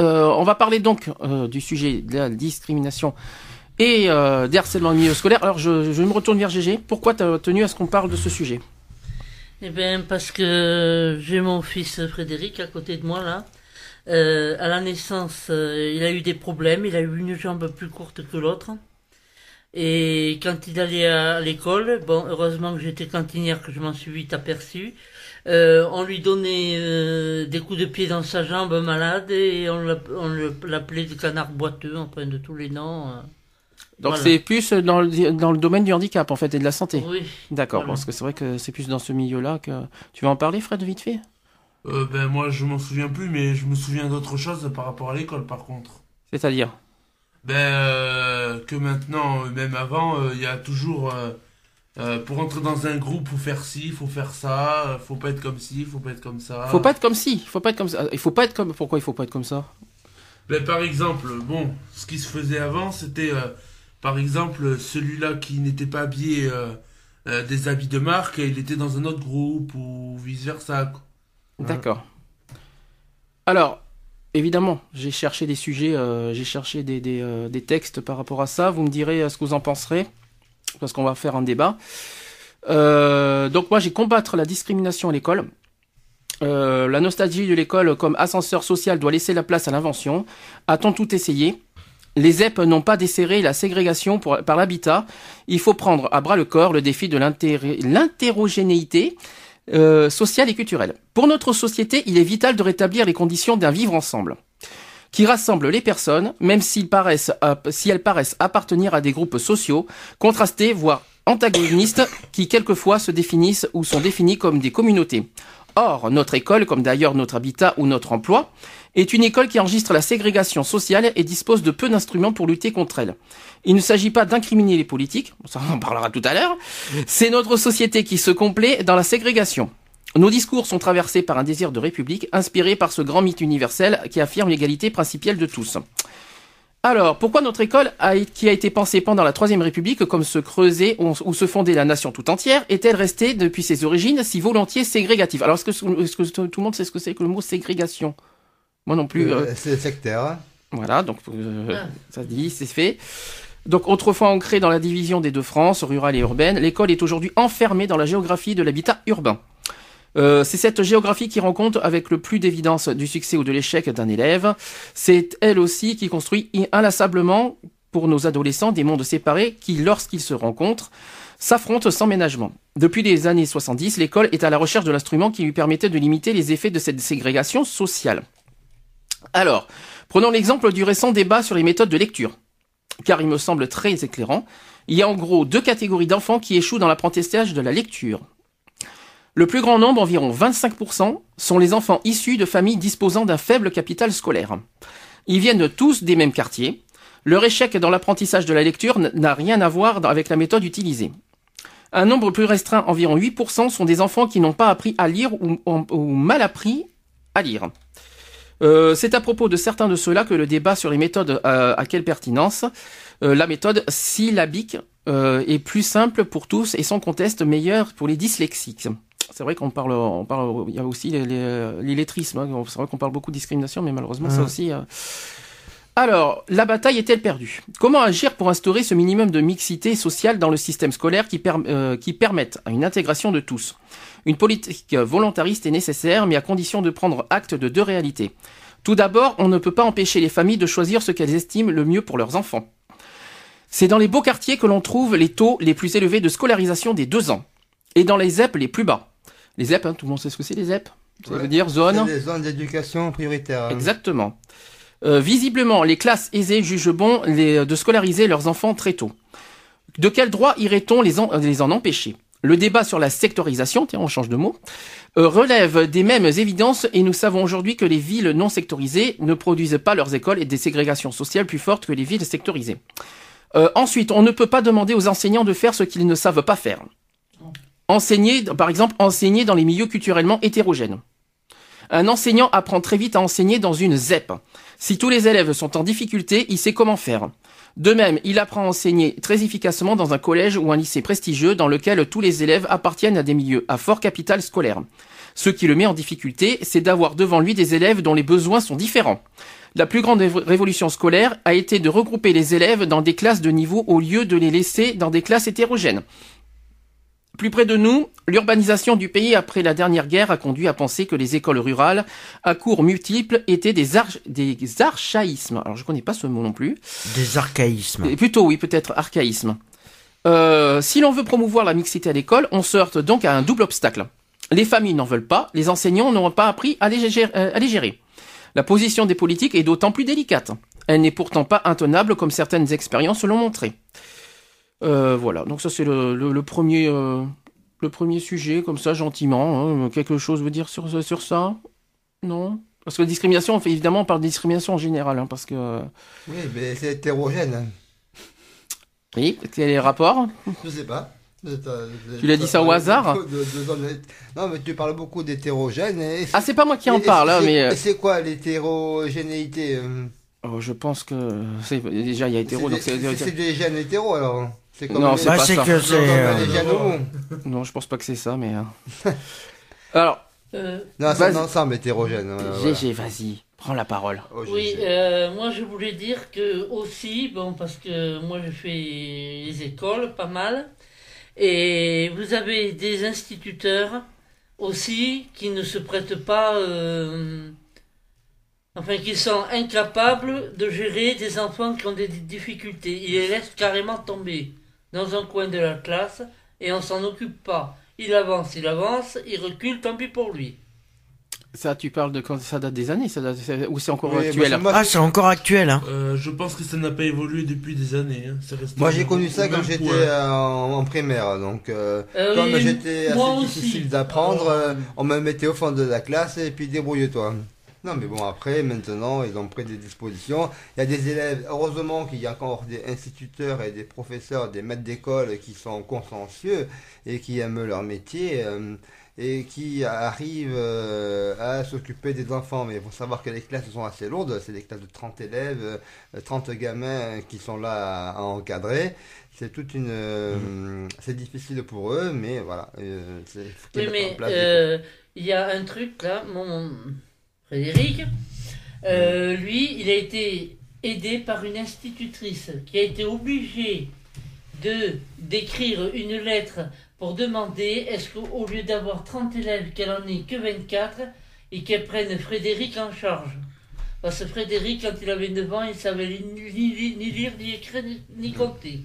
Euh, on va parler donc euh, du sujet de la discrimination et euh, des harcèlements au milieu scolaire. Alors je, je me retourne vers GG. Pourquoi tu as tenu à ce qu'on parle de ce sujet? Eh bien, parce que j'ai mon fils Frédéric à côté de moi là. Euh, à la naissance, il a eu des problèmes. Il a eu une jambe plus courte que l'autre. Et quand il allait à l'école, bon, heureusement que j'étais cantinière, que je m'en suis vite aperçu. Euh, on lui donnait euh, des coups de pied dans sa jambe malade et on l'appelait le canard boiteux, enfin de tous les noms. euh. Donc Voilà. c'est plus dans le, dans le domaine du handicap en fait et de la santé. Oui. D'accord, Voilà. parce que c'est vrai que c'est plus dans ce milieu-là que... Tu vas en parler Fred vite fait? Euh, ben moi je m'en souviens plus, mais je me souviens d'autre chose par rapport à l'école par contre. C'est-à-dire? Ben euh, que maintenant, même avant, euh, il y a toujours euh, euh, pour entrer dans un groupe, faut faire ci, faut faire ça, euh, faut pas être comme ci, faut pas être comme ça. Faut pas être comme si, faut pas être comme ça. Il faut pas être comme... Pourquoi il faut pas être comme ça? Ben, par exemple, bon, ce qui se faisait avant, c'était euh, par exemple celui-là qui n'était pas habillé euh, euh, des habits de marque, il était dans un autre groupe ou vice versa. Voilà. D'accord. Alors, évidemment, j'ai cherché des sujets, euh, j'ai cherché des, des, euh, des textes par rapport à ça. Vous me direz euh, ce que vous en penserez, parce qu'on va faire un débat. Euh, donc moi, j'ai combattre la discrimination à l'école. Euh, la nostalgie de l'école comme ascenseur social doit laisser la place à l'invention. A-t-on tout essayé? Les ZEP n'ont pas desserré la ségrégation par l'habitat. Il faut prendre à bras le corps le défi de l'inter- l'interrogénéité euh, sociale et culturelle. Pour notre société, il est vital de rétablir les conditions d'un vivre ensemble qui rassemble les personnes, même s'ils paraissent, si elles paraissent appartenir à des groupes sociaux, contrastés, voire antagonistes, qui quelquefois se définissent ou sont définis comme des communautés. Or, notre école, comme d'ailleurs notre habitat ou notre emploi, est une école qui enregistre la ségrégation sociale et dispose de peu d'instruments pour lutter contre elle. Il ne s'agit pas d'incriminer les politiques, ça on en parlera tout à l'heure, c'est notre société qui se complaît dans la ségrégation. Nos discours sont traversés par un désir de république, inspiré par ce grand mythe universel qui affirme l'égalité principielle de tous. Alors, pourquoi notre école, a, qui a été pensée pendant la Troisième République comme se creuser où, où se fondait la nation tout entière, est-elle restée depuis ses origines si volontiers ségrégative? Alors, est-ce que, tout le monde sait ce que c'est que le mot ségrégation? Moi non plus. euh, Euh, C'est sectaire. voilà, donc euh, ça se dit, c'est fait. Donc autrefois ancrée dans la division des deux France, rurale et urbaine, l'école est aujourd'hui enfermée dans la géographie de l'habitat urbain. Euh, c'est cette géographie qui rend compte avec le plus d'évidence du succès ou de l'échec d'un élève. C'est elle aussi qui construit inlassablement pour nos adolescents des mondes séparés qui, lorsqu'ils se rencontrent, s'affrontent sans ménagement. Depuis les années 70, l'école est à la recherche de l'instrument qui lui permettait de limiter les effets de cette ségrégation sociale. Alors, prenons l'exemple du récent débat sur les méthodes de lecture, car il me semble très éclairant. Il y a en gros deux catégories d'enfants qui échouent dans l'apprentissage de la lecture. Le plus grand nombre, environ 25%, sont les enfants issus de familles disposant d'un faible capital scolaire. Ils viennent tous des mêmes quartiers. Leur échec dans l'apprentissage de la lecture n'a rien à voir avec la méthode utilisée. Un nombre plus restreint, environ 8%, sont des enfants qui n'ont pas appris à lire ou, mal appris à lire. Euh, c'est à propos de certains de ceux-là que le débat sur les méthodes euh, a quelle pertinence? Euh, La méthode syllabique euh, est plus simple pour tous et sans conteste meilleure pour les dyslexiques. C'est vrai qu'on parle, on parle, il y a aussi l'illettrisme. hein. C'est vrai qu'on parle beaucoup de discrimination, mais malheureusement ça aussi. euh. Alors, la bataille est-elle perdue? Comment agir pour instaurer ce minimum de mixité sociale dans le système scolaire qui, perm- euh, qui permette une intégration de tous? Une politique volontariste est nécessaire, mais à condition de prendre acte de deux réalités. Tout d'abord, on ne peut pas empêcher les familles de choisir ce qu'elles estiment le mieux pour leurs enfants. C'est dans les beaux quartiers que l'on trouve les taux les plus élevés de scolarisation des deux ans, et dans les ZEP les plus bas. Les ZEP, hein, tout le monde sait ce que c'est les ZEP Ça Ouais. veut dire zone des zones d'éducation prioritaire. hein. Exactement. Euh, visiblement, les classes aisées jugent bon les- de scolariser leurs enfants très tôt. De quel droit irait-on les en, les en empêcher? Le débat sur la sectorisation, tiens, on change de mot, euh, relève des mêmes évidences et nous savons aujourd'hui que les villes non sectorisées ne produisent pas leurs écoles et des ségrégations sociales plus fortes que les villes sectorisées. Euh, ensuite, on ne peut pas demander aux enseignants de faire ce qu'ils ne savent pas faire. Enseigner, par exemple, enseigner dans les milieux culturellement hétérogènes. Un enseignant apprend très vite à enseigner dans une ZEP. Si tous les élèves sont en difficulté, il sait comment faire. De même, il apprend à enseigner très efficacement dans un collège ou un lycée prestigieux dans lequel tous les élèves appartiennent à des milieux à fort capital scolaire. Ce qui le met en difficulté, c'est d'avoir devant lui des élèves dont les besoins sont différents. La plus grande évo- révolution scolaire a été de regrouper les élèves dans des classes de niveau au lieu de les laisser dans des classes hétérogènes. Plus près de nous, l'urbanisation du pays après la dernière guerre a conduit à penser que les écoles rurales à cours multiples étaient des, arch- des archaïsmes. Alors je connais pas ce mot non plus. Des archaïsmes. Et Plutôt oui, peut-être archaïsme. Euh, si l'on veut promouvoir la mixité à l'école, on se heurte donc à un double obstacle. Les familles n'en veulent pas, les enseignants n'ont pas appris à les, gérer, euh, à les gérer. La position des politiques est d'autant plus délicate. Elle n'est pourtant pas intenable comme certaines expériences l'ont montré. Euh, voilà, donc ça c'est le, le- le premier, euh, le premier sujet, comme ça, gentiment. hein. Quelque chose veut dire sur, sur ça? Non? Parce que la discrimination, on fait, évidemment, on parle de discrimination en général, hein, parce que... euh, Oui, mais c'est hétérogène. hein. Oui, quel est le rapport? Je sais pas. Tu l'as dit ça au hasard? De- de- de- Non, mais tu parles beaucoup d'hétérogène. et- Ah, c'est pas moi qui en parle, mais... C'est quoi l'hétérogénéité oh, je pense que... c'est- Déjà, il y a hétéro, donc C'est des gènes hétéros alors. C'est comme Non, les- c'est Bah, pas ça. que c'est. comme euh, les gènes homo. Non, je pense pas que c'est ça, mais... euh. Alors, Euh, Non, c'est un ensemble hétérogène. GG, vas-y, prends la parole. Oh, Oui, euh, moi je voulais dire que aussi, bon, parce que moi je fais les écoles pas mal, et vous avez des instituteurs aussi qui ne se prêtent pas, euh, enfin qui sont incapables de gérer des enfants qui ont des difficultés. Ils les laissent carrément tomber dans un coin de la classe et on s'en occupe pas. Il avance, il avance, il recule, tant pis pour lui. Ça, tu parles de quand ça date des années, ça date... c'est- ou c'est encore Oui, actuel moi, moi, Ah, c'est encore actuel, hein. Euh, je pense que ça n'a pas évolué depuis des années. hein. Resté Moi j'ai connu ça quand j'étais euh, en, en primaire, donc euh, Euh, comme j'étais assez difficile d'apprendre, Oh. euh, on me mettait au fond de la classe et puis débrouille-toi. Non mais bon après maintenant ils ont pris des dispositions. Il y a des élèves, heureusement qu'il y a encore des instituteurs et des professeurs, des maîtres d'école qui sont consciencieux et qui aiment leur métier. euh, et qui arrivent euh, à s'occuper des enfants. Mais il faut savoir que les classes sont assez lourdes, c'est des classes de 30 élèves, euh, 30 gamins qui sont là à, à encadrer. C'est toute une... euh, C'est difficile pour eux, mais voilà. euh, Oui, mais euh, il y a un truc là, mon Frédéric, euh, lui, il a été aidé par une institutrice qui a été obligée de d'écrire une lettre pour demander est-ce qu'au lieu d'avoir 30 élèves, qu'elle en ait que 24 et qu'elle prenne Frédéric en charge. Parce que Frédéric, quand il avait 9 ans, il savait ni, ni- ni- ni lire, ni écrire, ni, ni compter.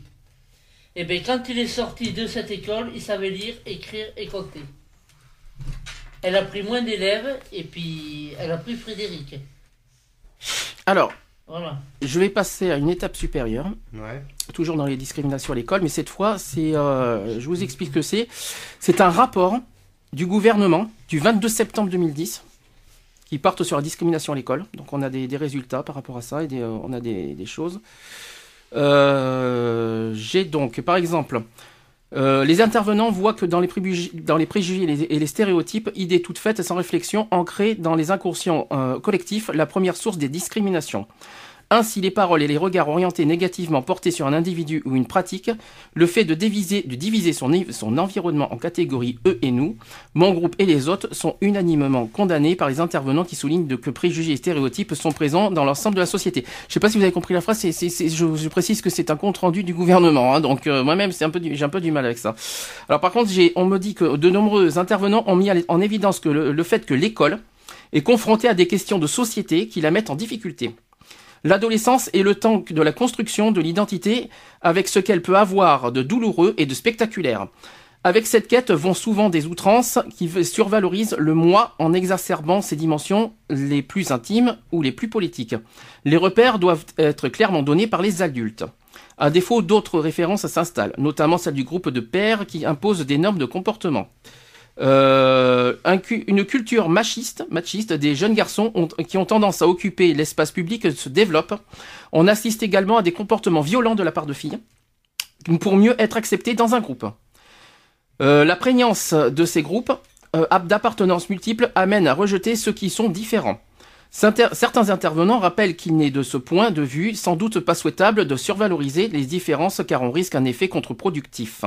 Et bien, quand il est sorti de cette école, il savait lire, écrire et compter. Elle a pris moins d'élèves et puis elle a pris Frédéric. Alors, Voilà. je vais passer à une étape supérieure, Ouais. toujours dans les discriminations à l'école, mais cette fois, c'est... euh, je vous explique ce que c'est. C'est un rapport du gouvernement du 22 septembre 2010 qui porte sur la discrimination à l'école. Donc on a des, des résultats par rapport à ça et des, euh, on a des, des choses. Euh, J'ai donc, par exemple, euh, les intervenants voient que dans les, préjugés, et les, stéréotypes, idées toutes faites sans réflexion, ancrées dans les inconscients euh, collectifs, la première source des discriminations. Ainsi, les paroles et les regards orientés négativement portés sur un individu ou une pratique, le fait de diviser, son, environnement en catégories eux et nous, mon groupe et les autres sont unanimement condamnés par les intervenants qui soulignent de que préjugés et stéréotypes sont présents dans l'ensemble de la société. Je sais pas si vous avez compris la phrase, je, précise que c'est un compte rendu du gouvernement, hein, donc euh, moi-même j'ai un peu du mal avec ça. Alors par contre, on me dit que de nombreux intervenants ont mis en évidence le fait que l'école est confrontée à des questions de société qui la mettent en difficulté. L'adolescence est le temps de la construction de l'identité avec ce qu'elle peut avoir de douloureux et de spectaculaire. Avec cette quête vont souvent des outrances qui survalorisent le moi en exacerbant ses dimensions les plus intimes ou les plus politiques. Les repères doivent être clairement donnés par les adultes. À défaut, d'autres références s'installent, notamment celle du groupe de pères qui impose des normes de comportement. Euh, une culture machiste, des jeunes garçons qui ont tendance à occuper l'espace public se développe. On assiste également à des comportements violents de la part de filles pour mieux être acceptés dans un groupe. Euh, la prégnance de ces groupes euh, d'appartenance multiples amène à rejeter ceux qui sont différents. Certains intervenants rappellent qu'il n'est de ce point de vue sans doute pas souhaitable de survaloriser les différences car on risque un effet contre-productif.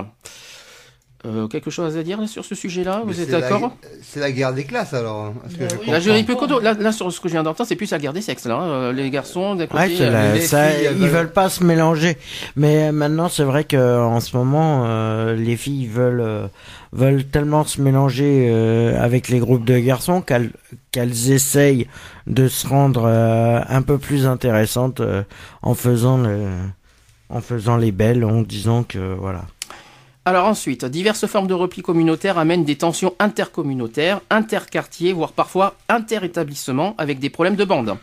Euh, quelque chose à dire là, sur ce sujet-là Vous Mais êtes c'est la- d'accord C'est la guerre des classes alors. hein, parce que je oui. Là, je là, là, sur ce que je viens d'entendre, c'est plus la guerre des sexes. Là, hein. Euh, Les garçons, d'un côté, Ouais, c'est euh, la- les ça, filles, ils veulent- veulent pas se mélanger. Mais euh, maintenant, c'est vrai que en ce moment, euh, les filles veulent euh, veulent tellement se mélanger euh, avec les groupes de garçons qu'elles qu'elles essayent de se rendre euh, un peu plus intéressantes euh, en faisant le, en faisant les belles, en disant que voilà. Alors ensuite, diverses formes de repli communautaire amènent des tensions intercommunautaires, interquartiers, voire parfois interétablissements, avec des problèmes de bande.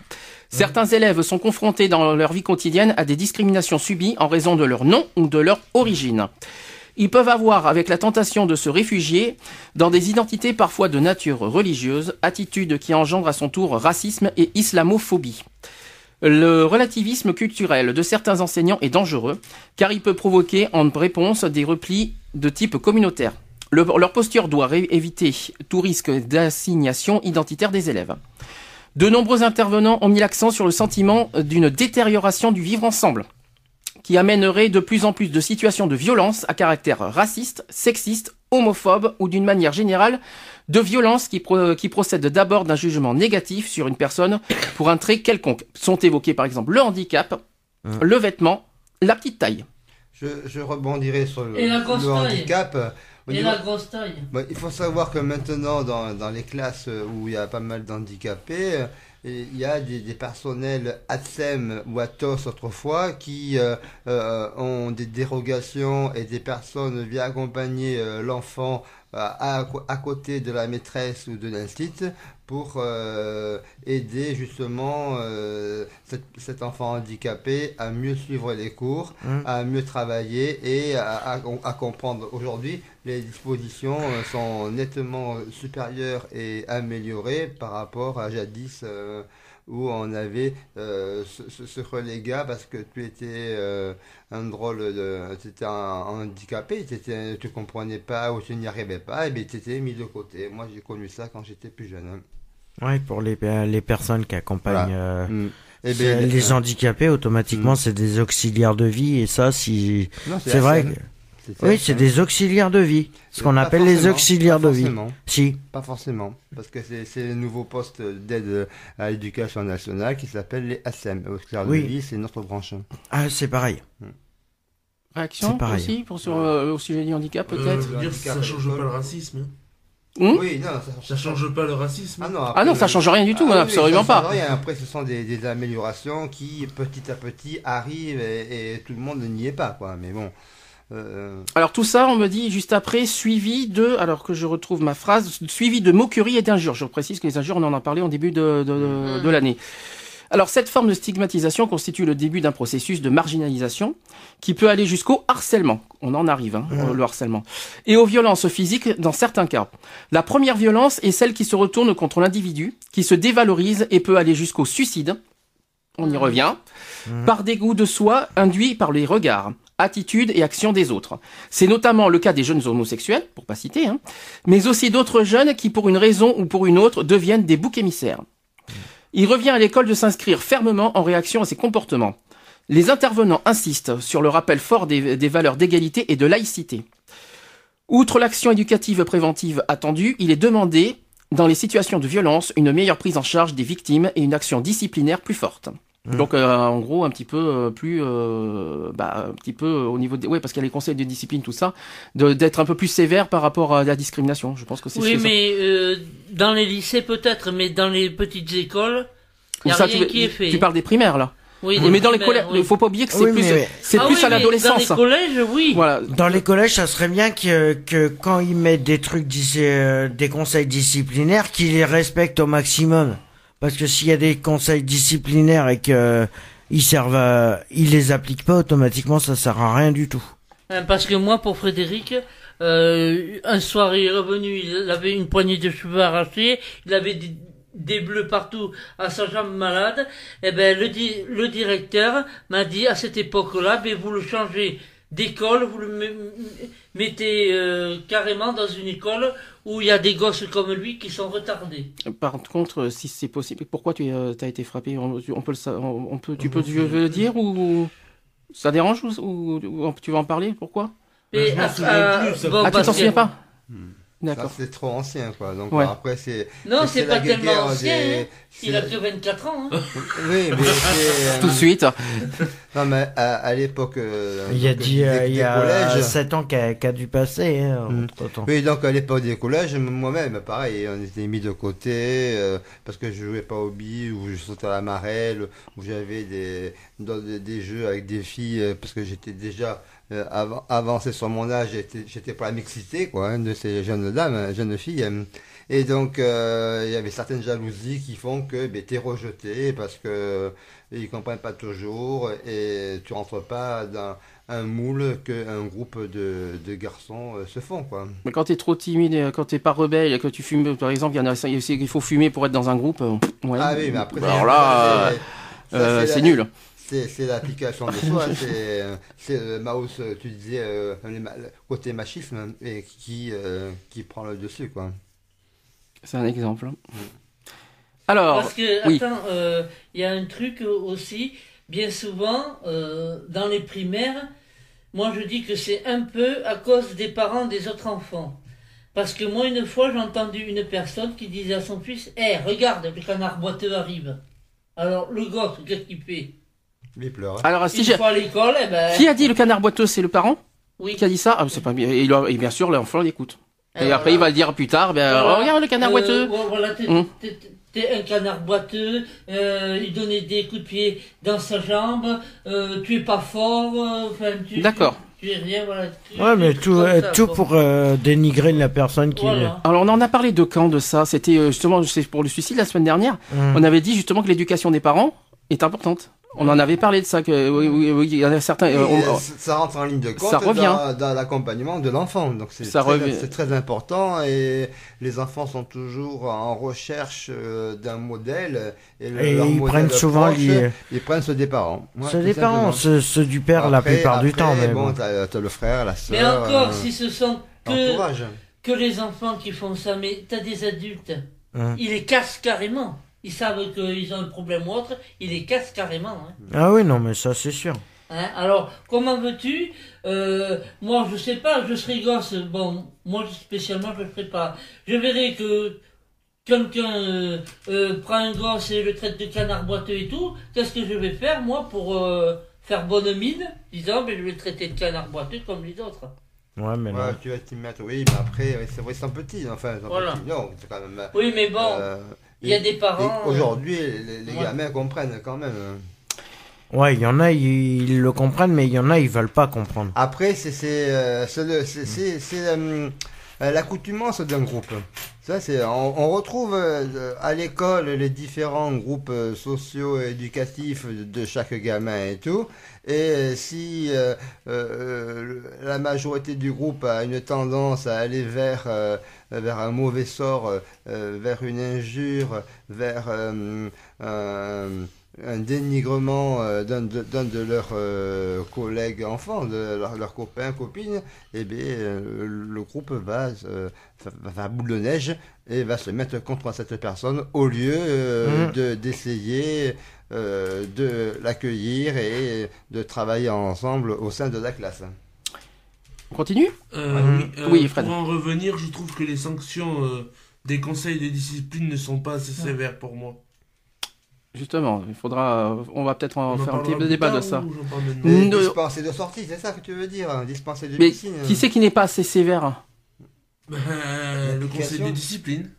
Certains élèves sont confrontés dans leur vie quotidienne à des discriminations subies en raison de leur nom ou de leur origine. Ils peuvent avoir avec la tentation de se réfugier dans des identités parfois de nature religieuse, attitude qui engendre à son tour racisme et islamophobie. Le relativisme culturel de certains enseignants est dangereux, car il peut provoquer en réponse des replis de type communautaire. Le- leur posture doit éviter tout risque d'assignation identitaire des élèves. De nombreux intervenants ont mis l'accent sur le sentiment d'une détérioration du vivre ensemble, qui amènerait de plus en plus de situations de violence à caractère raciste, sexiste, homophobe ou d'une manière générale de violence qui, pro- qui procèdent d'abord d'un jugement négatif sur une personne pour un trait quelconque. Sont évoqués par exemple le handicap, le vêtement, la petite taille. Je, je rebondirai sur le, Et la le grosse taille. handicap. euh, Et niveau- la grosse taille. Bah, il faut savoir que maintenant, dans, dans les classes euh, où il y a pas mal d'handicapés, euh, il y a des, des personnels ATSEM ou ATOS autrefois qui euh, euh, ont des dérogations et des personnes viennent accompagner euh, l'enfant euh, à, à côté de la maîtresse ou de l'instit pour euh, aider justement euh, cet, cet enfant handicapé à mieux suivre les cours, Mm. à mieux travailler et à, à- à comprendre. Aujourd'hui, les dispositions euh, sont nettement supérieures et améliorées par rapport à jadis euh, où on avait euh, ce, ce, ce relégat parce que tu étais euh, un drôle de... Tu étais un, un handicapé, t'étais- tu comprenais pas ou tu n'y arrivais pas, et bien tu étais mis de côté. Moi j'ai connu ça quand j'étais plus jeune. hein. Ouais, pour les les personnes qui accompagnent euh, Mm. Eh les euh, handicapés, automatiquement, Mm. c'est des auxiliaires de vie et ça, si c'est vrai. Que- Oui, c'est des auxiliaires de vie. Ce qu'on appelle les auxiliaires de vie. Si. Pas forcément, parce que c'est le nouveau poste d'aide à l'éducation nationale qui s'appelle les ASEM. Auxiliaires Oui. de vie, c'est notre branche. Ah, c'est pareil. Réaction C'est pareil. aussi pour sur, euh, au sujet du handicap peut-être Euh, ça change pas le racisme. hein. Hmm Oui, non, Ça change pas le racisme. Ah non, Ah après, non, ça change rien du tout, Ah oui, absolument ça change pas. rien. Après, ce sont des, des améliorations qui, petit à petit, arrivent et, et tout le monde n'y est pas, quoi. Mais bon. Euh, Alors tout ça, on me dit juste après, suivi de, alors que je retrouve ma phrase, suivi de moqueries et d'injures. Je précise que les injures, on en a parlé en début de, de, de l'année. Alors cette forme de stigmatisation constitue le début d'un processus de marginalisation qui peut aller jusqu'au harcèlement. On en arrive, hein, le harcèlement. Et aux violences physiques dans certains cas. La première violence est celle qui se retourne contre l'individu, qui se dévalorise et peut aller jusqu'au suicide. On y revient. Par dégoût de soi induit par les regards, attitudes et actions des autres. C'est notamment le cas des jeunes homosexuels, pour pas citer, hein, mais aussi d'autres jeunes qui, pour une raison ou pour une autre, deviennent des boucs émissaires. Il revient à l'école de s'inscrire fermement en réaction à ces comportements. Les intervenants insistent sur le rappel fort des, des valeurs d'égalité et de laïcité. Outre l'action éducative préventive attendue, il est demandé, dans les situations de violence, une meilleure prise en charge des victimes et une action disciplinaire plus forte. Donc euh, en gros un petit peu euh, plus euh, bah, un petit peu au niveau des ouais parce qu'il y a les conseils de discipline tout ça de- d'être un peu plus sévère par rapport à la discrimination je pense que c'est Oui, mais euh, dans les lycées peut-être, mais dans les petites écoles, il n'y a ça, rien tu, qui est fait. tu parles des primaires là Oui, mais dans les collèges oui. faut pas oublier que c'est Oui, plus mais- c'est Ah plus oui, à l'adolescence Dans les collèges, oui. voilà Dans les collèges, ça serait bien que, que quand ils mettent des trucs, euh, des conseils disciplinaires, qu'ils les respectent au maximum. Parce que s'il y a des conseils disciplinaires et que ils servent à, ils les appliquent pas automatiquement, ça sert à rien du tout. Hein, Parce que moi, pour Frédéric, euh, un soir, il est revenu, il avait une poignée de cheveux arrachés, il avait des, bleus partout à sa jambe malade. Et ben, le, le directeur m'a dit, à cette époque-là, ben, vous le changez d'école, vous le me- mettez euh, carrément dans une école où il y a des gosses comme lui qui sont retardés. Par contre, euh, si c'est possible, pourquoi tu euh, as été frappé? On, on peut le, on, peut, tu peux tu veux le dire ou ça dérange ou, ou- ou tu veux en parler? Pourquoi? Et je m'en à- souviens à- plus, ça bon, Ah, tu t'en souviens pas? Ça, D'accord. c'est trop ancien, quoi. Donc Ouais. après, c'est. Non, c'est pas tellement guerre ancien, des- hein. Il a que 24 ans. Hein. Oui, mais c'est. Tout de suite. Non, mais à, à l'époque. euh, Il y a donc, dit, des- euh, il y a collèges. 7 ans qu'a qu'a dû passer, hein, Mm. Oui, donc à l'époque des collèges, moi-même, pareil, on était mis de côté euh, parce que je jouais pas au billes ou je sautais à la marelle ou j'avais des, dans des, des jeux avec des filles euh, parce que j'étais déjà euh, sur mon âge, j'étais, pour la mixité quoi, hein, de ces jeunes dames, hein, jeunes filles. hein. Et donc euh, il y avait certaines jalousies qui font que ben, t'es rejeté parce que ils comprennent pas toujours et tu rentres pas dans un moule qu'un groupe de, de garçons euh, se font quoi. Mais quand t'es trop timide, euh, quand t'es pas rebelle, que tu fumes, par exemple, il y en a, il faut fumer pour être dans un groupe. euh, ouais. Ah oui, mais après, Alors là, c'est- euh, nul. C'est c'est l'application de soi, c'est c'est euh, Maus, euh, tu disais, euh, le côté machisme et qui, euh, qui prend le dessus, quoi. C'est un exemple. hein. Alors, Parce que, oui. attends, euh, il y a un truc aussi, bien souvent, euh, dans les primaires, moi je dis que c'est un peu à cause des parents des autres enfants. Parce que moi, une fois, j'ai entendu une personne qui disait à son fils Hé, regarde, le canard boiteux arrive. Alors, le gosse, qu'est-ce qu'il fait? Il pleure. alors si j'ai... à l'école, eh ben. Qui a dit le canard boiteux C'est le parent Oui. qui a dit ça Ah, c'est pas bien. Et, il a- et bien sûr, l'enfant l'écoute. Et après, il va le dire plus tard. Ben, voilà. regarde le canard Euh, boiteux. ouais, Voilà, t'es, Hum. t'es- t'es un canard boiteux, euh, il donnait des coups de pied dans sa jambe, euh, tu es pas fort, euh, enfin, tu, D'accord. tu, tu es rien, voilà. tu- Ouais, mais tu- tout, comme euh, ça, tout quoi. pour euh, dénigrer la personne qui. Voilà. Alors, on en a parlé de quand de ça? C'était euh, justement c'est pour le suicide la semaine dernière. Mm. On avait dit justement que l'éducation des parents est importante. On en avait parlé de ça. Que oui, oui, oui, il y en a certains. euh, on- ça rentre en ligne de compte Ça revient. dans, dans l'accompagnement de l'enfant. Donc c'est Ça très, revient. c'est très important et les enfants sont toujours en recherche euh, d'un modèle. Et, le- Et leur ils modèle prennent souvent proche, les- Ils prennent ceux des parents. Ouais, tout des parents, ceux, ceux du père la Après- plupart du temps. Mais bon, bon. t'as le frère, la sœur. Mais encore, euh, si ce sont que, que les enfants qui font ça, mais t'as des adultes, Hum. ils les cassent carrément. Ils savent qu'ils ont un problème ou autre, ils les cassent carrément. Hein. Ah oui, non, mais ça c'est sûr. Hein, alors, comment veux-tu euh, Moi, je sais pas, je serai gosse. Bon, moi, spécialement, je ne ferai pas. Je verrai que quelqu'un euh, euh, prend un gosse et le traite de canard boiteux et tout. Qu'est-ce que je vais faire, moi, pour euh, faire bonne mine Disant, ben, je vais le traiter de canard boiteux comme les autres. Ouais, mais Ouais, non. tu vas t'y mettre, oui, mais après, c'est vrai, ils sont petits, enfin, Voilà. Non, c'est quand même. Oui, mais bon, euh, il y a des parents... et Aujourd'hui, les, les ouais. gamins comprennent quand même. hein. Ouais, il y en a, ils, ils le comprennent, mais il y en a, ils veulent pas comprendre. Après, c'est c'est euh, c'est euh, l'accoutumance d'un groupe. Ça, c'est on, on retrouve euh, à l'école les différents groupes euh, sociaux et éducatifs de chaque gamin et tout. Et si euh, euh, la majorité du groupe a une tendance à aller vers euh, vers un mauvais sort, vers une injure, vers un, dénigrement euh, d'un de, leurs euh, collègues enfants, de leurs leurs copains, copines, et bien euh, le groupe va, euh, va, va faire boule de neige et va se mettre contre cette personne au lieu euh, Mhm. de d'essayer euh, de l'accueillir et de travailler ensemble au sein de la classe. On continue? Euh, Ah oui, euh, Oui, Fred. Pour en revenir, je trouve que les sanctions euh, des conseils de discipline ne sont pas assez sévères pour moi. Justement, il faudra. On va peut-être en On en faire un petit débat de ça. de- dispenser de sortie, c'est ça que tu veux dire hein, Dispenser de Mais piscine qui c'est qui n'est pas assez sévère? Ben, le conseil L'application. de discipline.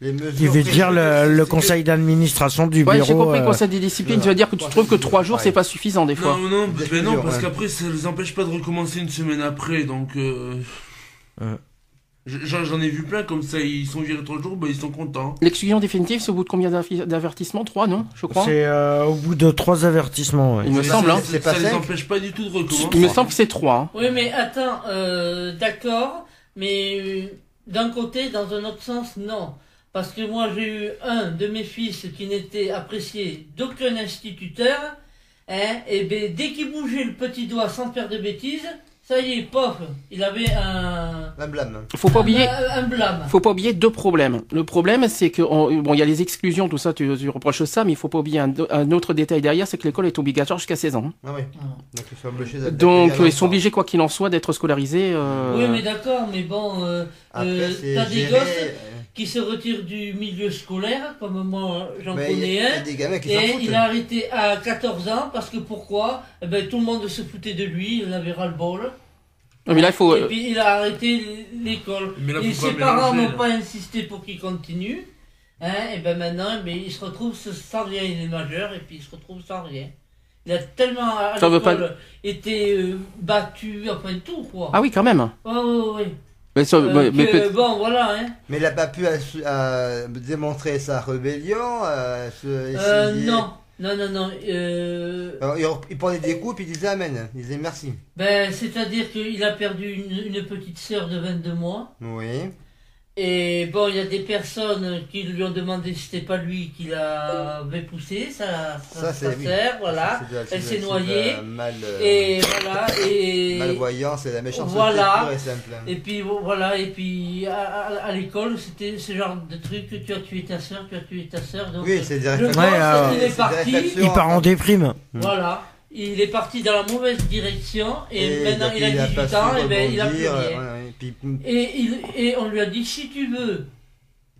les veut prises- dire le, conseil d'administration du Ouais, j'ai bureau. compris. euh, Conseil des disciplines, tu veux dire que tu trouves que trois jours, c'est pas suffisant des fois. Non, non, Des ben non, parce qu'après, ça les empêche pas de recommencer une semaine après, donc... euh, J'en j'en ai vu plein comme ça, ils sont virés trois jours, bah, ils sont contents. L'exclusion définitive, c'est au bout de combien d'averti- d'avertissements? Trois, non Je crois. C'est euh, au bout de trois avertissements. ouais. Il me semble, ça- hein. Pas ça les empêche pas du tout de recommencer. Il me semble que c'est trois. hein. Oui, mais attends, euh, d'accord, mais euh, d'un côté, dans un autre sens, non. Parce que moi, j'ai eu un de mes fils qui n'était apprécié d'aucun instituteur, hein, et ben, dès qu'il bougeait le petit doigt sans faire de bêtises, ça y est, pof, il avait un, Un blâme. Faut pas oublier. un, un blâme. Faut pas oublier deux problèmes. Le problème, c'est que on- bon, il y a les exclusions, tout ça, tu, tu reproches ça, mais il faut pas oublier un, un autre détail derrière, c'est que l'école est obligatoire jusqu'à 16 ans. Ah oui. Donc ils sont obligés d'être- Donc, ils sont obligés, quoi qu'il en soit, d'être scolarisés. euh, Oui, mais d'accord, mais bon, euh, Après, euh, c'est t'as des géré, gosses qui se retirent du milieu scolaire, comme moi, j'en mais connais a- il y un. a des gamins qui s'en Et foutent. il a arrêté à 14 ans parce que pourquoi? Eh ben, Tout le monde se foutait de lui, il en avait ras-le-bol. non, mais là, il faut. Et puis il a arrêté l'école. Mais là, Et ses parents n'ont pas insisté pour qu'il continue. Hein, et ben maintenant, eh ben, il se retrouve sans rien, il est majeur et puis il se retrouve sans rien. Il a tellement à Ça veut pas- l'école été euh, battu, enfin tout quoi. Ah oui, quand même. Ouais, ouais, ouais. Mais, Euh, mais- mais que, peut- bon, voilà. Hein. Mais il n'a pas pu euh, démontrer sa rébellion. euh, se- Euh, non, non, non, non. euh, Alors, il, il prenait des coups puis il disait Amen. Il disait merci. ben, C'est-à-dire qu'il a perdu une, une petite sœur de 22 mois. Oui. Et bon, il y a des personnes qui lui ont demandé si c'était pas lui qui l'avait poussé, ça, ça, c'est- oui. sert, voilà. C'est c'est Elle s'est c'est de noyée. Mal, euh, Et voilà, et, malvoyance et la méchanceté Voilà. pure et simple. et puis voilà, et puis à, à- à l'école, c'était ce genre de truc que tu as tué ta soeur, tu as tué ta soeur. Donc, Oui, c'est des je réflexions. pense Ouais, euh, c'est est des parti. Il part en déprime. voilà. Il est parti dans la mauvaise direction, et, maintenant il a 18 pas su ans, et ben il a plus rien. ouais, ouais, puis, Et, il, et on lui a dit si tu veux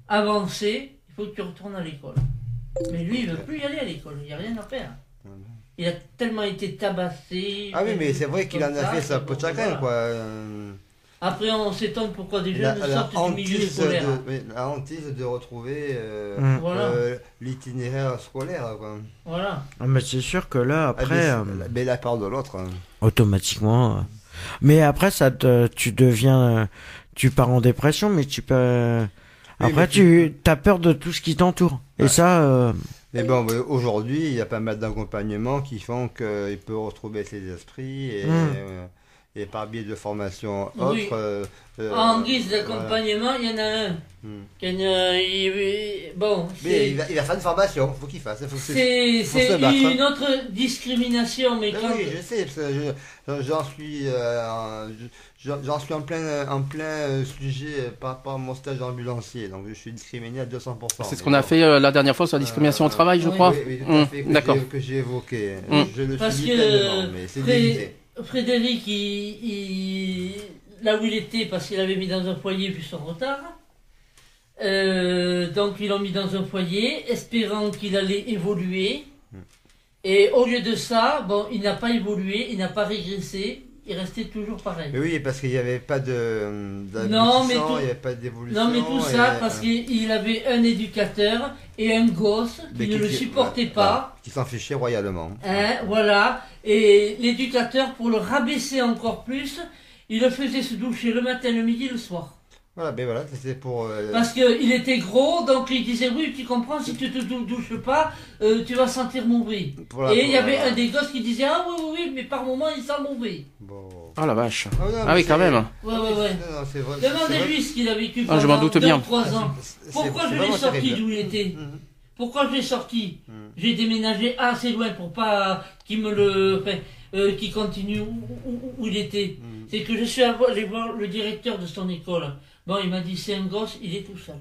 avancer, il faut que tu retournes à l'école. Mais lui, il veut plus y aller à l'école, il n'y a rien à faire. Il a tellement été tabassé. Ah oui, mais c'est vrai qu'il en a fait sa peau de chagrin, quoi. Euh, Après, on s'étonne pourquoi des La, jeunes la sortent du milieu scolaire. de, la hantise de retrouver euh, Mm. Voilà. euh, l'itinéraire scolaire, quoi. Voilà. Ah, mais c'est sûr que là, Ah, après, mais, euh, la- mais la part de l'autre. hein. automatiquement. Mais après, ça te, tu deviens, tu pars en dépression, mais tu peux. Après, mais tu as peur de tout ce qui t'entoure. Et ça, euh, Mais bon, aujourd'hui, il y a pas mal d'accompagnements qui font qu'il peut retrouver ses esprits et, Mm. Euh, et par biais de formations Oui. autres. euh, euh, en guise d'accompagnement, il y en a un. Mm. qui a une- il- bon, Mais il va, il va faire une formation, faut qu'il fasse. Faut que c'est- une autre discrimination, mais Mais quand. oui, je sais, je- j'en suis, euh, en- j'en suis en plein, en plein euh, sujet par rapport à mon stage d'ambulancier, donc je suis discriminé à 200%. c'est ce qu'on a fait euh, la dernière fois sur la discrimination au Euh, travail, je oui, crois. Oui, oui, tout à Hum, fait, que D'accord. j'ai- que j'ai évoqué. Hum. Je le Parce suis que pleinement, mais c'est. Frédéric, il, il- là où il était, parce qu'il avait mis dans un foyer vu son retard, euh, donc ils l'ont mis dans un foyer, espérant qu'il allait évoluer. Hmm. Et au lieu de ça, bon, il n'a pas évolué, il n'a pas régressé, il restait toujours pareil. Mais oui, parce qu'il n'y avait pas de Non, mais d'aboutissant, tout- il n'y avait pas d'évolution. Non mais tout et- ça parce qu'il avait un éducateur et un gosse qui ne le supportait pas. Qui s'en fichait royalement. Hein, voilà. Et l'éducateur, pour le rabaisser encore plus, il le faisait se doucher le matin, le midi, le soir. Voilà, ben voilà, c'était pour. euh, Parce qu'il était gros, donc il disait oui, tu comprends, si tu te dou- douches pas, euh, tu vas sentir mauvais. pour la- Et il y avait un des gosses qui disait ah oui, oui, oui, mais par moment il sent mauvais. Bon. Ah la vache. Ah, non, Ah oui, quand même. Ouais, ouais, ouais. Demandez-lui ce qu'il a vécu Ah, je pendant m'en doute deux bien. ou trois ans. C'est- Pourquoi je l'ai sorti d'où il était. Pourquoi je l'ai sorti. J'ai déménagé assez loin pour pas qu'il me le, enfin, euh, qu'il continue où, où- où il était. Mhm. C'est que je suis allé voir le directeur de son école. Bon, il m'a dit c'est un gosse, il est tout seul.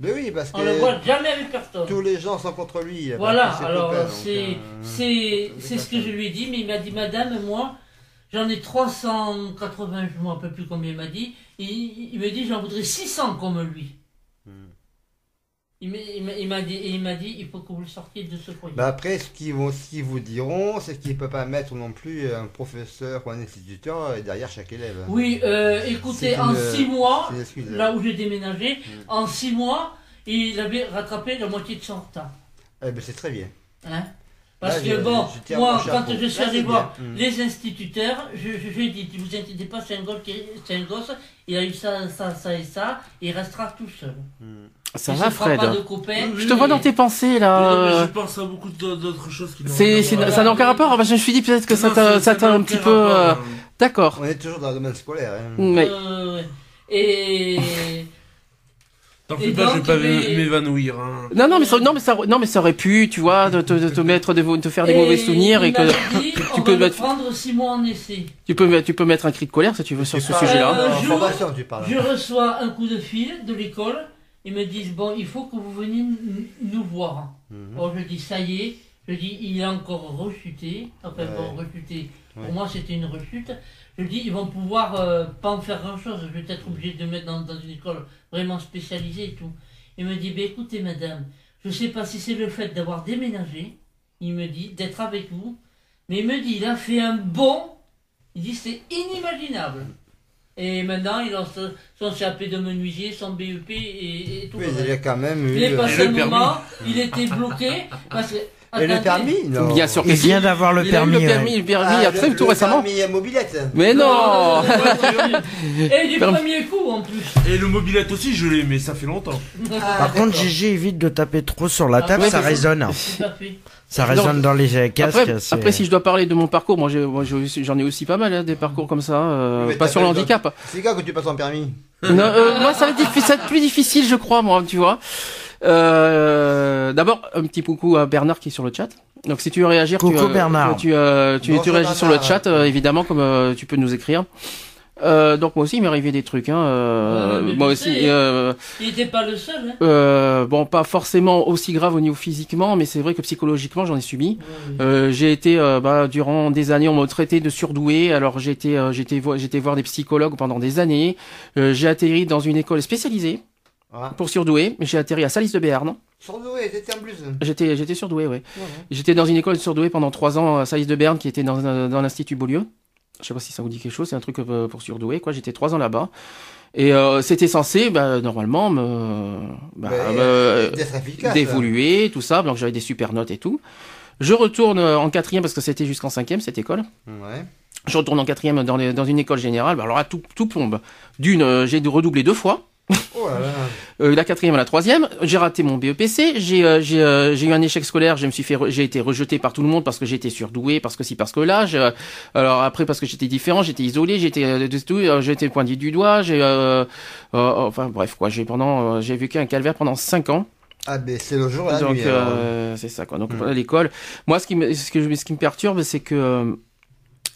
Mais oui, parce On le que voit jamais avec personne. tous les gens sont contre lui. Voilà, que alors c'est euh, ce que je lui ai dit, mais il m'a dit Madame, moi j'en ai 380, je ne me rappelle plus combien il m'a dit. Il, il me dit j'en voudrais 600 comme lui. Il m'a- dit il m'a dit il faut que vous le sortiez de ce foyer. Bah après, ce qu'ils vont, ce vous diront, c'est qu'ils ne peuvent pas mettre non plus un professeur ou un instituteur derrière chaque élève. Oui, euh, écoutez, en six mois, excuse. là où j'ai déménagé, Mm. en six mois, il avait rattrapé la moitié de son retard. Eh ben, c'est très bien. Hein? Parce Là, que bon, moi, quand je suis allé voir. Mm. les instituteurs, je, je, je ne vous inquiétez pas, c'est un, gosse qui- c'est un gosse, il a eu ça, ça, ça et ça, il restera tout seul. Ça va, Fred pas de copains. Je te vois dans tes pensées, Oui, non, mais là. je pense à beaucoup d'au- d'autres choses qui n'ont C'est, rien à c'est- voir. ça n'a aucun rapport. Je me suis dit peut-être que ça Non, t'a, ça t'a n'a un petit peu. euh, hein. D'accord. On est toujours dans le domaine scolaire. Hein. Mais- Euh, ouais. Et T'en Et fais pas, je vais pas mais- m'évanouir. Hein. Non, non, mais ça, non, mais ça, non, mais ça aurait pu, tu vois, de te, mettre, te faire des mauvais souvenirs et que tu on peux mettre- prendre six mois en essai. tu peux, mettre- tu peux mettre un cri de colère si tu veux sur ce parles sujet-là. Euh. Je reçois un coup de fil de l'école. Ils me disent bon, il faut que vous veniez nous voir. Mhm. Bon, je dis ça y est. Je dis il a encore rechuté. Enfin bon, rechuté. Pour moi, c'était une rechute. Je dis ils vont pouvoir euh, pas en faire grand chose. Je vais être obligé de le mettre dans, dans une école vraiment spécialisée et tout. Il me dit ben écoutez madame, je sais pas si c'est le fait d'avoir déménagé. Il me dit d'être avec vous. Mais il me dit il a fait un bond. Il dit c'est inimaginable. Et maintenant, il a son- CAP de menuisier, son BEP et, et tout. Oui, le il a quand même eu. Il est euh, passé Et un le permis. moment, il était bloqué parce que. Et le permis non. Bien sûr que Il si. vient d'avoir le Il a eu permis. le permis, le permis, Ah, après, le- tout le récemment. permis à mobilette. Mais non! non, non, non, Et du Permis. premier coup en plus. Et le mobilette aussi, je l'ai, mais ça fait longtemps. Par contre, Gigi évite de taper trop sur la table, Ah, ça ouais, résonne. Tout à fait. Ça résonne dans les casques. Après, après, si je dois parler de mon parcours, moi, j'ai- moi, j'ai- j'en ai aussi pas mal, hein, des parcours comme ça, euh, pas sur le handicap. C'est quand que tu passes ton permis Non, euh, moi, ça va, être diffi- ça va être plus difficile, je crois, moi, tu vois. Euh, D'abord, un petit coucou à Bernard qui est sur le chat. Donc, si tu veux réagir, tu, Coucou, euh, Bernard. tu, euh, tu, tu réagis sur le chat, euh, évidemment, comme euh, tu peux nous écrire. Euh, donc moi aussi, il m'est arrivé des trucs. Hein, euh, Ouais, moi aussi. sais. euh, Il n'était pas le seul. Hein. euh, bon, pas forcément aussi grave au niveau physiquement, mais c'est vrai que psychologiquement, j'en ai subi. Ouais, Euh, j'ai été euh, bah, durant des années on m'a traité de surdoué alors j'ai été euh, j'étais vo- j'étais voir des psychologues pendant des années Euh, j'ai atterri dans une école spécialisée Ah. pour surdoué j'ai atterri à Salis de Béarn Surdoué, t'étais en plus. j'étais j'étais surdoué ouais j'étais dans une école surdoué pendant trois ans à Salis de Béarn qui était dans dans l'institut Beaulieu je sais pas si ça vous dit quelque chose c'est un truc euh, pour surdoué quoi j'étais trois ans là-bas et euh, c'était censé bah, normalement me bah, me- efficace. d'évoluer, tout ça. Donc j'avais des super notes et tout. Je retourne euh, en quatrième parce que c'était jusqu'en cinquième cette école. Ouais. Je retourne en quatrième dans, les- dans une école générale. Bah, alors là, tout, tout plombe. D'une, euh, j'ai dû redoubler deux fois. Oh là là. Euh, la quatrième à la troisième, j'ai raté mon BEPC, j'ai euh, j'ai euh, eu un échec scolaire, je me suis fait re- j'ai été rejeté par tout le monde parce que j'étais surdoué, parce que si parce que là, je- alors après parce que j'étais différent, j'étais isolé, j'étais euh, tout, euh, j'ai été pointé du doigt, j'ai euh, enfin bref quoi, j'ai pendant j'ai vécu un calvaire pendant cinq ans. Ah, ben c'est le jour et la Donc euh, c'est ça quoi. Donc Mm. voilà, l'école. Moi, ce qui me ce que ce qui me perturbe, c'est que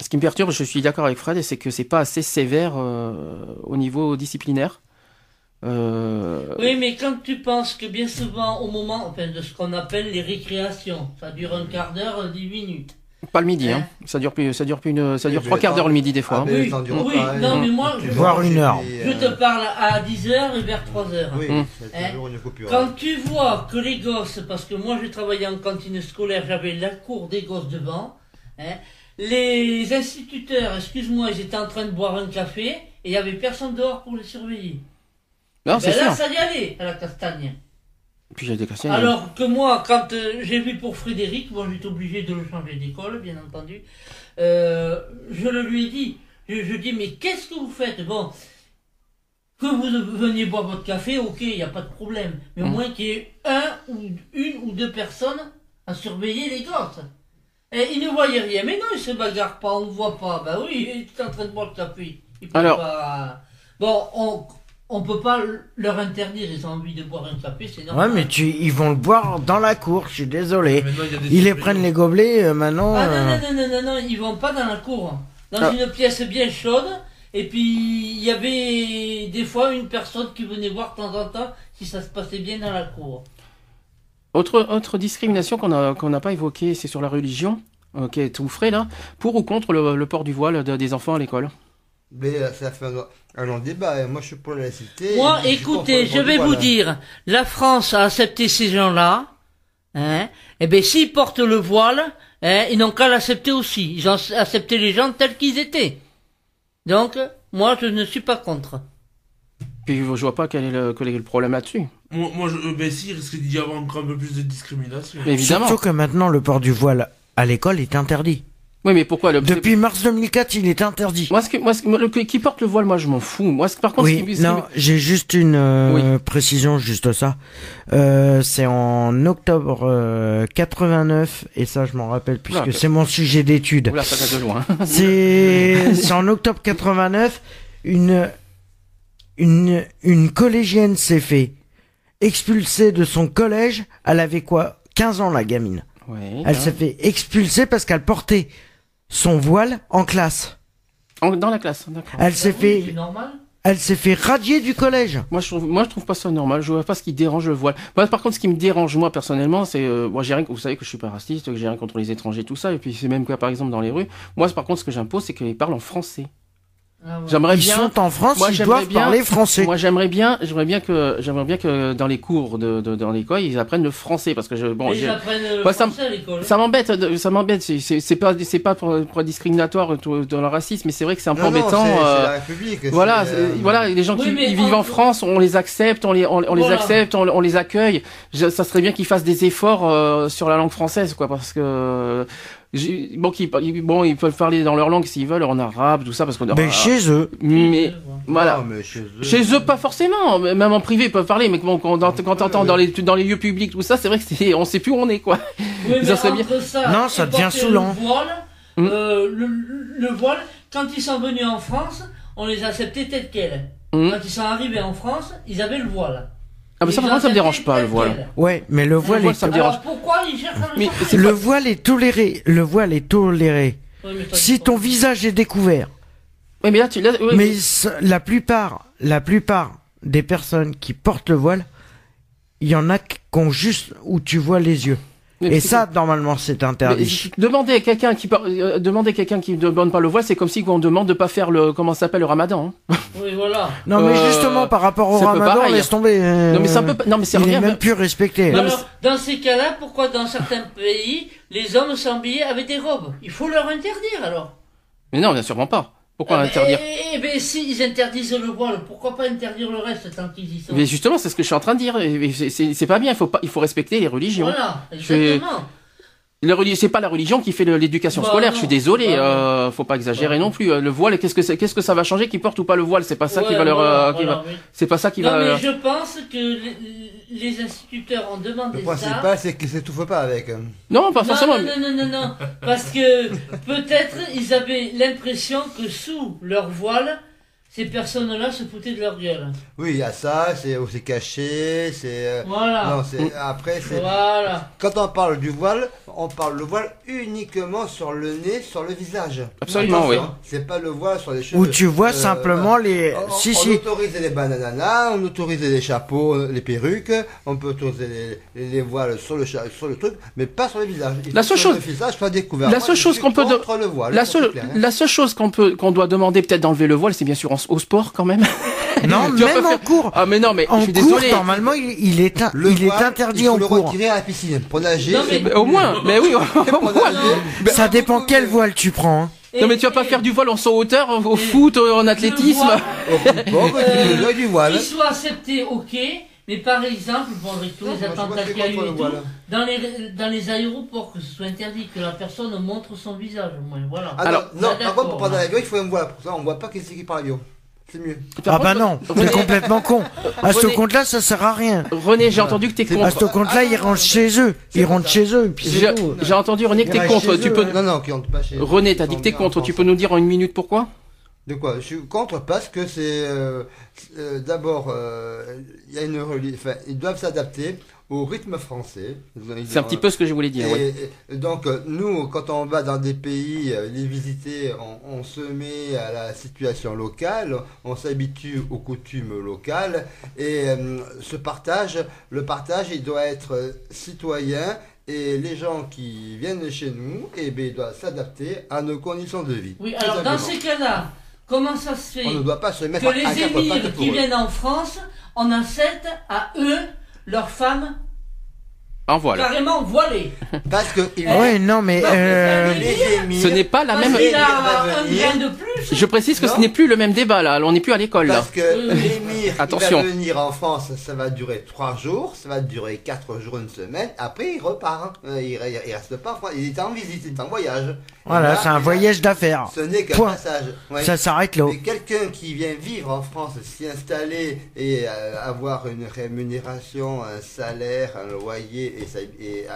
ce qui me perturbe, je suis d'accord avec Fred, c'est que c'est pas assez sévère euh, au niveau disciplinaire. Euh, Oui, mais quand tu penses que bien souvent, au moment enfin, de ce qu'on appelle les récréations, ça dure un quart d'heure, dix minutes. Pas le midi, Hein hein. Ça dure plus, ça dure plus une, ça dure trois quarts d'heure le midi des fois. Ah, hein. Oui, oui, non, mais moi, je- Voire manges une heure. Je te parle à 10h et vers 3h. Oui, Hum. c'est Hein. toujours une coupure. Quand tu vois que les gosses, parce que moi je travaillais en cantine scolaire, j'avais la cour des gosses devant, hein, les instituteurs, excuse-moi, ils étaient en train de boire un café et il n'y avait personne dehors pour les surveiller. Non, c'est ben là, sûr. ça y allait à la castagne. Puis j'ai des. Alors que moi, quand euh, j'ai vu pour Frédéric, moi j'étais obligé de le changer d'école, bien entendu, euh, je le lui ai dit. Je, je dis, mais qu'est-ce que vous faites? Bon, que vous veniez boire votre café, ok, il n'y a pas de problème. Mais au Mhm. moins qu'il y ait un ou une ou deux personnes à surveiller les gosses. Et ils ne voyaient rien. Mais non, ils se bagarrent pas, on ne voit pas. Ben oui, ils étaient en train de boire le café. Ils peuvent Alors- pas- Bon, on on peut pas leur interdire, ils ont envie de boire un café, c'est normal. Ouais, mais tu, ils vont le boire dans la cour, je suis désolé. Ils les prennent les gobelets, euh, maintenant. Ah euh, non, non, non, non, non, ils vont pas dans la cour. Dans Ah. une pièce bien chaude. Et puis, il y avait des fois une personne qui venait voir de temps en temps si ça se passait bien dans la cour. Autre, autre discrimination qu'on a, qu'on n'a pas évoquée, c'est sur la religion. Ok, tout frais là. Pour ou contre le, le port du voile de- des enfants à l'école? Mais euh, ça fait un, un long débat. et Moi, je suis pour la laïcité. Moi, écoutez, je vais vous dire, la France a accepté ces gens-là. Hein, et bien, s'ils portent le voile, hein, ils n'ont qu'à l'accepter aussi. Ils ont accepté les gens tels qu'ils étaient. Donc, moi, je ne suis pas contre. Puis je vois pas quel est le, quel est le problème là-dessus. Moi, moi je, euh, ben si, il risque d'y avoir encore un peu plus de discrimination. Mais évidemment. Surtout que maintenant, le port du voile à l'école est interdit. Oui, mais pourquoi le Depuis mars 2004, il est interdit. Moi, ce que, moi, ce que- moi, le- qui porte le voile, moi, je m'en fous. Moi, ce- par contre, Oui, qui- ce qui- non, j'ai juste une euh, précision, juste ça. Euh, c'est en octobre euh, 89, et ça je m'en rappelle puisque c'est mon sujet d'étude. Oula, ça date de loin. C'est c'est en octobre 89, une une une collégienne s'est fait expulser de son collège. Elle avait quoi? 15 ans la gamine. Ouais, Elle hein. s'est fait expulser parce qu'elle portait son voile en classe. En- dans la classe, d'accord. Elle s'est fait C'est normal. elle s'est fait radier du collège. Moi je trouve, moi je trouve pas ça normal. Je vois pas ce qui dérange le voile. Moi, par contre, ce qui me dérange moi personnellement, c'est, euh, moi j'ai rien. Vous savez que je suis pas raciste, que j'ai rien contre les étrangers, tout ça. Et puis c'est même quoi, par exemple, dans les rues. Moi, c'est par contre, ce que j'impose, c'est qu'ils parlent en français. Ah ouais. J'aimerais Ils bien. sont en France, Moi, ils doivent bien- parler français. Moi, j'aimerais bien, j'aimerais bien que, j'aimerais bien que dans les cours de, de dans l'école, ils apprennent le français parce que je, bon, ils le Moi, ça à l'école. ça m'embête, de- ça m'embête. C'est- pas, c'est pas pour, pour discriminatoire dans le racisme, mais c'est vrai que c'est un peu Non, non, embêtant. c'est euh, la République. Voilà, euh, voilà, les gens Oui, qui ils vivent en- en France, on les accepte, on les, on, on les Voilà. accepte, on, on les accueille. Je- ça serait bien qu'ils fassent des efforts euh, sur la langue française, quoi, parce que bon, qu'ils, ils- bon, ils peuvent parler dans leur langue s'ils veulent, en arabe, tout ça, parce qu'on. Ben, chez eux. mais voilà. non, mais chez eux. Chez eux, pas forcément. mais Même en privé, ils peuvent parler. Mais bon, quand, quand quand t'entends dans les dans les lieux publics, tout ça, c'est vrai que c'est, on sait plus où on est, quoi. Oui, mais Ça serait bien. ça Non, ça devient saoulant. Le voile, Hmm. euh, le, le voile, quand ils sont venus en France, on les acceptait tels quels. Hmm. Quand ils sont arrivés en France, ils avaient le voile. Ah, mais ça, par ça me dérange pas le voile. Ouais, mais le voile voile, est ça me dérange. Alors pourquoi ils cherchent à le Mais sortir c'est le pas- voile est toléré. Le voile est toléré. Oui, mais toi, Si ton visage est découvert. Oui, mais là, tu, là, ouais, Mais ce- la plupart, la plupart des personnes qui portent le voile, il y en a qui ont juste où tu vois les yeux. Mais Et ça, normalement, c'est Mais interdit. demander à quelqu'un qui par- euh, demander à quelqu'un qui ne demande pas le voile, c'est comme si on demande de pas faire le comment ça s'appelle le Ramadan. hein. Oui, voilà. Non, mais Euh, justement, par rapport au ramadan, pareil. laisse tomber. euh, Non mais c'est un peu non mais c'est il est rien. même plus respecté. Mais Alors, dans ces cas-là, pourquoi dans certains pays, les hommes sont habillés avec des robes? Il faut leur interdire alors. Mais non, bien sûrement pas. Pourquoi ben, interdire Eh, eh ben, si ils interdisent le voile, pourquoi pas interdire le reste tant qu'ils y sont Mais justement, c'est ce que je suis en train de dire. C'est- pas bien. Il faut pas. Il faut respecter les religions. Voilà, exactement. C'est pas la religion qui fait le- l'éducation Bah scolaire. non. Je suis désolé. Bah euh, faut pas exagérer Bah non plus. Euh, Le voile, qu'est-ce que c'est- qu'est-ce que ça va changer, qu'ils portent ou pas le voile C'est pas ça qui va leur. voilà, euh, qui voilà, va- oui. C'est pas ça qui Non, va. mais je pense que les, les instituteurs ont demandé Le ça. principal, c'est qu'ils s'étouffent pas avec. Non, pas Non, forcément. non, non, non, non, non, parce que peut-être ils avaient l'impression que sous leur voile, ces personnes-là se foutaient de leur gueule. Oui, il y a ça, c'est caché, c'est. euh, Voilà. Non, c'est après c'est. Voilà. Quand on parle du voile, on parle le voile uniquement sur le nez, sur le visage. Absolument, oui. C'est pas le voile sur les cheveux. Où tu vois Euh, simplement les. On, si, on si. autorise les bananas, on autorise les chapeaux, les perruques, on peut autoriser les, les- les voiles sur le, sur le truc, mais pas sur le visage. Il La seule chose- Le visage soit découvert. la seule chose qu'on peut de- contre le voile. La clair, hein. la seule chose qu'on peut, qu'on doit demander peut-être d'enlever le voile, c'est bien sûr au sport quand même. Non, même en cours. Ah mais non, mais En je suis cours, désolé. normalement, il, il est, Le il est interdit il faut en le cours. retirer à la piscine pour nager. Non, mais- c'est- Mais au moins, mais oui, au moins. Non, Ça dépend quel voile tu prends. hein. Non mais tu vas pas faire du voile en saut hauteur, au foot, en athlétisme. voile, Au football, Euh, du voile. Qu'il soit accepté, ok, mais par exemple, bon, avec tous Non, les attentats qu'il y a eu contre et le tout, voile. dans les, dans les aéroports, que ce soit interdit que la personne montre son visage, au moins, voilà. Ah Alors, non, non, ah, par contre, pour prendre l'avion, il faut un voile. Pour ça, on voit pas qui c'est qui parle l'avion. C'est mieux. Ah bah contre, non, c'est complètement con. À ce compte-là, ça sert à rien. René, j'ai entendu que t'es C'est À contre. ce compte-là, ils rentrent chez eux. Ils rentrent chez eux, J'ai entendu René que t'es contre. Tu eux, peux. hein. Non, non, qui rentre pas chez René, t'as dit que t'es contre. Tu peux nous dire en une minute pourquoi? De quoi? Je suis contre parce que c'est euh, euh, d'abord euh, il y a une enfin, ils doivent s'adapter au rythme français. C'est un petit peu ce que je voulais dire. et- ouais. et donc nous, quand on va dans des pays les visiter, on, on se met à la situation locale, on s'habitue aux coutumes locales et euh, ce partage, le partage, il doit être citoyen. Et les gens qui viennent chez nous, eh bien, ils doivent s'adapter à nos conditions de vie. Oui, alors dans ces cas-là, comment ça se fait On ne doit pas se mettre que à les émirs qui viennent en France en acceptent à eux, leurs femmes, En voilà. carrément voilées Parce que ils- Ouais, non, mais euh, Ce n'est pas la Parce même. a un gain de plus. Je précise que ce n'est plus le même débat là. On n'est plus à l'école là. Parce que l'émir, Attention. il va venir en France, ça va durer trois jours, ça va durer quatre jours, une semaine. Après, il repart. Euh, Il, il, il reste pas en France. Il est en visite, il est en voyage. Voilà, c'est un voyage d'affaires. Ce n'est qu'un passage. Ouais. Ça s'arrête là. Mais quelqu'un qui vient vivre en France, s'y installer et euh, avoir une rémunération, un salaire, un loyer et, et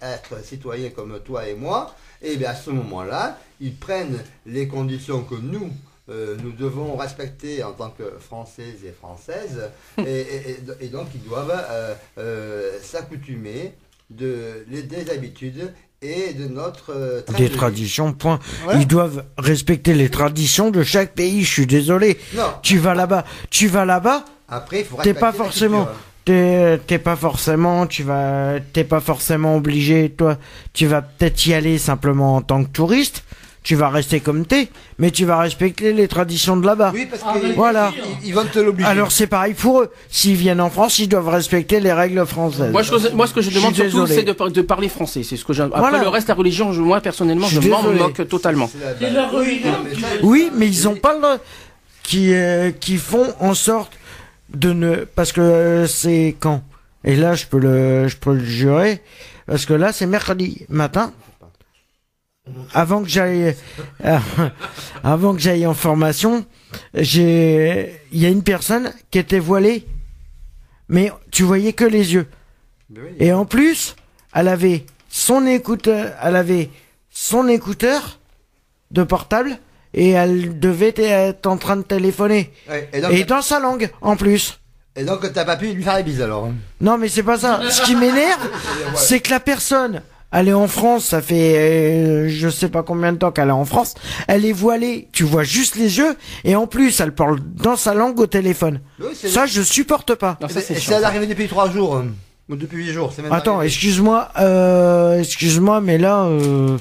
être citoyen comme toi et moi, et bien à ce moment-là, ils prennent les conditions que nous, euh, nous devons respecter en tant que Françaises et Françaises, et, donc ils doivent euh, euh, s'accoutumer de, des habitudes et de notre euh, Des traditions, point. Voilà. Ils doivent respecter les traditions de chaque pays, je suis désolé. Non, Tu vas là-bas, tu vas là-bas, après il faut T'es pas forcément-. T'es t'es pas forcément, tu vas, t'es pas forcément obligé, toi, tu vas peut-être y aller simplement en tant que touriste, tu vas rester comme t'es, mais tu vas respecter les traditions de là-bas. Oui, parce Ah, que Voilà. ils, ils vont te l'obliger. Alors c'est pareil pour eux. S'ils viennent en France, ils doivent respecter les règles françaises. Moi, je, moi, ce que je demande surtout, c'est de, par- de parler français. C'est ce que j'ai. Après Voilà. le reste, la religion, je- moi personnellement, Je m'en moque totalement. la Oui, mais ils ont pas le qui euh, qui font en sorte de ne parce que euh, c'est quand? Et là je peux le je peux le jurer parce que là c'est mercredi matin. Avant que j'aille euh, avant que j'aille en formation j'ai il y a une personne qui était voilée. Mais tu voyais que les yeux. Et en plus, elle avait son écouteur, elle avait son écouteur de portable et elle devait être en train de téléphoner. Ouais, et, donc, Et dans sa langue, en plus. et donc, t'as pas pu lui faire la bise alors. hein? Non, mais c'est pas ça. Ce qui m'énerve, c'est que la personne, elle est en France, ça fait euh, je sais pas combien de temps qu'elle est en France, elle est voilée, tu vois juste les yeux, et en plus, elle parle dans sa langue au téléphone. Oui, Ça, je supporte pas. Non, ça, c'est arrivé depuis trois jours. hein. Ou depuis huit jours. c'est même Attends, excuse-moi, euh, excuse-moi, mais là, euh,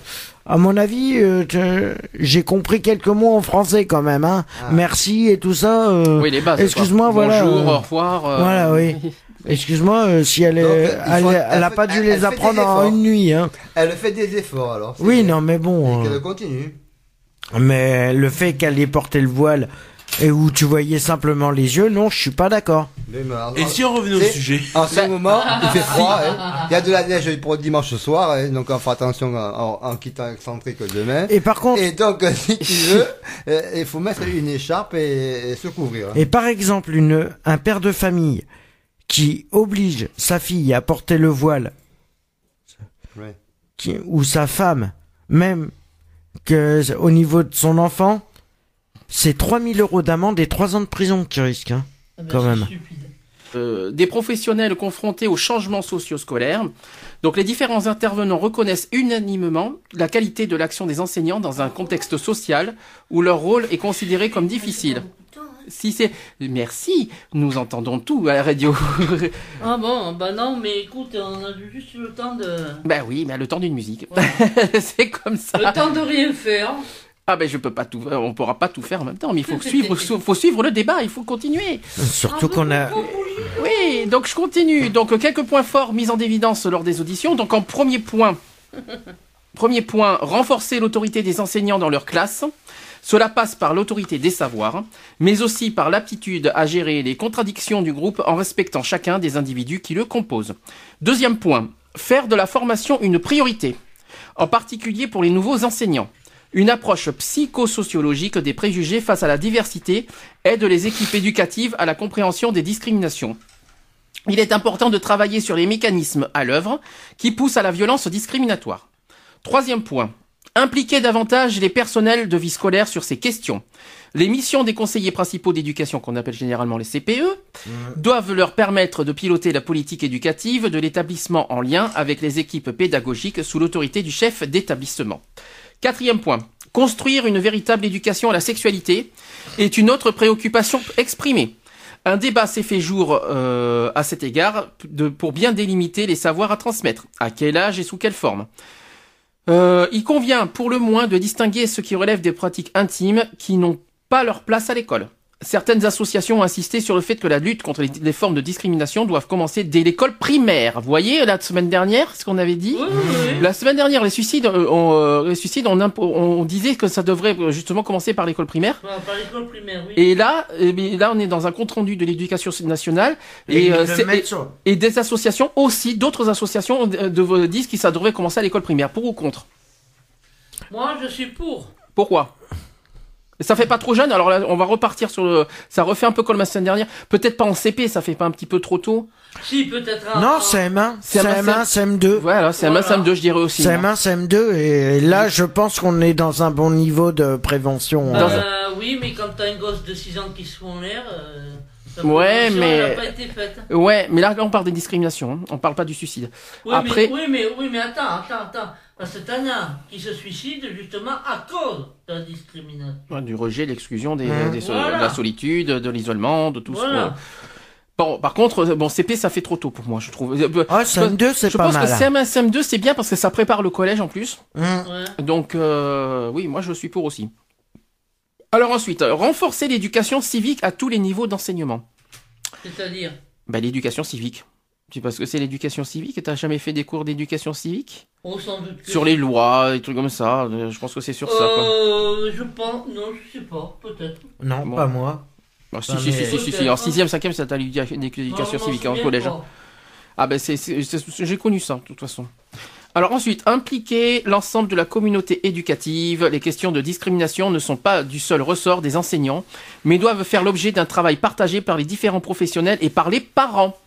à mon avis, euh, j'ai compris quelques mots en français quand même, hein. Ah. Merci et tout ça. euh, Oui, les bases. Excuse-moi, voilà, Bonjour, euh, au revoir. voilà, oui. Excuse-moi si elle, est, Donc, elle, il faut- elle, elle a fait- pas dû les apprendre en une nuit, hein. Elle fait des efforts alors. Oui, non, mais Et bon. qu'elle euh, continue. mais le fait qu'elle ait porté le voile et où tu voyais simplement les yeux, non, je suis pas d'accord. Et si on revenait au sujet En ce moment, il fait froid. hein. Il y a de la neige pour dimanche soir, hein, donc on fera attention en, en- en quittant excentrique demain. Et par contre, Et donc, si tu veux, euh, il faut mettre une écharpe et, et se couvrir. hein. Et par exemple, une, un père de famille qui oblige sa fille à porter le voile, Ouais. qui, ou sa femme, même que au niveau de son enfant, c'est 3000 euros d'amende et 3 ans de prison qui risque. Hein. Ah ben, Quand même. euh, des professionnels confrontés aux changements socio-scolaires. Donc les différents intervenants reconnaissent unanimement la qualité de l'action des enseignants dans un contexte social où leur rôle est considéré comme difficile. Si c'est merci, nous entendons tout à la radio. Ah bon, bah non, mais écoute, on a juste le temps de... ben oui, mais le temps d'une musique. Ouais. c'est comme ça. Le temps de rien faire. Ah ben je peux pas tout, on pourra pas tout faire en même temps, mais il faut suivre, faut suivre le débat, il faut continuer. Surtout qu'on a. Oui, donc je continue. Donc quelques points forts mis en évidence lors des auditions. Donc en premier point, premier point, renforcer l'autorité des enseignants dans leur classe. Cela passe par l'autorité des savoirs, mais aussi par l'aptitude à gérer les contradictions du groupe en respectant chacun des individus qui le composent. Deuxième point, faire de la formation une priorité, en particulier pour les nouveaux enseignants. Une approche psychosociologique des préjugés face à la diversité aide les équipes éducatives à la compréhension des discriminations. Il est important de travailler sur les mécanismes à l'œuvre qui poussent à la violence discriminatoire. Troisième point. Impliquer davantage les personnels de vie scolaire sur ces questions. Les missions des conseillers principaux d'éducation, qu'on appelle généralement les CPE, doivent leur permettre de piloter la politique éducative de l'établissement en lien avec les équipes pédagogiques sous l'autorité du chef d'établissement. Quatrième point. Construire une véritable éducation à la sexualité est une autre préoccupation exprimée. Un débat s'est fait jour euh, à cet égard pour bien délimiter les savoirs à transmettre, à quel âge et sous quelle forme? Euh, il convient pour le moins de distinguer ce qui relève des pratiques intimes qui n'ont pas leur place à l'école. Certaines associations ont insisté sur le fait que la lutte contre les, les formes de discrimination doivent commencer dès l'école primaire. Vous voyez, la semaine dernière, ce qu'on avait dit Oui, oui. La semaine dernière, les suicides, euh, on, euh, les suicides, on, on disait que ça devrait euh, justement commencer par l'école primaire. Voilà, par l'école primaire, oui. Et là, eh bien, là, on est dans un compte rendu de l'éducation nationale Et, et, euh, et des associations aussi, d'autres associations de, disent que ça devrait commencer à l'école primaire. Pour ou contre? Moi, je suis pour. Pourquoi? Ça fait pas trop jeune, alors là, on va repartir sur le. Ça refait un peu comme la semaine dernière. Peut-être pas en CP, ça fait pas un petit peu trop tôt. Si, peut-être un. Non, un- CM1, CM1, CM1, CM2. Voilà, c'est un Voilà. SM2, je dirais aussi. hein. CM1, CM2, et là, je pense qu'on est dans un bon niveau de prévention. Dans euh. Euh, oui, mais quand t'as un gosse de 6 ans qui se fout en l'air, euh, Ouais, mais- pas été faite. Ouais, mais là, on parle des discriminations. hein. On parle pas du suicide. Oui, Après- mais, oui, mais, oui, mais attends, attends, attends. Parce que t'en as qui se suicident justement à cause de la discrimination. Ouais, Du rejet, de l'exclusion, des, Mmh. des- Voilà. de la solitude, de l'isolement, de tout Voilà. ça. Bon, par contre, euh, bon, CP, ça fait trop tôt pour moi, je trouve. Euh, Ah, CM2, c'est je pas pense mal. que CM1, CM2, c'est bien parce que ça prépare le collège en plus. Ouais. Donc, euh, oui, moi, je suis pour aussi. Alors ensuite, euh, renforcer l'éducation civique à tous les niveaux d'enseignement. C'est-à-dire. Bah, l'éducation civique. Tu sais pas ce que c'est l'éducation civique? T'as jamais fait des cours d'éducation civique? Oh, sans doute que Sur les lois, des trucs comme ça. euh, Je pense que c'est sur ça, quoi. Euh, je pense. Non, je sais pas, peut-être. Non, Bon. pas moi. Ah, si, bah, si, si, si, si, si. En sixième, cinquième, c'est à l'éducation civique en collège. pas. Ah ben c'est, c'est- c'est- j'ai connu ça de toute façon. Alors ensuite, impliquer l'ensemble de la communauté éducative. Les questions de discrimination ne sont pas du seul ressort des enseignants, mais doivent faire l'objet d'un travail partagé par les différents professionnels et par les parents.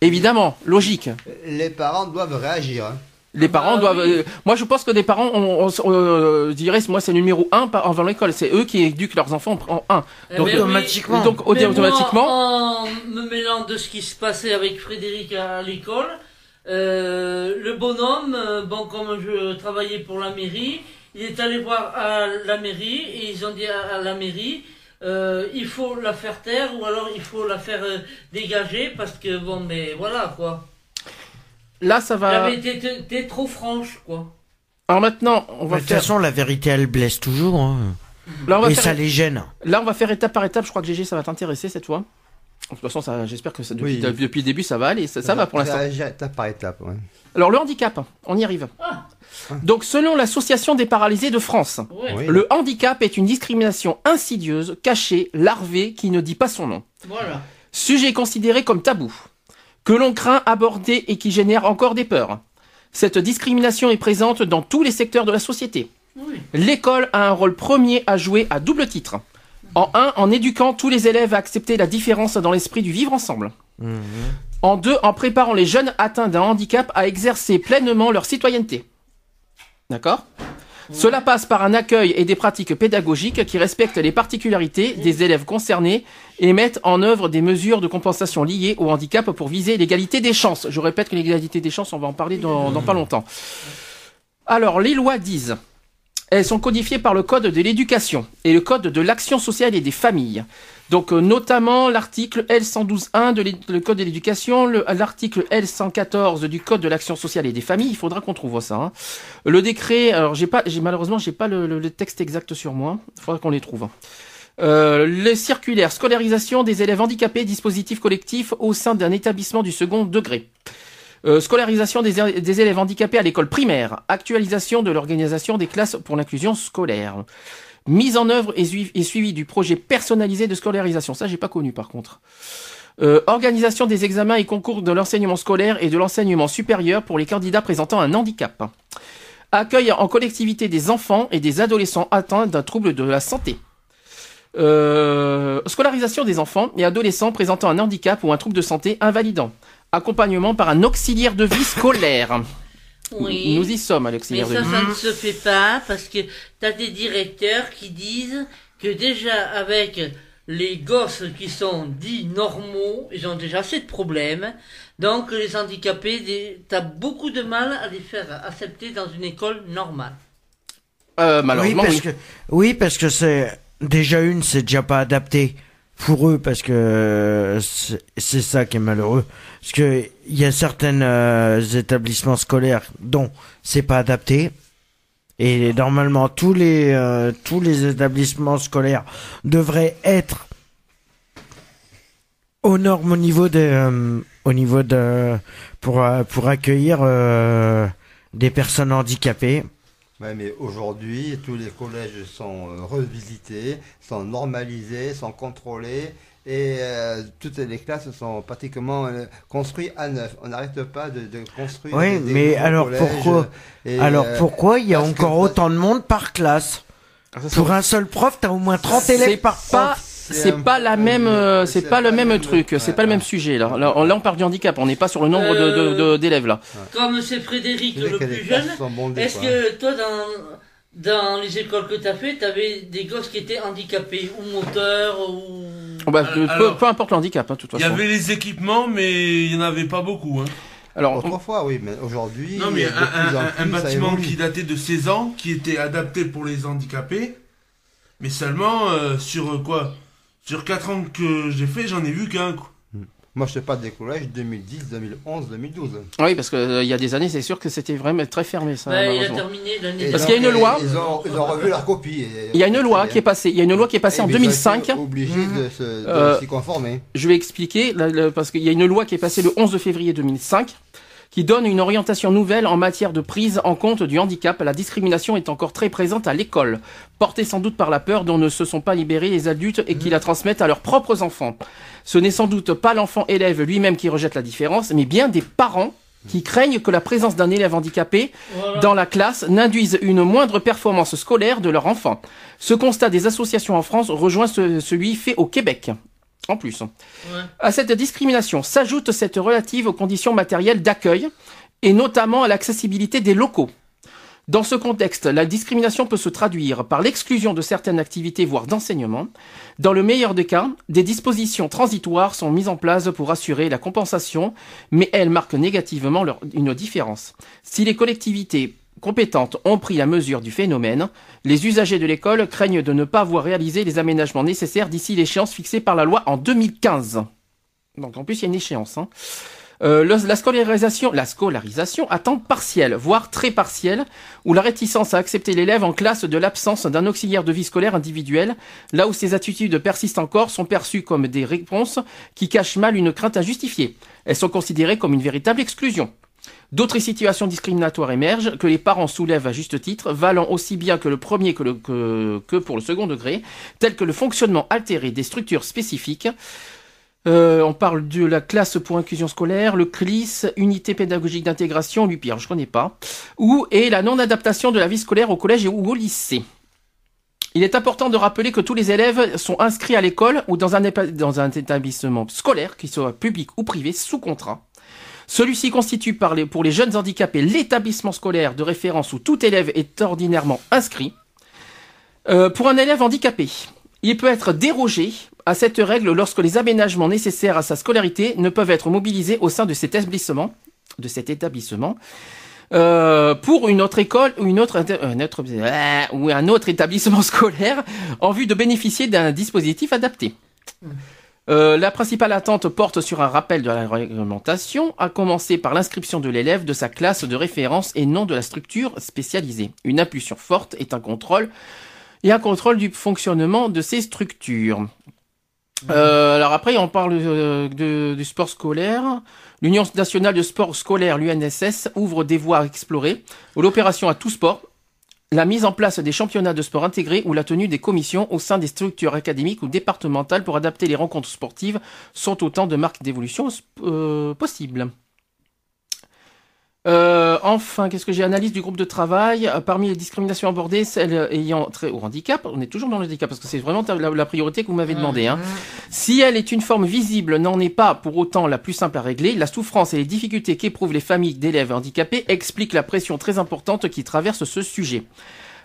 Évidemment, logique. Les parents doivent réagir. hein. Les parents bah doivent. oui. euh, moi, je pense que des parents, on, on- euh, je dirais, moi, c'est le numéro un par- avant l'école. C'est eux qui éduquent leurs enfants en un. Eh Donc, ben oui. automatiquement. Donc, Mais automatiquement. moi, en me mêlant de ce qui se passait avec Frédéric à l'école, euh, le bonhomme, euh, bon, comme je travaillais pour la mairie, il est allé voir à la mairie et ils ont dit à, à la mairie, euh, il faut la faire taire ou alors il faut la faire euh, dégager parce que bon, mais voilà quoi. Là, ça va. été trop franche quoi. Alors maintenant, on De va toute faire. façon, la vérité, elle blesse toujours. hein. Là, on va Et faire- ça les gêne. Là, on va faire étape par étape. Je crois que GG, ça va t'intéresser cette fois. De toute façon, ça, j'espère que ça, depuis, Oui. depuis le début, ça va aller. Ça, ça va pour l'instant. Étape par étape. ouais. Alors, le handicap, on y arrive. Ah. Donc, selon l'Association des paralysés de France, Ouais, le handicap est une discrimination insidieuse, cachée, larvée, qui ne dit pas son nom. voilà. Sujet considéré comme tabou, que l'on craint aborder et qui génère encore des peurs. Cette discrimination est présente dans tous les secteurs de la société. Oui. L'école a un rôle premier à jouer à double titre. En un, en éduquant tous les élèves à accepter la différence dans l'esprit du vivre ensemble. Mhm. En deux, en préparant les jeunes atteints d'un handicap à exercer pleinement leur citoyenneté. D'accord Cela passe par un accueil et des pratiques pédagogiques qui respectent les particularités des élèves concernés et mettent en œuvre des mesures de compensation liées au handicap pour viser l'égalité des chances. Je répète que l'égalité des chances, on va en parler dans, dans pas longtemps. Alors, les lois disent, elles sont codifiées par le Code de l'éducation et le Code de l'action sociale et des familles. Donc, euh, notamment l'article L112.1 de le Code de l'éducation, le- l'article L114 du Code de l'action sociale et des familles. Il faudra qu'on trouve ça. hein. Le décret, alors j'ai pas, j'ai malheureusement j'ai pas le, texte exact sur moi. Il faudra qu'on les trouve. Euh, les circulaires, scolarisation des élèves handicapés, dispositif collectif au sein d'un établissement du second degré. Euh, scolarisation des, élèves handicapés à l'école primaire. Actualisation de l'organisation des classes pour l'inclusion scolaire. Mise en œuvre et suivi du projet personnalisé de scolarisation. Ça, j'ai pas connu par contre. Euh, organisation des examens et concours de l'enseignement scolaire et de l'enseignement supérieur pour les candidats présentant un handicap. Accueil en collectivité des enfants et des adolescents atteints d'un trouble de la santé. Euh, scolarisation des enfants et adolescents présentant un handicap ou un trouble de santé invalidant. Accompagnement par un auxiliaire de vie scolaire. Oui. Nous y sommes à Mais l'auxiliaire de ça, vie. ça ne se fait pas parce que t'as des directeurs qui disent que déjà avec les gosses qui sont dits normaux, ils ont déjà assez de problèmes. Donc les handicapés, des- t'as beaucoup de mal à les faire accepter dans une école normale. Euh, Oui, malheureusement, parce oui. que, oui, parce que c'est déjà une, c'est déjà pas adapté pour eux, parce que euh, c'est ça qui est malheureux. Parce que il y a certains euh, établissements scolaires dont c'est pas adapté, Et normalement, tous les euh, tous les établissements scolaires devraient être aux normes au niveau de euh, au niveau de pour euh, pour accueillir euh, des personnes handicapées. Ouais, mais aujourd'hui, tous les collèges sont euh, revisités, sont normalisés, sont contrôlés et euh, toutes les classes sont pratiquement euh, construites à neuf. On n'arrête pas de, de construire. Oui, des- des mais alors pourquoi et, Alors euh, pourquoi il y a que- encore autant de monde par classe? Pour un seul prof, t'as au moins 30 C'est élèves par pas, prof. c'est un- pas la même, euh, c'est c'est pas le même truc, c'est ouais, pas le même sujet là. Là, on, là, on parle du handicap, on n'est pas sur le nombre Euh, d'élèves là. Comme c'est Frédéric c'est le plus jeune, est-ce que toi, dans, dans les écoles que tu as fait, tu avais des gosses qui étaient handicapés, ou moteurs, ou... Oh, bah, Euh, peu, alors- peu importe le handicap, hein, de toute Il y façon. avait les équipements, mais il n'y en avait pas beaucoup. Hein. Alors, on- Autrefois, oui, mais aujourd'hui, Non, mais un, plus un- bâtiment qui datait de 16 ans, qui était adapté pour les handicapés, mais seulement euh, sur euh, quoi? Sur 4 ans que j'ai fait, j'en ai vu qu'un. quoi. Moi, je te parle des collèges 2010, 2011, 2012. oui, parce qu'il y a des années, c'est sûr que c'était vraiment très fermé ça. Il a terminé l'année Et Parce qu'il y a une loi. Ils ont, ils ont revu leur copie. et- Il y a une loi qui est passée. Il y a une loi qui est passée Et en ils ont 2005. été obligés de se- de Euh, s'y conformer. Je vais expliquer là, le- parce qu'il y a une loi qui est passée le 11 février 2005 qui donne une orientation nouvelle en matière de prise en compte du handicap. La discrimination est encore très présente à l'école, portée sans doute par la peur dont ne se sont pas libérés les adultes et qui la transmettent à leurs propres enfants. Ce n'est sans doute pas l'enfant élève lui-même qui rejette la différence, mais bien des parents qui craignent que la présence d'un élève handicapé Voilà. dans la classe n'induise une moindre performance scolaire de leur enfant. Ce constat des associations en France rejoint ce- celui fait au Québec. En plus. Ouais. À cette discrimination s'ajoute cette relative aux conditions matérielles d'accueil et notamment à l'accessibilité des locaux. Dans ce contexte, la discrimination peut se traduire par l'exclusion de certaines activités, voire d'enseignement. Dans le meilleur des cas, des dispositions transitoires sont mises en place pour assurer la compensation, mais elles marquent négativement leur- une différence. Si les collectivités compétentes ont pris la mesure du phénomène, les usagers de l'école craignent de ne pas avoir réalisé les aménagements nécessaires d'ici l'échéance fixée par la loi en 2015. Donc en plus, il y a une échéance. hein. Euh, la scolarisation, la scolarisation à temps partiel, voire très partiel, ou la réticence à accepter l'élève en classe de l'absence d'un auxiliaire de vie scolaire individuel, là où ces attitudes persistent encore, sont perçues comme des réponses qui cachent mal une crainte injustifiée. Elles sont considérées comme une véritable exclusion. D'autres situations discriminatoires émergent, que les parents soulèvent à juste titre, valant aussi bien que le premier que, pour le second degré, tels que le fonctionnement altéré des structures spécifiques. Euh, on parle de la classe pour inclusion scolaire, le CLIS, unité pédagogique d'intégration, lui pire, je connais pas, ou et la non-adaptation de la vie scolaire au collège ou au lycée. Il est important de rappeler que tous les élèves sont inscrits à l'école ou dans un, dans un établissement scolaire, qu'il soit public ou privé, sous contrat. Celui-ci constitue pour les jeunes handicapés l'établissement scolaire de référence où tout élève est ordinairement inscrit. Euh, pour un élève handicapé, il peut être dérogé à cette règle lorsque les aménagements nécessaires à sa scolarité ne peuvent être mobilisés au sein de cet établissement, euh, pour une autre école ou euh, ou un autre établissement scolaire en vue de bénéficier d'un dispositif adapté. Euh, la principale attente porte sur un rappel de la réglementation, à commencer par l'inscription de l'élève de sa classe de référence et non de la structure spécialisée. Une impulsion forte est un contrôle et un contrôle du fonctionnement de ces structures. Euh, alors après, on parle euh, de- du sport scolaire. L'Union nationale de sport scolaire, l'UNSS, ouvre des voies à explorer. L'opération à tout sport, la mise en place des championnats de sport intégrés ou la tenue des commissions au sein des structures académiques ou départementales pour adapter les rencontres sportives sont autant de marques d'évolution euh, possibles. Euh, enfin, qu'est-ce que j'ai Analyse du groupe de travail. Euh, Parmi les discriminations abordées, celles ayant trait au handicap, on est toujours dans le handicap parce que c'est vraiment la, la priorité que vous m'avez demandé. Hein. Si elle est une forme visible, n'en est pas pour autant la plus simple à régler. La souffrance et les difficultés qu'éprouvent les familles d'élèves handicapés expliquent la pression très importante qui traverse ce sujet.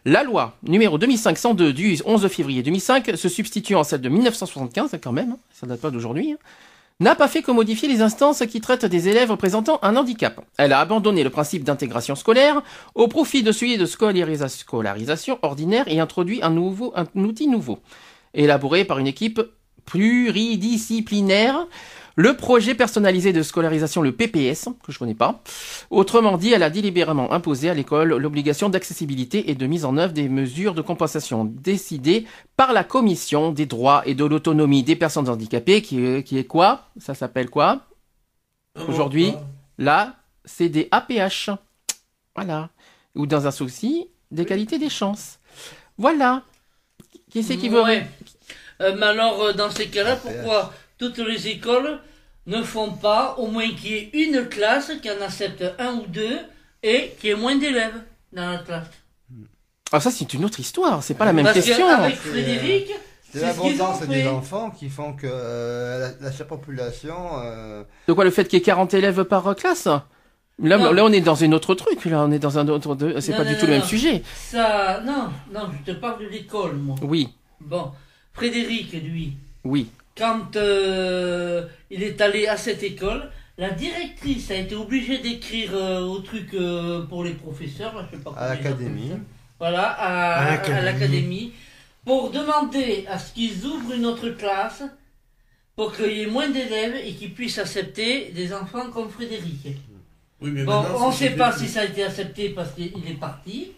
La loi numéro 2502 du 11 février 2005, se substituant à celle de 1975, quand même, hein, ça date pas d'aujourd'hui, hein, n'a pas fait que modifier les instances qui traitent des élèves présentant un handicap. Elle a abandonné le principe d'intégration scolaire au profit de celui de scolarisa- scolarisation ordinaire et introduit un, nouveau, un outil nouveau, élaboré par une équipe pluridisciplinaire Le projet personnalisé de scolarisation, le PPS, que je connais pas. Autrement dit, elle a délibérément imposé à l'école l'obligation d'accessibilité et de mise en œuvre des mesures de compensation décidées par la Commission des droits et de l'autonomie des personnes handicapées, qui est, quoi? Ça s'appelle quoi? Aujourd'hui, la CDAPH. Voilà. Ou dans un souci d'égalité des chances. Voilà. Qui c'est qui veut. Euh, mais alors, euh, dans ces cas-là, pourquoi? Toutes les écoles ne font pas au moins qu'il y ait une classe qui en accepte un ou deux et qu'il y ait moins d'élèves dans la classe Ah ça c'est une autre histoire, c'est pas la même Parce question. Frédéric, C'est ont l'abondance des enfants qui font que euh, la, la surpopulation. euh, De quoi le fait qu'il y ait 40 élèves par euh, classe? Là, Non. là, on est dans une autre truc. Là, on est dans un autre. C'est Non, pas non, du tout non, le même non. sujet. Ça, non, non, je te parle de l'école, moi. Oui, Bon, Frédéric, lui, oui. Quand euh, il est allé à cette école, la directrice a été obligée d'écrire euh, au truc euh, pour les professeurs, là, je sais pas À l'académie. Voilà, à, l'académie. pour demander à ce qu'ils ouvrent une autre classe pour qu'il y ait moins d'élèves et qu'ils puissent accepter des enfants comme Frédéric. Oui, mais Bon, on ne sait pas si ça a été accepté parce qu'il est parti.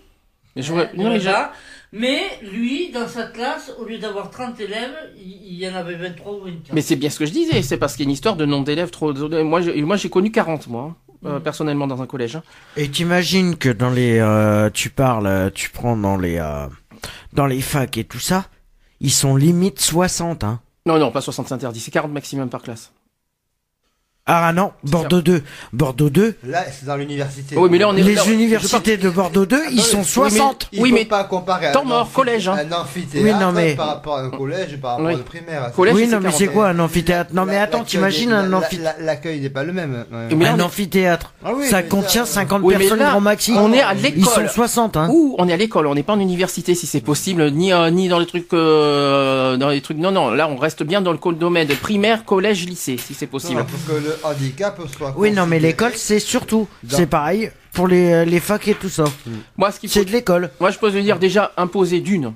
Mais, je, Hein, non, mais, je- voilà. Mais lui, dans sa classe, au lieu d'avoir 30 élèves, il il y en avait 23 ou 24. mais c'est bien ce que je disais. C'est parce qu'il y a une histoire de nombre d'élèves trop. Moi, j'ai- moi, j'ai connu 40 moi, hein, euh, Mm. personnellement dans un collège. hein. Et t'imagines que dans les, euh, tu parles, euh, tu prends dans les, euh, dans les facs et tout ça, ils sont limite 60, hein. Non, non, pas 60 interdits. C'est 40 maximum par classe. Ah non, Bordeaux 2, Bordeaux 2, Là, c'est dans l'université. Oui, mais là, on est- les là, universités de Bordeaux 2, ils sont 60. Il Oui, mais pas comparer temps un, mort, collège, hein. un amphithéâtre Oui, non, mais- par rapport à un collège et par rapport Oui. à une primaire. Collège, oui, c'est non, mais 40. c'est quoi un amphithéâtre Non, mais attends, t'imagines un amphithéâtre la- L'accueil n'est pas le même. ouais. Mais là, Un amphithéâtre, Ah oui, ça contient ça- 50 Oui, mais personnes là, grand maxi. on est à Ils l'école. sont 60, hein. Ouh, on est à l'école, on n'est pas en université si c'est possible, ni euh, ni dans les trucs euh, dans les trucs. Non, non, là on reste bien dans le domaine primaire, collège, lycée, si c'est possible. Le handicap soit. Oui, non, mais l'école, c'est surtout, c'est pareil pour les, les facs et tout ça. Moi, ce qu'il faut, C'est de l'école. moi je peux te dire déjà imposer d'une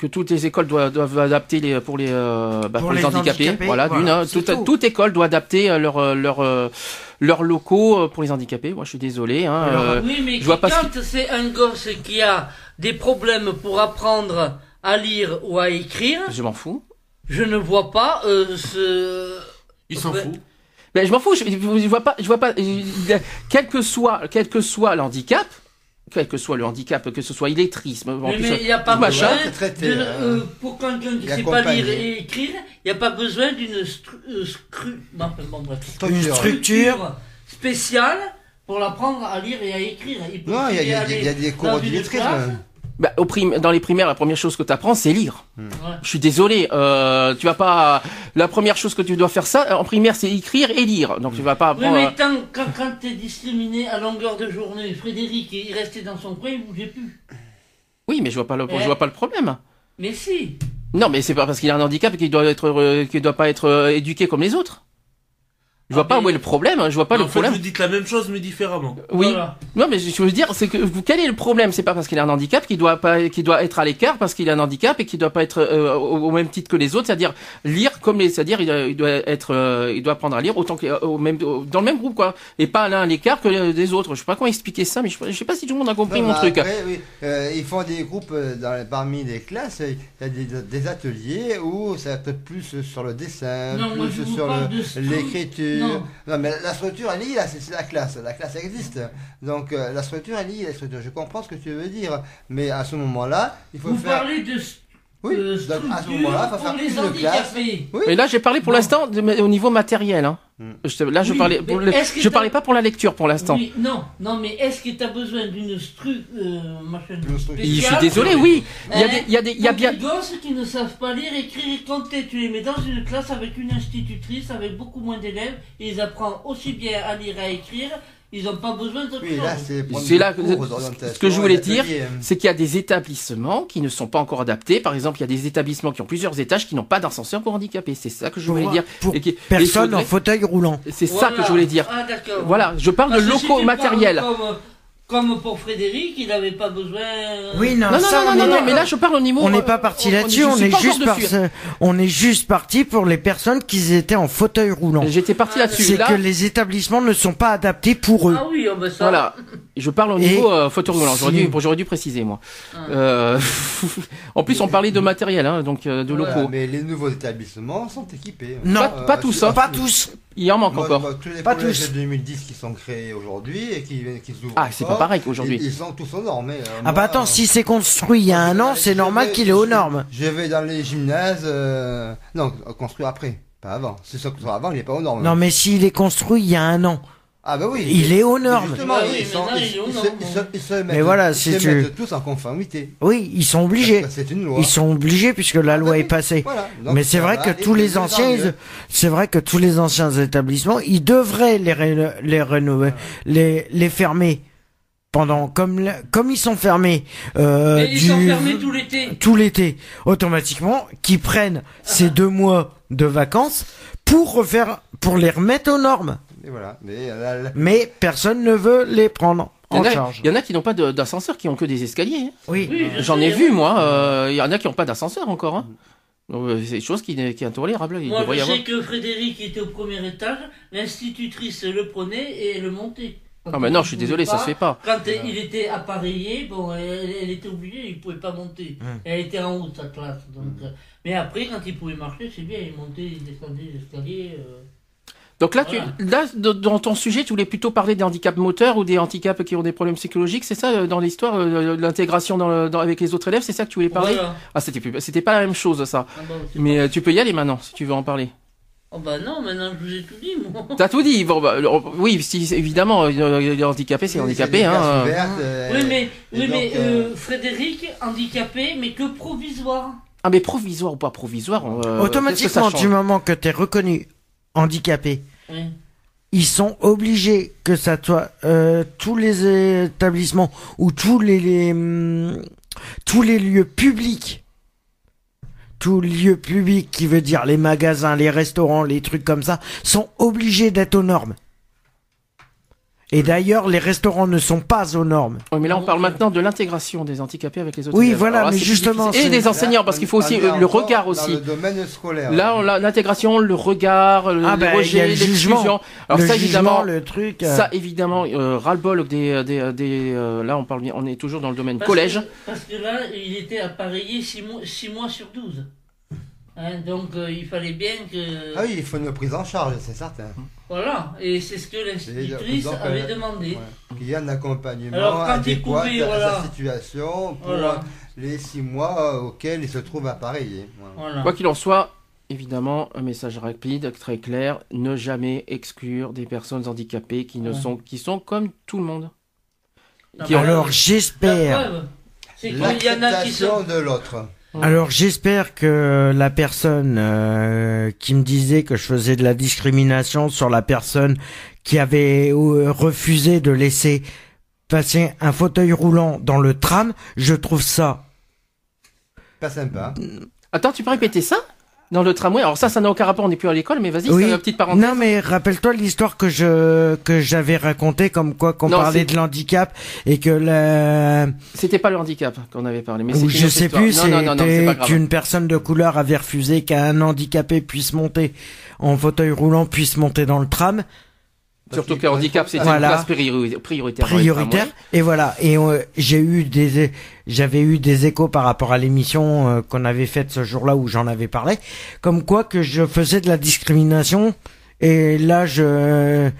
que toutes les écoles doivent, doivent adapter les pour les euh, bah, Pour pour les, les handicapés. handicapés, Voilà, voilà, d'une. hein, toute, tout. toute école doit adapter euh, leur euh, leur euh, leurs locaux euh, pour les handicapés. Moi, je suis désolé. Hein, Alors, euh, oui, mais je vois pas ce quand c'est un gosse qui a des problèmes pour apprendre à lire ou à écrire, je m'en fous. je ne vois pas euh, ce... Il s'en Ouais. fout. Ben, je m'en fous. Je, je vois pas. Je vois pas. je- quel que soit quel que soit le handicap, quel que soit le handicap, que ce soit illetrisme, en Mais mais il n'y a pas tout machin. besoin, de- hein. euh, pour quelqu'un qui Il ne sait pas lire et écrire, il n'y a pas besoin d'une stru- euh, bon, bref. Structure. Structure. spéciale pour l'apprendre à lire et à écrire. Il peut Non, il y a- il y a aller des- il y a des cours d'illettrisme. Bah, au prim- dans les primaires, la première chose que tu apprends, c'est lire. ouais. Je suis désolé, euh, tu vas pas. La première chose que tu dois faire ça en primaire, c'est écrire et lire. Donc tu vas pas Oui, apprendre. mais tant, quand, quand t'es discriminé à longueur de journée, Frédéric, il restait dans son coin, il bougeait plus. Oui, mais je vois pas le, Eh. je vois pas le problème. Mais si. Non, mais c'est pas parce qu'il a un handicap qu'il doit être, euh, qu'il doit pas être euh, éduqué comme les autres. Je vois Ah, pas mais- où est le problème. hein, Je vois pas en le fait, problème. vous dites la même chose, mais différemment. Oui. Voilà. Non, mais je veux dire, c'est que vous, quel est le problème? C'est pas parce qu'il a un handicap qu'il doit pas, qu'il doit être à l'écart parce qu'il a un handicap et qu'il doit pas être euh, au, au même titre que les autres, c'est-à-dire lire comme les, c'est-à-dire il, doit- il doit être, euh, il doit apprendre à lire autant que au même, dans le même groupe quoi, et pas l'un à l'écart que les- des autres. Je sais pas comment expliquer ça, mais je, je sais pas si tout le monde a compris Non, mon mais truc. après, oui, euh, ils font des groupes euh, dans, parmi les classes. Il y a des, des ateliers où ça va être plus sur le dessin, Non, plus sur l'écriture. Non. Non. mais la structure, elle est là, c'est la classe. La classe existe. Donc euh, la structure, elle est la structure. Je comprends ce que tu veux dire. Mais à ce moment-là, il faut Vous faire. parlez de, Oui, de donc, à ce moment-là, il pour faire plus de handicapés. Oui. Mais là, j'ai parlé pour l'instant au niveau matériel. Hein. Hmm. Je là, je Oui, parlais, pour le- je parlais pas pour la lecture pour l'instant. Oui, non, non, mais est-ce que tu as besoin d'une stru... Euh. Je suis désolé, oui. Il y a Hein des, il y a des, il y a bien. des gosses qui ne savent pas lire, écrire et compter, tu les mets dans une classe avec une institutrice, avec beaucoup moins d'élèves, et ils apprennent aussi bien à lire et à écrire, ils n'ont pas besoin d'autre Oui, là, c'est là ce que je voulais dire, c'est qu'il y a des établissements qui ne sont pas encore adaptés. Par exemple, il y a des établissements qui ont plusieurs étages qui n'ont pas d'ascenseur pour handicapés. C'est ça que je voulais dire. pour Et qui- et il Personne faudrait- en fauteuil roulant. C'est ça que je voulais dire. Ah. Voilà, je parle de Parce locaux matériels. Comme, comme pour Frédéric, il n'avait pas besoin. euh, Oui, non, Non, non, ça, non, on non, non, mais là, je parle au niveau. on n'est euh, pas parti là-dessus, on est juste on est juste parti pour les personnes qui étaient en fauteuil roulant. J'étais parti là-dessus. C'est Là, que les établissements ne sont pas adaptés pour eux. Ah oui, oh, ben ça. Voilà. Je parle au niveau euh, fauteuil roulant. J'aurais si- dû, j'aurais dû préciser, moi. Ah. Euh, en plus, on parlait de matériel, hein, donc euh, de Voilà, locaux. Mais les nouveaux établissements sont équipés. Non, Pas- pas tous, hein. Pas tous. Il en manque Moi, encore. tous les Pas collèges tous. de 2010 qui sont créés aujourd'hui et qui, qui s'ouvrent Ah, c'est pas pareil qu'aujourd'hui. Ils, ils sont tous aux normes. hein. Ah Moi, bah attends, euh, si c'est construit il y a un an, c'est normal qu'il est aux normes. Je vais dans les gymnases. euh, Non, construit après, pas avant. C'est ça construit avant, il n'est pas aux normes. Non mais s'il est construit il y a un an, Ah bah oui. il est aux normes. Ah Mais voilà, ils si se tu- mettent tous en conformité. Oui, ils sont obligés. C'est une loi. Ils sont obligés puisque la Ah loi bah est passée. Voilà. Donc, Mais c'est vrai que tous les anciens, c'est vrai que tous les anciens établissements, ils devraient les les rénover, les les fermer pendant comme comme ils sont fermés euh, Mais ils du- sont fermés tout l'été. tout l'été, automatiquement, qu'ils prennent ces deux mois de vacances pour refaire, pour les remettre aux normes. Et voilà. Mais la- Mais personne ne veut les prendre Il y en a, charge. il y en a qui n'ont pas de- d'ascenseur, qui ont que des escaliers. hein. Oui. Oui, je J'en ai hein. vu, moi. euh, Il y en a qui n'ont pas d'ascenseur encore. Hein. Euh, C'est des choses qui, qui est intolérable. Il Moi, je avoir. sais que Frédéric était au premier étage, l'institutrice le prenait et le montait. Quand Ah, mais non, je suis désolé, ça se fait pas. Quand il était appareillé, bon, elle, elle était obligée, il pouvait pas monter. Hum. Elle était en haut de sa classe. Donc, euh, mais après, quand il pouvait marcher, c'est bien, il montait, il descendait les escaliers. euh. Donc là, tu, là, dans ton sujet, tu voulais plutôt parler des handicaps moteurs ou des handicaps qui ont des problèmes psychologiques, c'est ça euh, dans l'histoire euh, de l'intégration dans le- dans- avec les autres élèves, c'est ça que tu voulais parler Voilà. Ah, c'était pas la même chose ça. Ah bah, Mais pas- euh, tu peux y aller maintenant si tu veux en parler. Oh bah non, maintenant je vous ai tout dit, moi. T'as tout dit. Bon, bah, oui, si, évidemment, les handicapés, c'est Oui, handicapé, hein. euh. oui, mais, et oui, donc, mais euh, euh, Frédéric, handicapé, mais que provisoire. Ah, mais provisoire ou pas provisoire euh, Automatiquement, du moment que tu es reconnu handicapé, Ils sont obligés que ça soit euh, tous les établissements ou tous les, les, hum, tous les lieux publics tous les lieux publics qui veut dire les magasins, les restaurants, les trucs comme ça sont obligés d'être aux normes. Et d'ailleurs, les restaurants ne sont pas aux normes. Oui, mais là, on parle maintenant de l'intégration des handicapés avec les autres Oui, élèves. voilà, là, mais justement. Et des enseignants, parce qu'il faut aussi euh, le regard Dans aussi. le domaine scolaire. Là, on a l'intégration, le regard, le, Ah, bah, le jugement. l'exclusion. Alors le ça, jugement, évidemment, le truc. euh, ça évidemment, euh, ras-le-bol des, des, des euh, là, on parle bien, on est toujours dans le domaine Parce collège. que- parce que là, il était appareillé 6 mois, six mois sur 12. Hein, donc euh, il fallait bien que... Ah oui, il faut une prise en charge, c'est certain. Voilà, et c'est ce que l'institutrice avait euh, demandé. Ouais. Qu'il y ait un accompagnement Alors, quand il adéquat à voilà. sa situation pour Voilà. les six mois auxquels il se trouve appareillé. Voilà. Voilà. Quoi qu'il en soit, évidemment, un message rapide, très clair, ne jamais exclure des personnes handicapées qui ne Ouais. sont, qui sont comme tout le monde. Qui ont- Alors j'espère, c'est qu'il y en a qui L'acceptation sont... de l'autre. Alors j'espère que la personne euh, qui me disait que je faisais de la discrimination sur la personne qui avait euh, refusé de laisser passer un fauteuil roulant dans le tram, je trouve ça. Pas sympa. Attends, tu peux répéter ça? Dans le tramway Alors ça, ça n'a aucun rapport, on n'est plus à l'école, mais vas-y, Oui. c'est une petite parenthèse. Non mais rappelle-toi l'histoire que je que j'avais racontée comme quoi qu'on parlait de l'handicap et que la C'était pas le handicap qu'on avait parlé, mais c'est je sais histoire. plus c'était qu'une personne de couleur avait refusé qu'un handicapé puisse monter en fauteuil roulant puisse monter dans le tram Surtout que handicap, Voilà. une place priori- prioritaire. prioritaire et voilà et euh, j'ai eu des j'avais eu des échos par rapport à l'émission euh, qu'on avait faite ce jour-là où j'en avais parlé comme quoi que je faisais de la discrimination et là je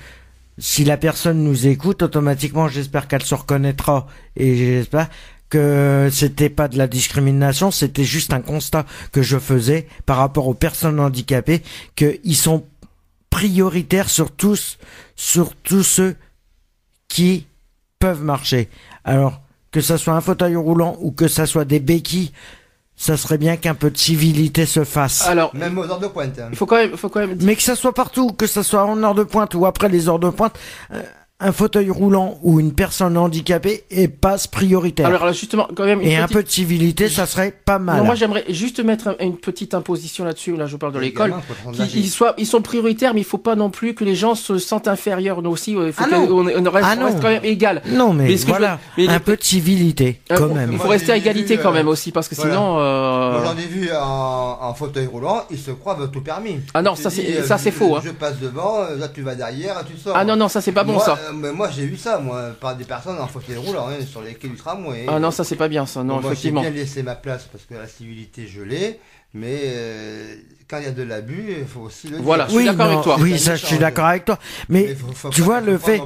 si la personne nous écoute automatiquement j'espère qu'elle se reconnaîtra et j'espère que c'était pas de la discrimination, c'était juste un constat que je faisais par rapport aux personnes handicapées, qu'ils sont prioritaires sur tous, sur tous ceux qui peuvent marcher. Alors, que ça soit un fauteuil roulant ou que ça soit des béquilles, ça serait bien qu'un peu de civilité se fasse. Alors, Même aux heures de pointe. hein. il faut quand même, faut quand même dire- Mais que ça soit partout, que ça soit en heure de pointe ou après les heures de pointe, euh, un fauteuil roulant ou une personne handicapée est passe prioritaire. Alors là, justement, quand même. une Et un peu de civilité, ça serait pas mal. Non, moi j'aimerais juste mettre un- une petite imposition là-dessus. Là, je parle de l'école. faut. Ils, soient, ils sont prioritaires, mais il faut pas non plus que les gens se sentent inférieurs. Nous aussi, il faut Ah non. qu'on on reste, Ah reste quand même égal. non, mais, voilà, veux- mais un les- peu de civilité, Euh, quand il même. faut Moi, rester à égalité vu, quand euh, même aussi, parce que voilà. sinon. euh, j'en ai vu en, fauteuil roulant, ils se croient tout permis. Ah non, ça, c'est- euh, ça, c'est je- faux, hein. Je passe devant, euh, là tu vas derrière, tu sors. Ah non, non, ça c'est pas bon ça. Euh, mais moi j'ai eu ça, moi, par des personnes en fauteuil roulant, hein, sur les quais du tramway. Ah non, ça c'est pas bien ça, non, Moi, effectivement. J'ai bien laissé ma place parce que la civilité je l'ai, mais euh, quand il y a de l'abus, il faut aussi le Voilà. dire. Je suis d'accord avec toi. Oui, ça, je suis d'accord avec toi. Mais Mais faut- faut tu vois, le fait-.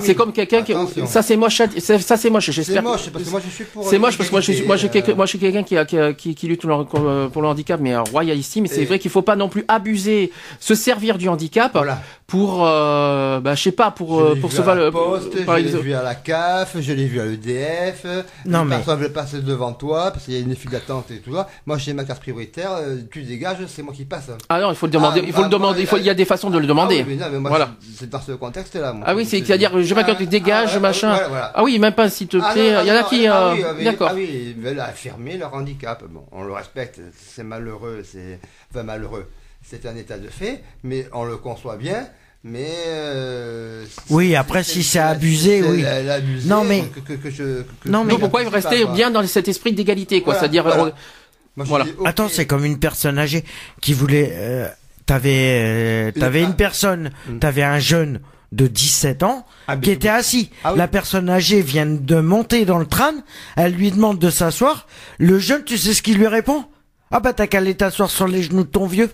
C'est comme quelqu'un qui. Ça c'est moche, c'est- ça c'est moche, C'est j'espère. que- moche, parce que moi je suis pour. C'est moche parce que moi je suis, moi, je suis l'égalité, quelqu'un- qui, lutte pour le, handicap, mais un royal ici. Mais c'est vrai qu'il faut pas non plus abuser, se servir du handicap Voilà. pour, euh, bah, je sais pas, pour, Je euh, pour se valoir. je l'ai vu à la CAF, je l'ai vu à l'EDF. Non, mais- personne veut passer devant toi parce qu'il y a une file d'attente et tout ça. Moi j'ai ma carte prioritaire, euh, tu dégages, c'est moi qui passe. Ah non, il faut le demander. Ah, il faut le bah, demander. Il faut, il y a des façons de le demander. Ah oui, mais non, mais moi, Voilà. c'est- dans ce contexte-là. moi. Ah oui, c'est- c'est-à-dire, je sais pas, quand tu dégages, ouais, machin. voilà, voilà. Ah oui, même pas s'il te Ah plaît. Il y en a non, qui. ah euh, oui, ah D'accord. Ah oui, ils veulent affirmer leur handicap. Bon, on le respecte, c'est malheureux, c'est. Enfin, malheureux. C'est un état de fait, mais on le conçoit bien. Mais. euh, Oui, après, si c'est abusé, oui. l'abusé Non, mais- Que, que, que je, que- Non, mais- Donc pourquoi il pas, quoi. bien dans cet esprit d'égalité, quoi. Voilà, C'est-à-dire, voilà. on- Moi, je Voilà. dis, ok, Attends, c'est comme une personne âgée qui voulait. euh, t'avais, euh, t'avais une personne, Mm. t'avais un jeune de 17 ans Ah, qui était assis. Ah oui. La personne âgée vient de monter dans le train. Elle lui demande de s'asseoir. Le jeune, tu sais ce qu'il lui répond? Ah bah t'as qu'à aller t'asseoir sur les genoux de ton vieux.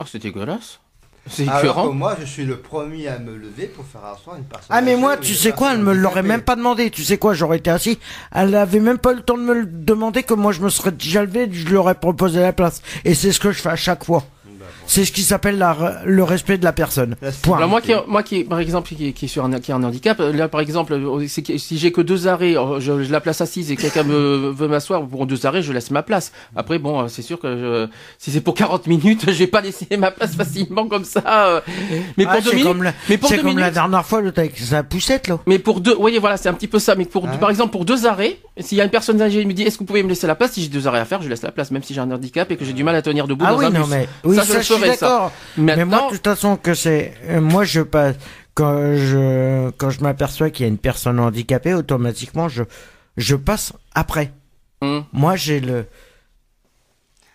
Oh, c'est dégueulasse. C'est écœurant. moi, je suis le premier à me lever pour faire asseoir une personne. Ah mais moi, tu sais quoi Elle me l'aurait même pas demandé. Tu sais quoi J'aurais été assis. Elle avait même pas eu le temps de me le demander que moi je me serais déjà levé. Je lui aurais proposé la place. Et c'est ce que je fais à chaque fois. C'est ce qui s'appelle le respect de la personne. Point. Alors moi qui, moi qui, par exemple, qui, qui est sur un, qui a un handicap, euh, là par exemple, euh, si j'ai que deux arrêts, euh, je, je la place assise et quelqu'un me veut m'asseoir pour deux arrêts, je laisse ma place. Après bon, c'est sûr que je, si c'est pour 40 minutes, je vais pas laisser ma place facilement comme ça. euh. Mais pour Ah, deux c'est minutes, comme la, mais pour c'est deux comme la dernière fois, l'autre avec sa poussette là. mais pour deux, vous voyez voilà, c'est un petit peu ça. Mais pour, par exemple, pour deux arrêts, s'il y a une personne âgée qui me dit, est-ce que vous pouvez me laisser la place? Si j'ai deux arrêts à faire, je laisse la place, même si j'ai un handicap et que j'ai du mal à tenir debout Ah dans oui, un non bus. mais oui, Ça, ça, je suis d'accord. Mais moi, de toute façon, que c'est, euh, moi, je passe quand je quand je m'aperçois qu'il y a une personne handicapée, automatiquement, je je passe après. Hum. Moi, j'ai le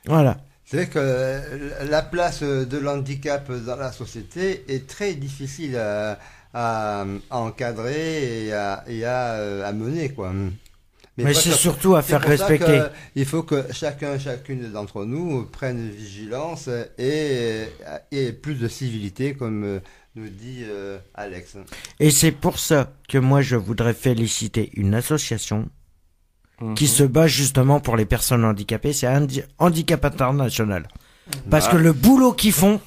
voilà. C'est vrai que euh, la place de l'handicap dans la société est très difficile à, à- à encadrer et à, et à, euh, à mener, quoi. Mais, parce c'est surtout à faire respecter. Il faut que chacun, chacune d'entre nous prenne vigilance et, et plus de civilité, comme euh, nous dit euh, Alex. Et c'est pour ça que moi, je voudrais féliciter une association qui Mhm. se bat justement pour les personnes handicapées. C'est Handi- Handicap International. Parce Ah. que le boulot qu'ils font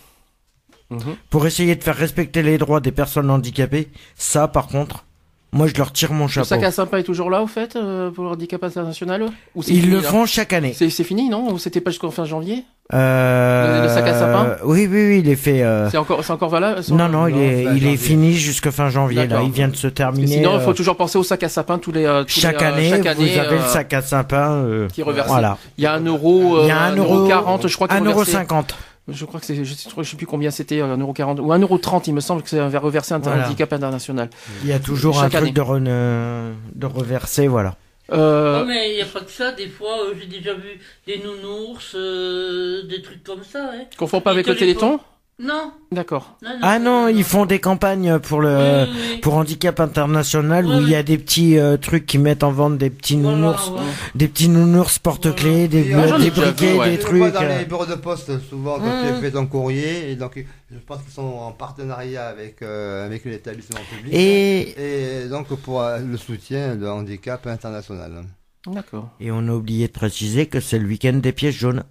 Mhm. pour essayer de faire respecter les droits des personnes handicapées, ça, par contre, moi, je leur tire mon Le chapeau. sac à sympa est toujours là, au fait, euh, pour le handicap international Ou Ils fini, le font chaque année. C'est fini, non Ou c'était pas jusqu'en fin janvier Euh, Le- le sac à sapin Oui, oui, oui, il est fait. euh, C'est encore, c'est encore valable Non, non, il Non, est, il est fini jusque fin janvier. Là, il vient de se terminer. sinon, il faut euh, toujours penser au sac à sapin tous les, euh, tous les, chaque euh, année, chaque vous année, avez le sac à sapin. euh, qui est reversé. Voilà. Il y a un euro, Il y a un euro, 40, je crois un euro cinquante. Je crois que c'est, je sais, je sais plus combien c'était, euh, un euro 40 ou un euro 30, il me semble que c'est un reversé un Voilà. handicap international. Il y a toujours Chaque un année. truc de, re- de reverser, voilà. Euh, Non, mais il n'y a pas que ça. Des fois, euh, j'ai déjà vu des nounours, euh, des trucs comme ça. Hein. confond pas avec le téléthon? Non. D'accord. Ah non, ils font des campagnes pour le Oui, oui, oui. pour handicap international où il y a des petits euh, trucs qui mettent en vente des petits Voilà, nounours, ouais. des petits nounours porte-clés, des, euh, des vu, briquets, ouais. des vois trucs. dans euh. les bureaux de poste, souvent, quand Mmh. tu fais ton courrier, et donc je pense qu'ils sont en partenariat avec, euh, avec l'établissement public. Et Et donc pour euh, le soutien de handicap international. D'accord. et on a oublié de préciser que c'est le week-end des pièces jaunes.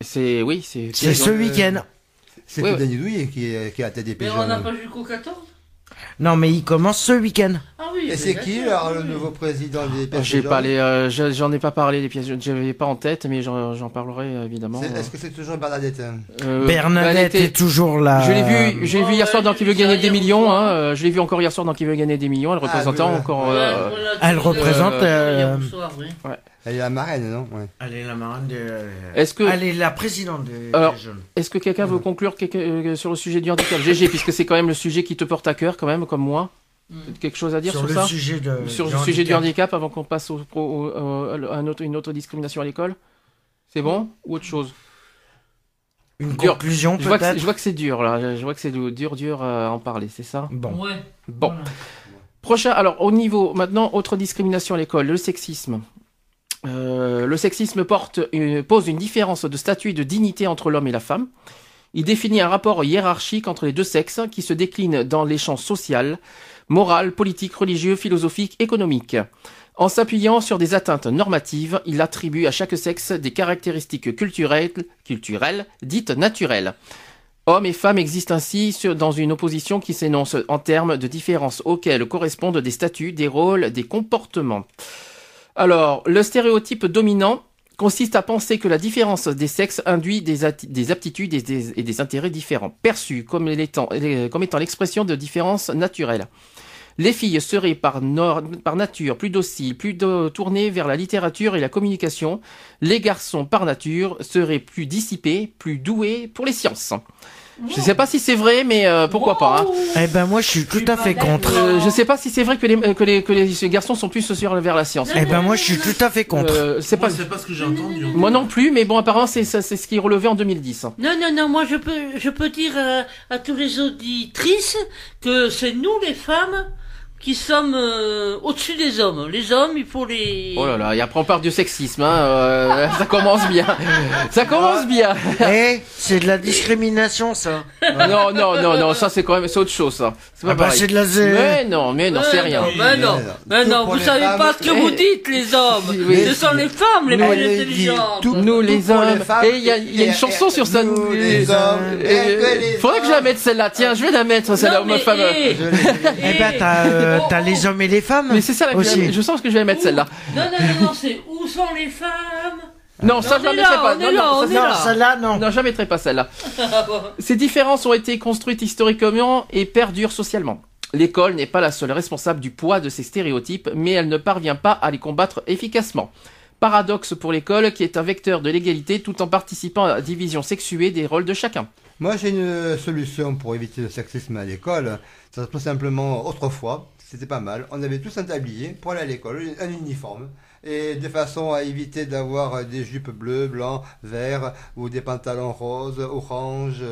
C'est, oui, c'est, C'est ce euh, week-end. C'est Ouais. Denis Douillet qui est, qui est à la tête des Mais on n'a pas jusqu'au 14 Non, mais il commence ce week-end. Ah oui. Et c'est qui alors oui. le nouveau président des Oh, PSG J'ai pas les, euh, je- j'en ai pas parlé les pièces, je n'avais pas en tête, mais j'en parlerai euh, évidemment. Est-ce que c'est toujours Bernadette hein? Euh, Bernadette est toujours là. Je l'ai vu, j'ai Oh, vu hier soir dans Qui veut gagner des millions. Hein, euh, je l'ai vu encore hier soir dans Qui veut gagner des millions. Elle représentait voilà. encore. Voilà, euh, voilà, elle représente, hier soir, oui. Elle est la marraine, non? Ouais. Elle est la marraine de... Est-ce que- Elle est la présidente des, Alors, des jeunes. Est-ce que quelqu'un veut conclure quelque- euh, sur le sujet du handicap? GG, puisque c'est quand même le sujet qui te porte à cœur, quand même, comme moi. Quelque chose à dire sur, sur le ça? sujet de Sur du le sujet du handicap. avant qu'on passe au, au- au- à un autre- une autre discrimination à l'école? C'est bon? Ou autre chose? Une Dur. conclusion je vois, que, c'est- peut-être? je vois que c'est dur, là. Je vois que c'est dur, dur à en parler, c'est ça? Bon. Ouais. Bon. Voilà. Prochain, alors au niveau, maintenant, autre discrimination à l'école, le sexisme. Euh, le sexisme pose une différence de statut et de dignité entre l'homme et la femme. Il définit un rapport hiérarchique entre les deux sexes qui se décline dans les champs social, moral, politique, religieux, philosophique, économique. En s'appuyant sur des atteintes normatives, il attribue à chaque sexe des caractéristiques culturelles, dites naturelles. Hommes et femmes existent ainsi dans une opposition qui s'énonce en termes de différences auxquelles correspondent des statuts, des rôles, des comportements. Alors, le stéréotype dominant consiste à penser que la différence des sexes induit des, aptitudes et des, intérêts différents, perçus comme étant, l'expression de différences naturelles. Les filles seraient par, nature plus dociles, plus tournées vers la littérature et la communication. Les garçons, par nature, seraient plus dissipés, plus doués pour les sciences. Je ne sais pas si c'est vrai, mais euh, pourquoi pas. hein. Eh ben moi je suis tout à fait contre. Euh, je ne sais pas si c'est vrai que les, euh, que les, que les garçons sont plus sur vers la science. Eh ben moi je suis tout à fait contre. Euh, c'est pas c'est pas ce que j'ai entendu. en moi non plus, mais bon apparemment c'est ça- c'est ce qui est relevé en 2010. hein. Non, non, non, moi je peux, je peux dire à, à tous les auditrices que c'est nous les femmes qui sommes euh, au-dessus des hommes. Les hommes, il faut les... Oh là là, et après on parle du sexisme, hein, euh, ça commence bien, ça commence bien. Eh, c'est de la discrimination ça. non non non non, ça c'est quand même c'est autre chose ça. C'est pas Ah bah, pareil. c'est de la zé- Mais non mais non c'est rien. Mais non, Mais non. pour vous les savez femmes. pas ce que vous dites, les hommes. Oui. Ce sont les femmes les Nous, plus les intelligentes. tout- Nous les pour les hommes. femmes, Et il y a, il y a une chanson et- sur ça. nous, les hommes, et- et que les Faudrait que je la mette celle-là. Tiens, je vais la mettre celle-là, Non, ma mais, femme. eh, Eh ben t'as euh, t'as les hommes et les femmes. Mais c'est ça, la aussi. je sens que je vais la mettre celle-là. Non, non, non, non, c'est où sont les femmes Non, ça je la mettrai pas. on Non, là, non, c'est- là. celle-là non. non, je la mettrai pas celle-là. Ces différences ont été construites historiquement et perdurent socialement. L'école n'est pas la seule responsable du poids de ces stéréotypes, mais elle ne parvient pas à les combattre efficacement. Paradoxe pour l'école qui est un vecteur de l'égalité tout en participant à la division sexuée des rôles de chacun. Moi, j'ai une solution pour éviter le sexisme à l'école. Ça tout simplement, autrefois, c'était pas mal. On avait tous un tablier pour aller à l'école, un uniforme. Et de façon à éviter d'avoir des jupes bleues, blancs, verts, ou des pantalons roses, orange,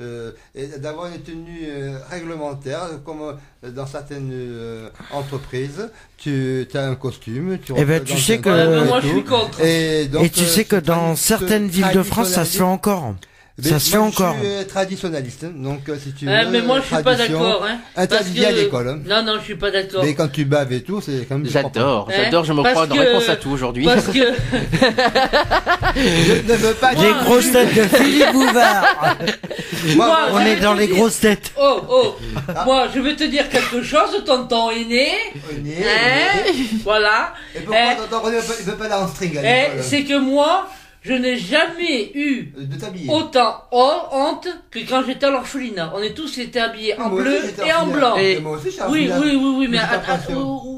euh, et d'avoir une tenue euh, réglementaire, comme euh, dans certaines euh, entreprises. Tu as un costume, tu Eh ben, tu sais que- moi et je tout. suis contre. Et, donc, Et tu euh, sais que dans certaines ce villes de France ça se fait encore. Mais Ça se fait moi, encore. Je suis euh, traditionnaliste, hein. donc euh, si tu veux. Eh, mais moi je suis pas d'accord. Hein, Interdit à l'école. hein. Non, non, je suis pas d'accord. Mais quand tu baves et tout, c'est quand même. J'adore, Hein j'adore, je me Parce crois dans que- réponse à tout aujourd'hui. Parce que Je ne veux pas Les dire. grosses têtes de Philippe Bouvard. Moi, Moi, On je est dans te les dire- grosses têtes. Oh, oh, moi je vais te dire quelque chose, tonton aîné. est- Hein Voilà. Et pourquoi Eh, t'entends René ne veut pas aller en string à Eh, l'école c'est que moi, je n'ai jamais eu Euh, De t'habiller. autant honte que quand j'étais à l'orphelinat. On est tous été habillés en bleu et en blanc. Et- Moi aussi, Oui, oui, oui, oui, mais,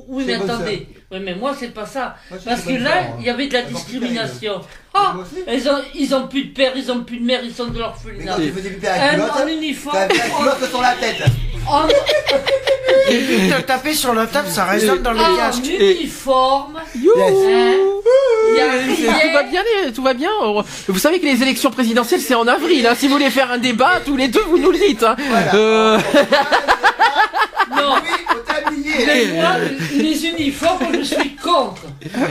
oui, attendez. Oui, mais moi, c'est pas ça. Moi, Parce que là, il y avait de la Elles discrimination. Ah, ils ont, ils ont plus de père, ils ont plus de mère, ils sont de l'orphelinat. tu faisais pipi à culotte, en uniforme. t'avais la culotte sur la tête. En, Te taper sur la table, ça résonne dans les en casques. uniforme. Hein tout va bien, les- tout va bien. Vous savez que les élections présidentielles c'est en avril. Hein. Si vous voulez faire un débat, tous les deux, vous nous le dites. Hein. Euh, Non. Oui, au tablier. Mais moi, les uniformes, je suis contre.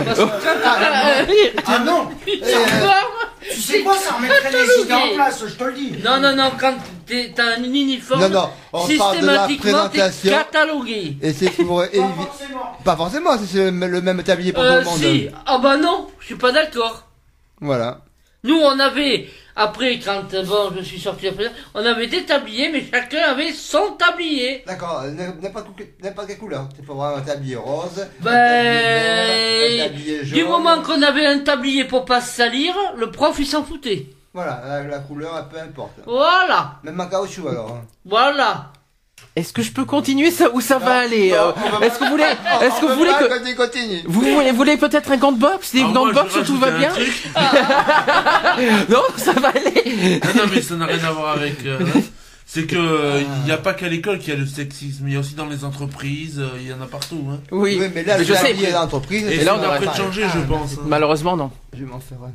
Parce que quand euh, Ah non uniforme, Tu sais quoi, ça remettrait les idées en place, je te le dis. Non, non, non, quand t'es- t'as un uniforme, Non, non, on parle de la systématiquement, t'es présentation. catalogué. Et c'est pour éviter. forcément. Pas forcément, si c'est le le même tablier pour tout Euh, le monde. si. Ah bah non, je suis pas d'accord. Voilà. Nous, on avait, après, quand euh, bon, je suis sorti après, on avait des tabliers, mais chacun avait son tablier. D'accord, euh, n'importe quelle- couleur. Tu peux avoir un tablier rose, Ben, un tablier noir, un tablier jaune. Du moment qu'on avait un tablier pour pas se salir, le prof il s'en foutait. Voilà, la, la couleur, peu importe. Voilà, Même en caoutchouc alors. hein. voilà. Est-ce que je peux continuer ça où ça va aller euh, Est-ce que vous voulez, est-ce que vous voulez que continue. vous voulez, peut-être un gant de boxe, des Alors gants de boxe tout va bien? Non, ça va aller. Non, non, mais ça n'a rien à voir avec. euh, c'est que euh, il n'y a pas qu'à l'école qu'il y a le sexisme, il y a aussi dans les entreprises, euh, il y en a partout. Hein. Oui, Oui, mais là, mais je sais. tablier d'entreprise. Et c'est là, on est en train de changer, je pense. hein. Malheureusement, non. Je vais m'en faire un.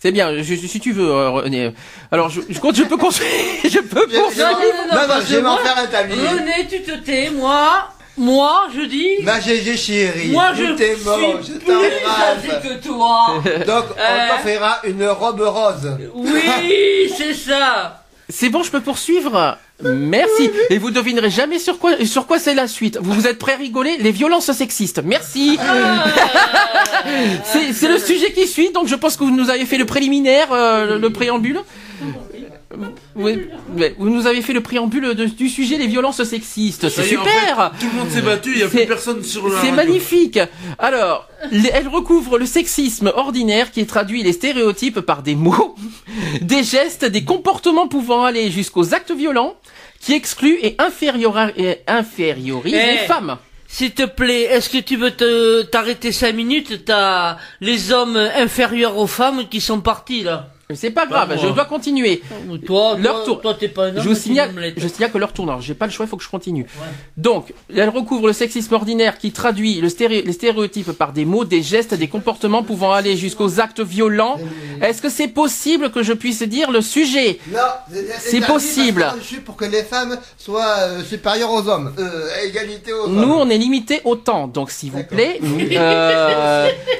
C'est bien, je- si tu veux, euh, René. Alors, je, je compte, je peux construire, je peux construire. Non, non, non, Non, non, parce je vais m'en faire un tablier. René, tu te tais, moi, moi, je dis, Ma GG chérie, moi je est mort, je suis plus âgé t'embrasse. que toi. Donc, Euh. on t'offrira une robe rose. Oui, c'est ça. C'est bon, je peux poursuivre? Merci. Et vous devinerez jamais sur quoi, sur quoi c'est la suite. Vous vous êtes prêts à rigoler? Les violences sexistes. Merci. C'est c'est le sujet qui suit, donc je pense que vous nous avez fait le préliminaire, euh, le préambule. Oui, mais vous nous avez fait le préambule de- du sujet les violences sexistes. C'est en super. fait, tout le monde s'est battu, il n'y a C'est- plus personne sur la C'est magnifique. Alors, les- elle recouvre le sexisme ordinaire qui traduit les stéréotypes par des mots, des gestes, des comportements pouvant aller jusqu'aux actes violents, qui excluent et, infériorisent Eh. les femmes. S'il te plaît, est-ce que tu veux te t'arrêter cinq minutes? T'as les hommes inférieurs aux femmes qui sont partis là. Mais C'est pas grave, Pas je dois continuer. Toi, Leur toi, tour. toi, t'es pas un homme. Je vous signale, je signale que leur tourne. Alors, J'ai pas le choix, il faut que je continue. Donc, elle recouvre le sexisme ordinaire qui traduit le stéréo- les stéréotypes par des mots, des gestes, des comportements pouvant aller jusqu'aux actes violents. Est-ce que c'est possible que je puisse dire le sujet? Non, C'est possible. pour que les femmes soient euh, supérieures aux hommes. Euh, à égalité aux Nous, hommes. on est limité au temps, donc s'il vous plaît, il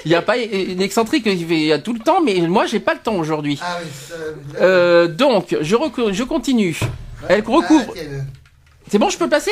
n'y a pas une excentrique il y a tout le temps, mais moi j'ai pas le temps aujourd'hui. Ah oui, ça- Euh, donc, je, recou- je continue. Elle Ah, recouvre. tiens, C'est bon, je peux passer?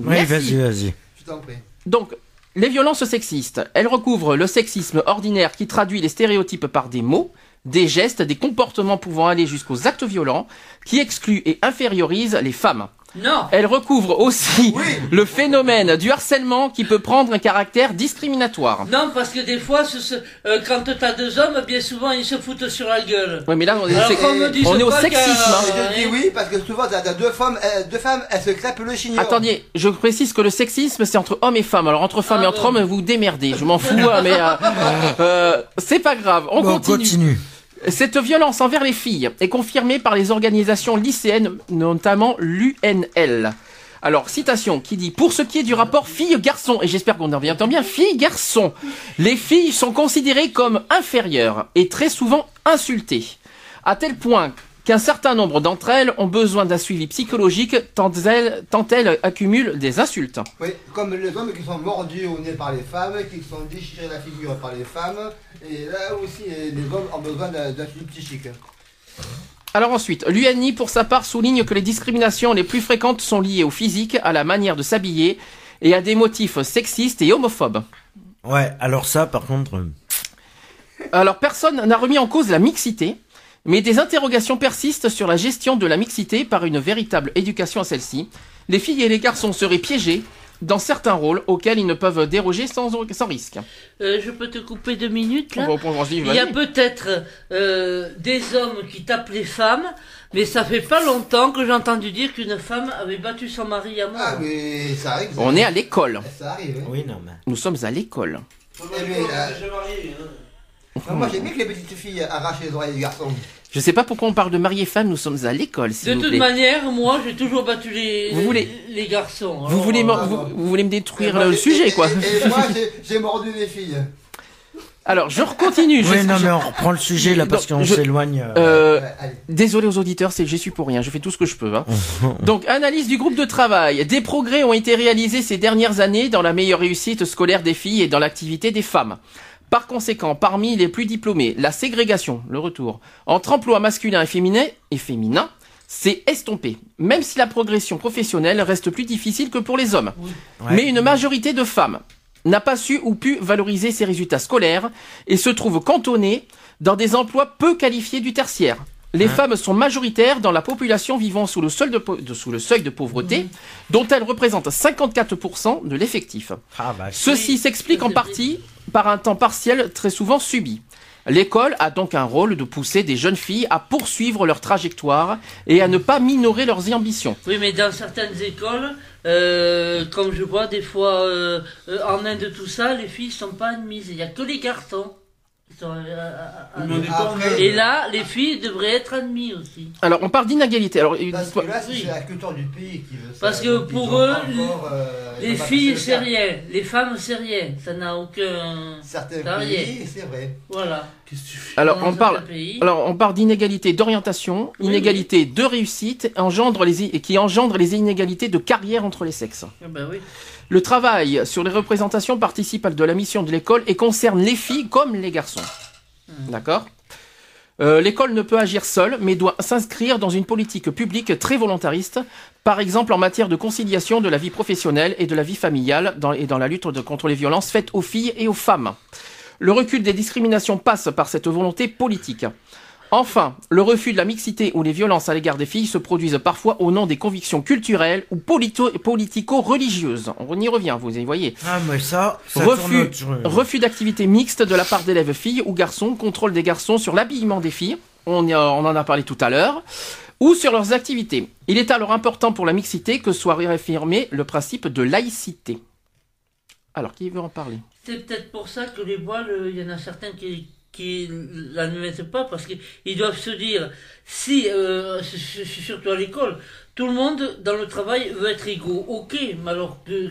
Oui, vas-y, vas-y. Je t'en prie. Donc, les violences sexistes, elles recouvrent le sexisme ordinaire qui traduit les stéréotypes par des mots, des gestes, des comportements pouvant aller jusqu'aux actes violents, qui excluent et infériorisent les femmes. Non. Elle recouvre aussi Oui. le phénomène du harcèlement qui peut prendre un caractère discriminatoire. Non, parce que des fois, ce, ce- euh, quand t'as deux hommes, bien souvent, ils se foutent sur la gueule. Oui, mais là, on est, Alors dise on est au sexisme. hein. Je dis oui parce que souvent t'as deux femmes, euh, deux femmes, elles se crêpent le chignon. Attendez, je précise que le sexisme c'est entre hommes et femmes. Alors entre femmes Ah et entre bon. hommes, vous démerdez. Je m'en fous, hein, mais euh, euh, c'est pas grave. On Bon, continue. continue. Cette violence envers les filles est confirmée par les organisations lycéennes, notamment l'UNL. Alors, citation qui dit Pour ce qui est du rapport filles-garçons, et j'espère qu'on en entend bien, filles-garçons, les filles sont considérées comme inférieures et très souvent insultées. À tel point qu'un certain nombre d'entre elles ont besoin d'un suivi psychologique tant elles, tant elles accumulent des insultes. Oui, comme les hommes qui sont mordus au nez par les femmes, qui sont déchirés la figure par les femmes, et là aussi les les hommes ont besoin d'un d'un suivi psychique. Alors ensuite, l'UNI pour sa part souligne que les discriminations les plus fréquentes sont liées au physique, à la manière de s'habiller et à des motifs sexistes et homophobes. Ouais, alors ça, par contre. euh, Alors personne n'a remis en cause la mixité, mais des interrogations persistent sur la gestion de la mixité par une véritable éducation à celle-ci. Les filles et les garçons seraient piégés dans certains rôles auxquels ils ne peuvent déroger sans, sans risque. Euh, je peux te couper deux minutes là Il y a peut-être euh, des hommes qui tapent les femmes, mais ça fait pas longtemps que j'ai entendu dire qu'une femme avait battu son mari à mort. Ah mais ça arrive. ça. On est à l'école. Ça arrive. Hein. Oui, non, mais. Nous sommes à l'école. Eh non, moi j'aime bien que les petites filles arrachent les oreilles des garçons. Je sais pas pourquoi on parle de mariés femmes, nous sommes à l'école, s'il De vous toute plaît. manière, moi j'ai toujours battu les, Vous voulez- les garçons. Vous Alors, voulez, euh, me- vous, voulez me détruire le et- sujet, et- quoi. Et, et moi j'ai- j'ai mordu des filles. Alors, je continue. je- Oui, non, je- mais on reprend le sujet là parce Donc, qu'on je- s'éloigne. euh, Euh, Ouais, allez. Désolé aux auditeurs, c'est j'y suis pour rien, je fais tout ce que je peux. Hein. Donc, analyse du groupe de travail. Des progrès ont été réalisés ces dernières années dans la meilleure réussite scolaire des filles et dans l'activité des femmes. Par conséquent, parmi les plus diplômés, la ségrégation, le retour, entre emploi masculin et féminin, et féminin s'est estompée, même si la progression professionnelle reste plus difficile que pour les hommes. ouais. Mais une majorité de femmes n'a pas su ou pu valoriser ses résultats scolaires et se trouve cantonnée dans des emplois peu qualifiés du tertiaire. Les femmes sont majoritaires dans la population vivant sous le, seuil de, po- de- sous le seuil de pauvreté, dont elles représentent 54% de l'effectif. Ah bah, Ceci s'explique en partie par un temps partiel très souvent subi. L'école a donc un rôle de pousser des jeunes filles à poursuivre leur trajectoire et à ne pas minorer leurs ambitions. Oui, mais dans certaines écoles, euh, comme je vois des fois euh, euh, en Inde, tout ça, les filles sont pas admises. Il n'y a que les garçons. Et là, les filles devraient être admises aussi. Alors, on parle d'inégalité. Alors, Parce que là, c'est Oui. la culture du pays qui veut ça. Parce que pour eux, encore, euh, Les filles, c'est rien. Les femmes, c'est rien. Ça n'a aucun. Certains pays, c'est vrai. Voilà. Qu'est-ce que tu fais alors Dans on parle. Alors, on parle d'inégalité d'orientation, Oui, inégalité de réussite, engendre les, et qui engendre les inégalités de carrière entre les sexes. Ah ben oui. Le travail sur les représentations participe de la mission de l'école et concerne les filles comme les garçons. D'accord? Euh, L'école ne peut agir seule, mais doit s'inscrire dans une politique publique très volontariste, par exemple en matière de conciliation de la vie professionnelle et de la vie familiale dans- et dans la lutte contre les violences faites aux filles et aux femmes. Le recul des discriminations passe par cette volonté politique. Enfin, le refus de la mixité ou les violences à l'égard des filles se produisent parfois au nom des convictions culturelles ou politico-religieuses. On y revient, vous y voyez. Ah, mais ça, ça Refus, refus d'activité mixte de la part d'élèves filles ou garçons, contrôle des garçons sur l'habillement des filles, on, a- on en a parlé tout à l'heure, ou sur leurs activités. Il est alors important pour la mixité que soit réaffirmé le principe de laïcité. Alors, qui veut en parler? C'est peut-être pour ça que les voiles, euh, il y en a certains qui qui l'admettent pas parce qu'ils doivent se dire si euh, surtout à l'école tout le monde dans le travail veut être égaux ok mais alors que,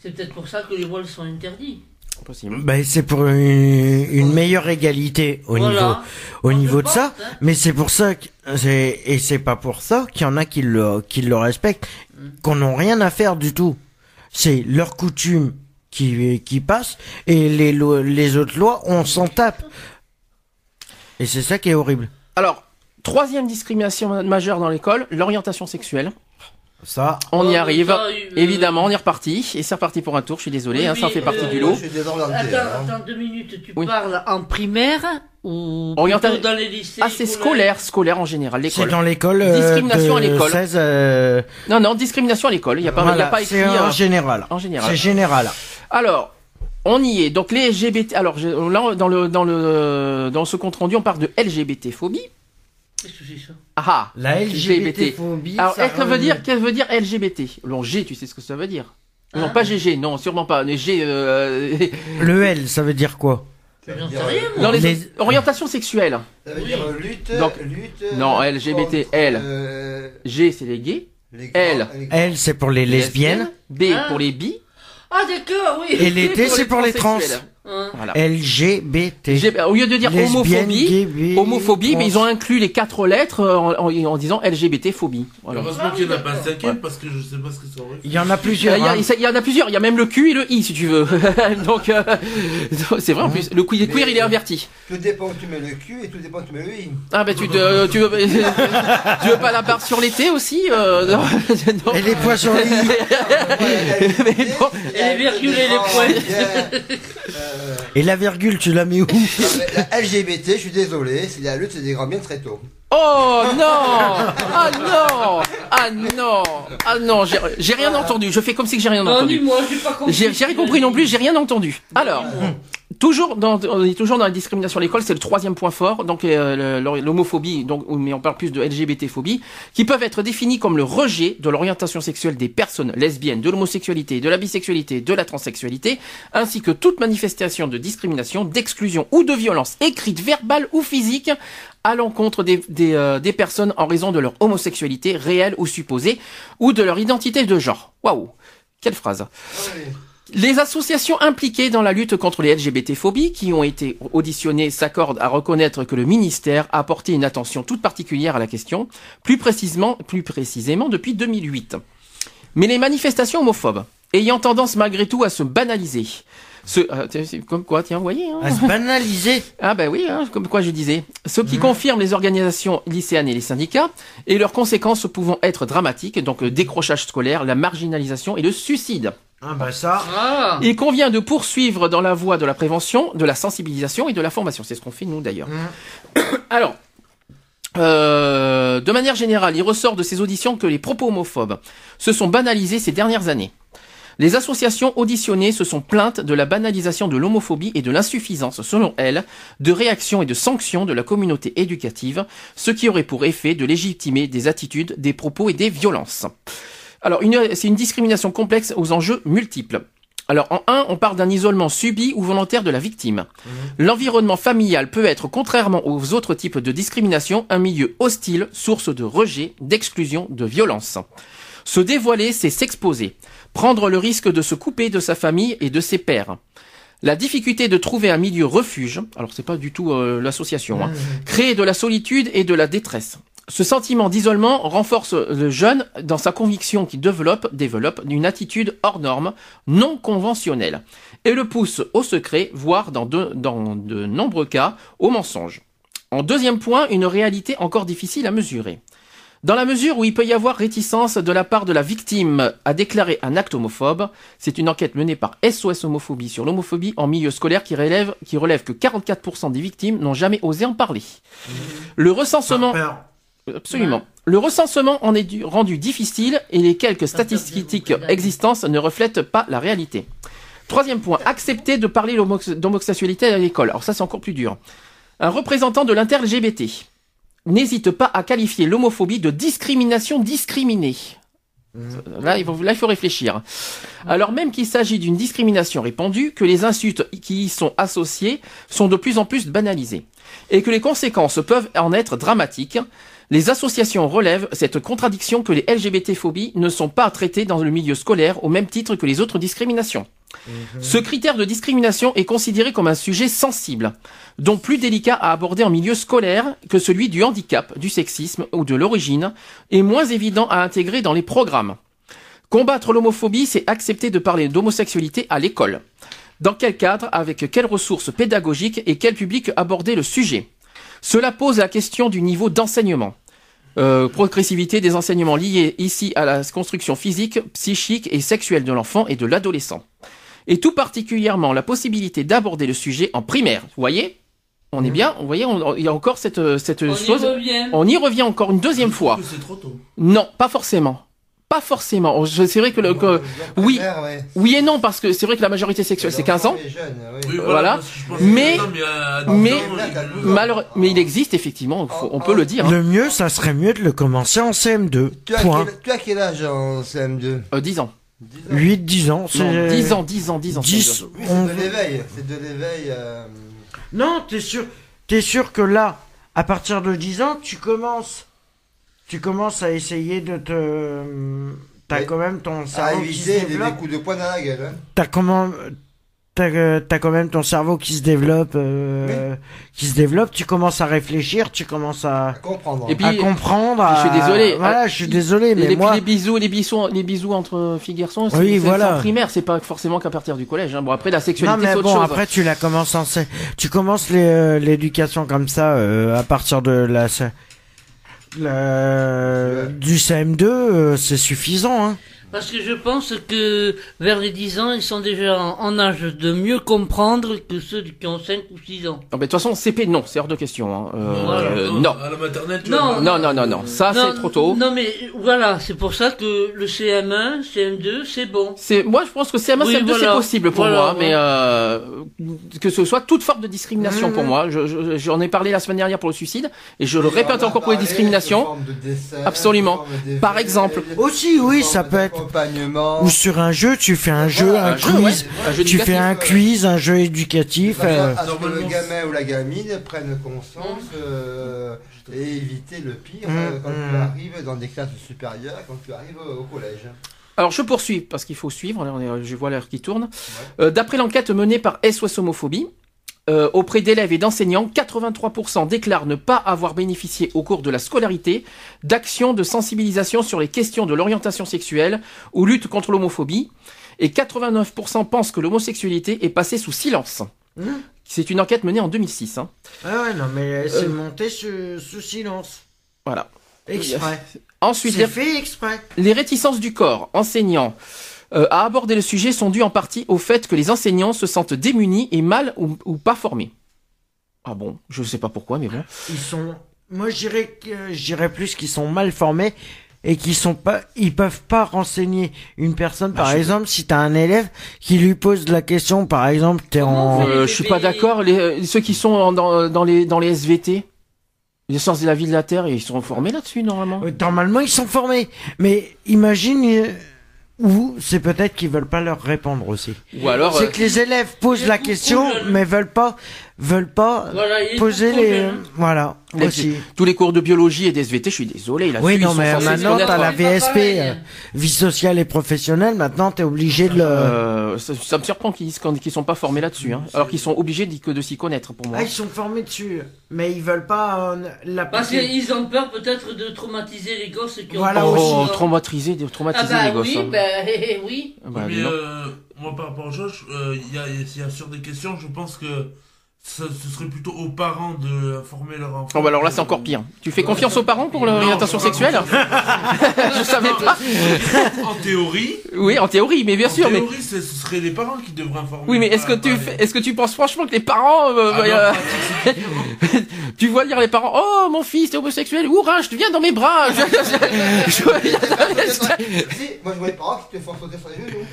c'est peut-être pour ça que les voiles sont interdits Possible. Ben, c'est pour une, une meilleure égalité au niveau, au niveau de ça. hein. Mais c'est pour ça que c'est et c'est pas pour ça qu'il y en a qui le qui le respectent, qu'on n'ont rien à faire du tout. C'est leur coutume qui qui passe et les les autres lois on s'en tape. Et c'est ça qui est horrible. Alors, troisième discrimination majeure dans l'école, l'orientation sexuelle. Ça. On y Ouais, arrive. ça, euh, Évidemment, on est reparti. Et c'est reparti pour un tour, je suis désolé, Oui, hein, ça oui, fait partie euh, du lot. je suis attends hein. attends deux minutes tu Oui. parles en primaire ou Orienta- plutôt dans les lycées Ah, c'est scolaire, scolaire en général, C'est l'école. dans l'école. euh, Discrimination à de l'école. 16, euh, Non, non, discrimination à l'école. Il n'y a pas, il y a voilà, pas c'est écrit. en euh, général. en général. C'est général. Alors, on y est. Donc les LGBT. Alors je- là, dans le dans le dans ce compte rendu, on parle de LGBT phobie. qu'est-ce que c'est ça? Ah ah. La LGBT. Alors ça qu'est-ce que veut dire qu'est-ce que veut dire LGBT Long G, tu sais ce que ça veut dire Non, Hein pas GG, non, sûrement pas. Les G. Euh... Le L, ça veut dire quoi Ça veut J'en sais dire, rien, moi. dans les, Les- orientations sexuelles. Ça veut dire euh, lutte. Donc, lutte non, LGBT, contre, L. euh, G, c'est les gays. les L. L, c'est pour les lesbiennes. B Ah. pour les bi. ah d'accord oui Et les T, c'est pour les trans. Hein. Voilà. LGBT. G- Au lieu de dire Lesbienne, homophobie, gay, bi, homophobie, mais ils ont inclus les quatre lettres euh, en, en- en disant LGBT phobie. Voilà. Heureusement qu'il n'y en a pas cinquième Ouais. parce que je sais pas ce que ça aurait. Il y en a Il y, plusieurs. a, hein. il y en a plusieurs, il y a même le Q et le I si tu veux. donc euh, c'est vrai en plus. Le queer, queer, il est inverti. Tout dépend où tu mets le cul et tout dépend où tu mets le i. Ah bah tu te, tu veux, tu veux pas la barre sur l'été aussi euh, non, non. Et les points sur les i. Mais bon. Et les virgules et les points. Euh, Et la virgule, tu la mets où la LGBT, je suis désolé, c'est la lutte, c'est des grands bien très tôt. Oh non Ah non Ah non Ah non, j'ai rien entendu. Je fais comme si que j'ai rien non entendu. dis-moi j'ai pas compris j'ai rien compris non plus, j'ai rien entendu. Alors, toujours dans, on est toujours dans la discrimination à l'école, c'est le troisième point fort, donc euh, l'homophobie, donc mais on parle plus de LGBT-phobie, qui peuvent être définis comme le rejet de l'orientation sexuelle des personnes lesbiennes, de l'homosexualité, de la bisexualité, de la transsexualité, ainsi que toute manifestation de discrimination, d'exclusion ou de violence écrite, verbale ou physique à l'encontre des, des, euh, des personnes en raison de leur homosexualité réelle ou supposée, ou de leur identité de genre. Waouh! Quelle phrase les associations impliquées dans la lutte contre les LGBT-phobies qui ont été auditionnées s'accordent à reconnaître que le ministère a apporté une attention toute particulière à la question, plus précisément, plus précisément depuis 2008. Mais les manifestations homophobes, ayant tendance malgré tout à se banaliser, ce, euh, comme quoi, tiens, vous voyez, hein À se banaliser. ah ben oui, hein, comme quoi je disais. Ce qui confirme les organisations lycéennes et les syndicats, et leurs conséquences pouvant être dramatiques, donc le décrochage scolaire, la marginalisation et le suicide. Ah bah ça. Ah Il convient de poursuivre dans la voie de la prévention, de la sensibilisation et de la formation. C'est ce qu'on fait nous d'ailleurs. Mhm. Alors, euh, de manière générale, il ressort de ces auditions que les propos homophobes se sont banalisés ces dernières années. Les associations auditionnées se sont plaintes de la banalisation de l'homophobie et de l'insuffisance, selon elles, de réactions et de sanctions de la communauté éducative, ce qui aurait pour effet de légitimer des attitudes, des propos et des violences. Alors, une- c'est une discrimination complexe aux enjeux multiples. Alors, en un, on parle d'un isolement subi ou volontaire de la victime. L'environnement familial peut être, contrairement aux autres types de discrimination, un milieu hostile, source de rejet, d'exclusion, de violence. Se dévoiler, c'est s'exposer. Prendre le risque de se couper de sa famille et de ses pairs. La difficulté de trouver un milieu refuge, alors c'est pas du tout euh, l'association, hein, créer de la solitude et de la détresse. Ce sentiment d'isolement renforce le jeune dans sa conviction qu'il développe, développe une attitude hors norme, non conventionnelle, et le pousse au secret, voire dans de, dans de nombreux cas, au mensonge. En deuxième point, une réalité encore difficile à mesurer. Dans la mesure où il peut y avoir réticence de la part de la victime à déclarer un acte homophobe, c'est une enquête menée par SOS Homophobie sur l'homophobie en milieu scolaire qui relève, qui relève que 44% des victimes n'ont jamais osé en parler. Le recensement... Absolument. Le recensement en est du- rendu difficile et les quelques statistiques existantes ne reflètent pas la réalité. Troisième point, accepter de parler d'homosexualité à l'école. Alors ça, c'est encore plus dur. Un représentant de l'inter-LGBT n'hésite pas à qualifier l'homophobie de discrimination discriminée. Là il, faut, là, il faut réfléchir. Alors même qu'il s'agit d'une discrimination répandue, que les insultes qui y sont associées sont de plus en plus banalisées, et que les conséquences peuvent en être dramatiques, les associations relèvent cette contradiction que les LGBT-phobies ne sont pas traitées dans le milieu scolaire au même titre que les autres discriminations. Ce critère de discrimination est considéré comme un sujet sensible, donc plus délicat à aborder en milieu scolaire que celui du handicap, du sexisme ou de l'origine, et moins évident à intégrer dans les programmes. Combattre l'homophobie, c'est accepter de parler d'homosexualité à l'école. Dans quel cadre, avec quelles ressources pédagogiques et quel public aborder le sujet? Cela pose la question du niveau d'enseignement. Euh, progressivité des enseignements liés ici à la construction physique, psychique et sexuelle de l'enfant et de l'adolescent. Et tout particulièrement la possibilité d'aborder le sujet en primaire. Vous voyez? On est bien, vous voyez, on- il y a encore cette, cette On y chose. revient. On y revient encore une deuxième fois. Que C'est trop tôt. Non, pas forcément. Pas forcément. Je- C'est vrai que, le, que- oui, oui et non, parce que c'est vrai que la majorité sexuelle c'est 15 ans. Oui. Voilà. parce que je pense Mais- non, mais à mais- 10 ans, il peut- Malheureux- mais il existe effectivement, faut- on peut le dire. hein. Le mieux, ça serait mieux de le commencer en CM2. Tu as, Point. quel, tu as quel âge en CM2 Euh, 10 ans. 8-10 ans. Non, c'est- 10 ans, 10 ans, 10 ans. 10, Oui, c'est on- de l'éveil. C'est de l'éveil. euh, Non, t'es sûr, t'es sûr que là, à partir de 10 ans, tu commences, tu commences à essayer de te, t'as Oui. quand même ton à cerveau qui se éviter des, des développe. coups de poing dans la gueule. Hein. T'as comment, t'as, euh, t'as quand même ton cerveau qui se développe, euh, qui se développe. Tu commences à réfléchir, tu commences à, À comprendre. Et puis- à comprendre. je suis à- désolé. Voilà, Ah, je suis désolé, Et mais les, moi, les bisous, les bisous, les bisous entre filles et garçons, c'est Oui, voilà. en primaire, c'est pas forcément qu'à partir du collège. hein. Bon après la non sexualité mais c'est autre bon, chose. après tu la commences en, tu commences euh, l'éducation comme ça euh, à partir de la, du CM2, euh, c'est suffisant, hein. Parce que je pense que vers les 10 ans, ils sont déjà en, âge de mieux comprendre que ceux qui ont 5 ou 6 ans. Non, mais de toute façon CP non, c'est hors de question. hein. Euh, Voilà. euh, non. À la maternelle, tu Non. Non, non, non, non, ça c'est trop tôt. Non mais voilà, c'est pour ça que le CM1, CM2, c'est bon. C'est moi je pense que CM1 Oui, CM2 c'est possible pour Voilà, moi, ouais. mais euh, que ce soit toute forme de discrimination pour moi. Je- je- J'en ai parlé la semaine dernière pour le suicide et je le répète encore pour les discriminations. de Absolument. Par exemple. Aussi, oui, ça peut être- Ou sur un jeu, tu fais un jeu, Voilà, un un jeu, quiz. ouais, un jeu tu fais éducatif, un quiz, un jeu éducatif. euh, que le gamin ou la gamine prenne conscience euh, et éviter le pire Mm, euh, quand tu arrives dans des classes supérieures, quand tu arrives au collège. Alors je poursuis parce qu'il faut suivre. Je vois l'heure qui tourne. Euh, D'après l'enquête menée par SOS Homophobie, euh, auprès d'élèves et d'enseignants, 83% déclarent ne pas avoir bénéficié au cours de la scolarité d'actions de sensibilisation sur les questions de l'orientation sexuelle ou lutte contre l'homophobie, et 89% pensent que l'homosexualité est passée sous silence. Mmh. C'est une enquête menée en 2006. hein. Ah ouais, non, mais c'est Euh. monté sous, sous silence. Voilà. Exprès. Ensuite, les, fait exprès. les réticences du corps, enseignants. Euh, à aborder le sujet sont dus en partie au fait que les enseignants se sentent démunis et mal ou, ou pas formés. Ah bon, je sais pas pourquoi, mais bon. Ils sont. Moi, je dirais que je dirais plus qu'ils sont mal formés et qu'ils sont pas. Ils peuvent pas renseigner une personne. Par exemple, si t'as un élève qui lui pose la question, par exemple, t'es en. Euh, je suis pas d'accord. Les, euh, ceux qui sont en- dans, dans les dans les SVT, les sciences de la vie de la Terre, ils sont formés là-dessus normalement. Euh, Normalement, ils sont formés. Mais imagine. euh, Ou c'est peut-être qu'ils veulent pas leur répondre aussi. Ou alors, euh, C'est que les élèves posent la question, mais veulent pas, veulent pas Voilà, poser les, problème. voilà, les- aussi. tous les cours de biologie et des SVT, je suis désolé. Là Oui, ils non, sont mais maintenant, t'as la VSP, euh, vie sociale et professionnelle, maintenant, t'es obligé de le... Euh, ça, ça me surprend qu'ils qu'ils sont pas formés là-dessus, hein, alors qu'ils sont obligés que de s'y connaître pour moi. Ah, ils sont formés dessus, mais ils veulent pas euh, Parce l'appliquer. qu'ils ont peur peut-être de traumatiser les gosses qui ont Voilà oh, aussi. traumatisé, de Ah traumatiser bah les gosses. oui, hein. bah eh, eh, oui. Ah bah, mais euh, moi, par rapport à Josh, euh, il y, a, il y a sur des questions, je pense que ça, ce serait plutôt aux parents de former leur enfant. Oh, bah alors là, c'est encore pire. Tu fais confiance aux parents pour Non, l'orientation sexuelle Je savais pas. En théorie, Oui, en théorie, mais bien en sûr. Mais théorie, ce ce serait les parents qui devraient informer. oui, mais est-ce que tu fais- est-ce que tu penses franchement que les parents, euh, Ah non, euh, tu vois dire les parents, oh mon fils est homosexuel, hurrah, je te viens dans mes bras. Je- je- je- Si, moi je vois les parents qui te font sauter sur les genoux.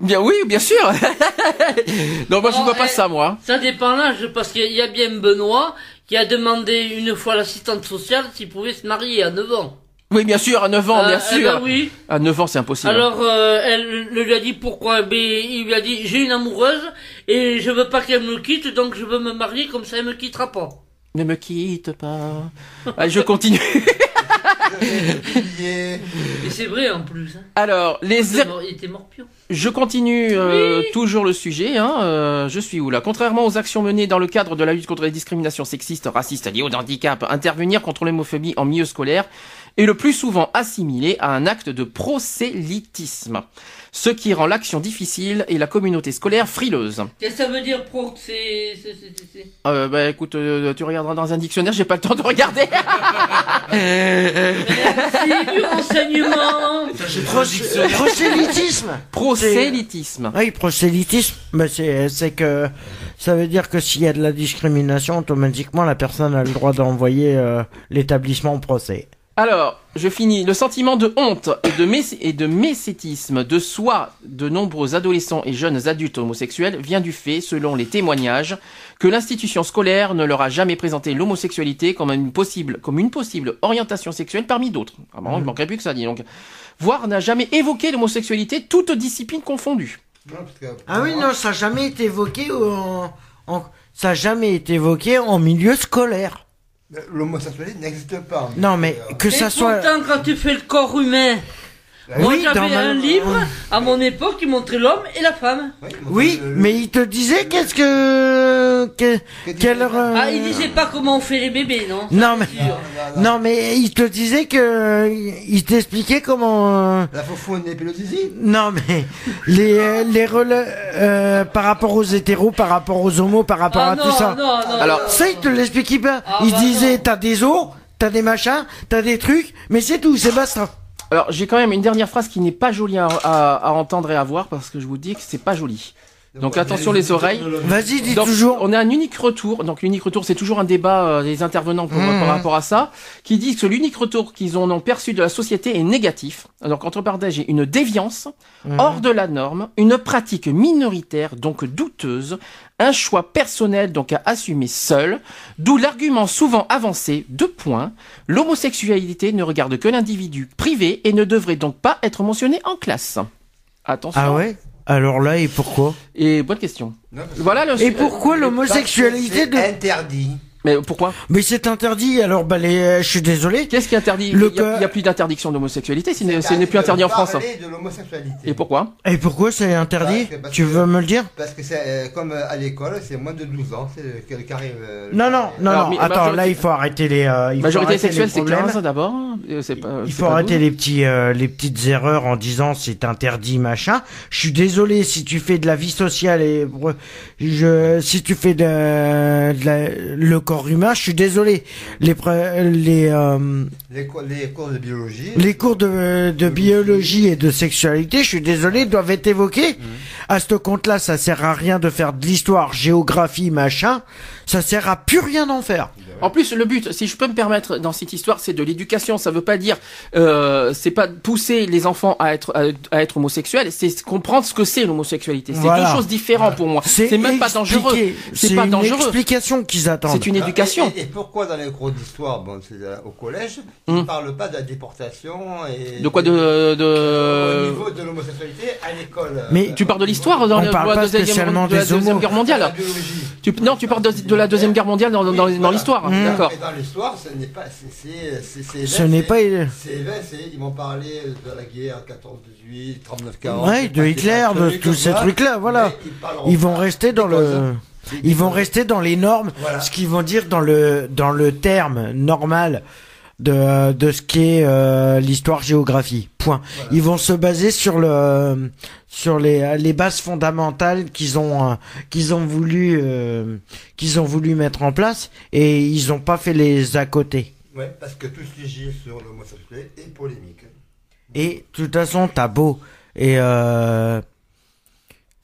Bien oui, bien sûr. non, moi je Oh, vois pas eh, ça, moi. Ça dépend l'âge, parce qu'il y a bien Benoît qui a demandé une fois à l'assistante sociale s'il pouvait se marier à 9 ans. Oui, bien sûr, à 9 ans, Euh, bien eh sûr. ben oui. À 9 ans, c'est impossible. Alors, euh, elle lui a dit pourquoi. Ben, il lui a dit j'ai une amoureuse et je veux pas qu'elle me quitte, donc je veux me marier comme ça elle me quittera pas. Ne me quitte pas. Allez, je continue. Et c'est vrai en plus. Hein. Alors, les Il était mort- il était morpion. Je continue euh, toujours le sujet. Hein, euh, je suis où là? Contrairement aux actions menées dans le cadre de la lutte contre les discriminations sexistes, racistes liées au handicap, intervenir contre l'homophobie en milieu scolaire est le plus souvent assimilé à un acte de prosélytisme, ce qui rend l'action difficile et la communauté scolaire frileuse. Qu'est-ce que ça veut dire pro c'est c'est- c'est- c'est- c'est- Euh, bah écoute, euh, tu regarderas dans un dictionnaire, j'ai pas le temps de regarder. Merci du renseignement. Prosélytisme prosélytisme. Oui, prosélytisme, bah c'est c'est que ça veut dire que s'il y a de la discrimination, automatiquement la personne a le droit d'envoyer euh, l'établissement au procès. Alors, je finis. Le sentiment de honte et de, mé- et de mécétisme de soi de nombreux adolescents et jeunes adultes homosexuels vient du fait, selon les témoignages, que l'institution scolaire ne leur a jamais présenté l'homosexualité comme une possible, comme une possible orientation sexuelle parmi d'autres. Ah bon, il manquerait plus que ça, dis donc. Voire n'a jamais évoqué l'homosexualité, toute discipline confondue. Non, parce que Ah oui, non, ça n'a jamais été évoqué en, en- ça a jamais été évoqué en milieu scolaire. L'homosexualité n'existe pas. Non, mais que Et ça soit. pourtant, quand tu fais le corps humain, moi Oui, j'avais ma- un livre, à mon époque, qui montrait l'homme et la femme. Oui, Oui, le- le- mais il te disait qu'est-ce que, que que quelle euh, Ah, il disait pas comment on fait les bébés, non Non mais Non, non, non. non mais il te disait que il t'expliquait comment. euh, La faufoune et zizi Non mais les les rela- euh, par rapport aux hétéros, par rapport aux homos, par rapport Ah à non, tout ça. non, non. Alors, Ça il te l'expliquait pas. Ah, il bah disait t'as des os, t'as des machins, t'as des trucs, mais c'est tout, c'est basta. Alors, j'ai quand même une dernière phrase qui n'est pas jolie à, à- à entendre et à voir parce que je vous dis que c'est pas joli. Donc attention les oreilles. Vas-y, dis Donc, toujours. On a un unique retour. Donc l'unique retour, c'est toujours un débat euh, des intervenants pour- Mmh. par rapport à ça, qui dit que l'unique retour qu'ils en ont perçu de la société est négatif. Donc entre parenthèses, j'ai une déviance Mmh. hors de la norme, une pratique minoritaire donc douteuse, un choix personnel donc à assumer seul, d'où l'argument souvent avancé de points, l'homosexualité ne regarde que l'individu privé et ne devrait donc pas être mentionnée en classe. Attention. Ah ouais? Alors là et pourquoi? Et bonne question. Non, Voilà le. Et pourquoi l'homosexualité de interdit. Mais pourquoi Mais c'est interdit. Alors bah les, euh, je suis désolé. Qu'est-ce qui interdit? Le Il n'y a, plus d'interdiction d'homosexualité, ce n'est- ce interdit n'est plus de interdit en France. de l'homosexualité. Et pourquoi? Et pourquoi c'est interdit? Parce que- parce Tu que- veux me le dire? Parce que c'est euh, comme euh, à l'école, c'est moins de 12 ans, c'est le, le carré. euh, Non non non Alors, non. mais Attends, majorité- là il faut arrêter les. euh, il faut Majorité arrêter les sexuelle, c'est problèmes. 15 d'abord. Euh, Il faut arrêter 12. les petits, euh, les petites erreurs en disant c'est interdit machin. Je suis désolé si tu fais de la vie sociale et je, si tu fais de, de la- le corps humain, je suis désolé. Les les euh, Les, cours- les cours de biologie. les cours de, de biologie et de sexualité, je suis désolé, doivent être évoqués. À ce compte-là, ça sert à rien de faire de l'histoire, géographie, machin. Ça sert à plus rien d'en faire. En plus, le but, si je peux me permettre, dans cette histoire, c'est de l'éducation. Ça veut pas dire, euh, c'est pas pousser les enfants à être à, à être homosexuels. C'est comprendre ce que c'est l'homosexualité. C'est Voilà. deux choses différentes pour moi. C'est même pas dangereux. C'est pas une dangereux. explication qu'ils attendent. C'est une éducation. Et, et- et pourquoi dans les cours d'histoire, bon, c'est euh, au collège, ils ne parlent pas de la déportation et De quoi de, au de... niveau de l'homosexualité à l'école. euh, Mais Tu parles de l'histoire dans On le- parle la pas deuxième, spécialement de la des deuxième homos. guerre mondiale. Tu, non, tu parles de, de la deuxième guerre mondiale dans, l'histoire. Mmh. D'accord. Dans l'histoire, ce n'est pas, c'est, c'est, c'est, c'est Ce n'est pas. C'est ils m'ont parlé de la guerre 14-18, 39-40. Ouais, de Hitler, de tous ces trucs-là, voilà. Ils vont rester dans le. Ils vont rester dans les normes, Voilà. ce qu'ils vont dire dans le dans le terme normal de de ce qu'est euh, l'histoire-géographie. Point. Ils vont se baser sur le sur les les bases fondamentales qu'ils ont euh, qu'ils ont voulu euh, qu'ils ont voulu mettre en place et ils ont pas fait les à côté. Ouais, parce que tout ce qui gire sur l'homosexualité est polémique. Et de toute façon, t'as beau et euh,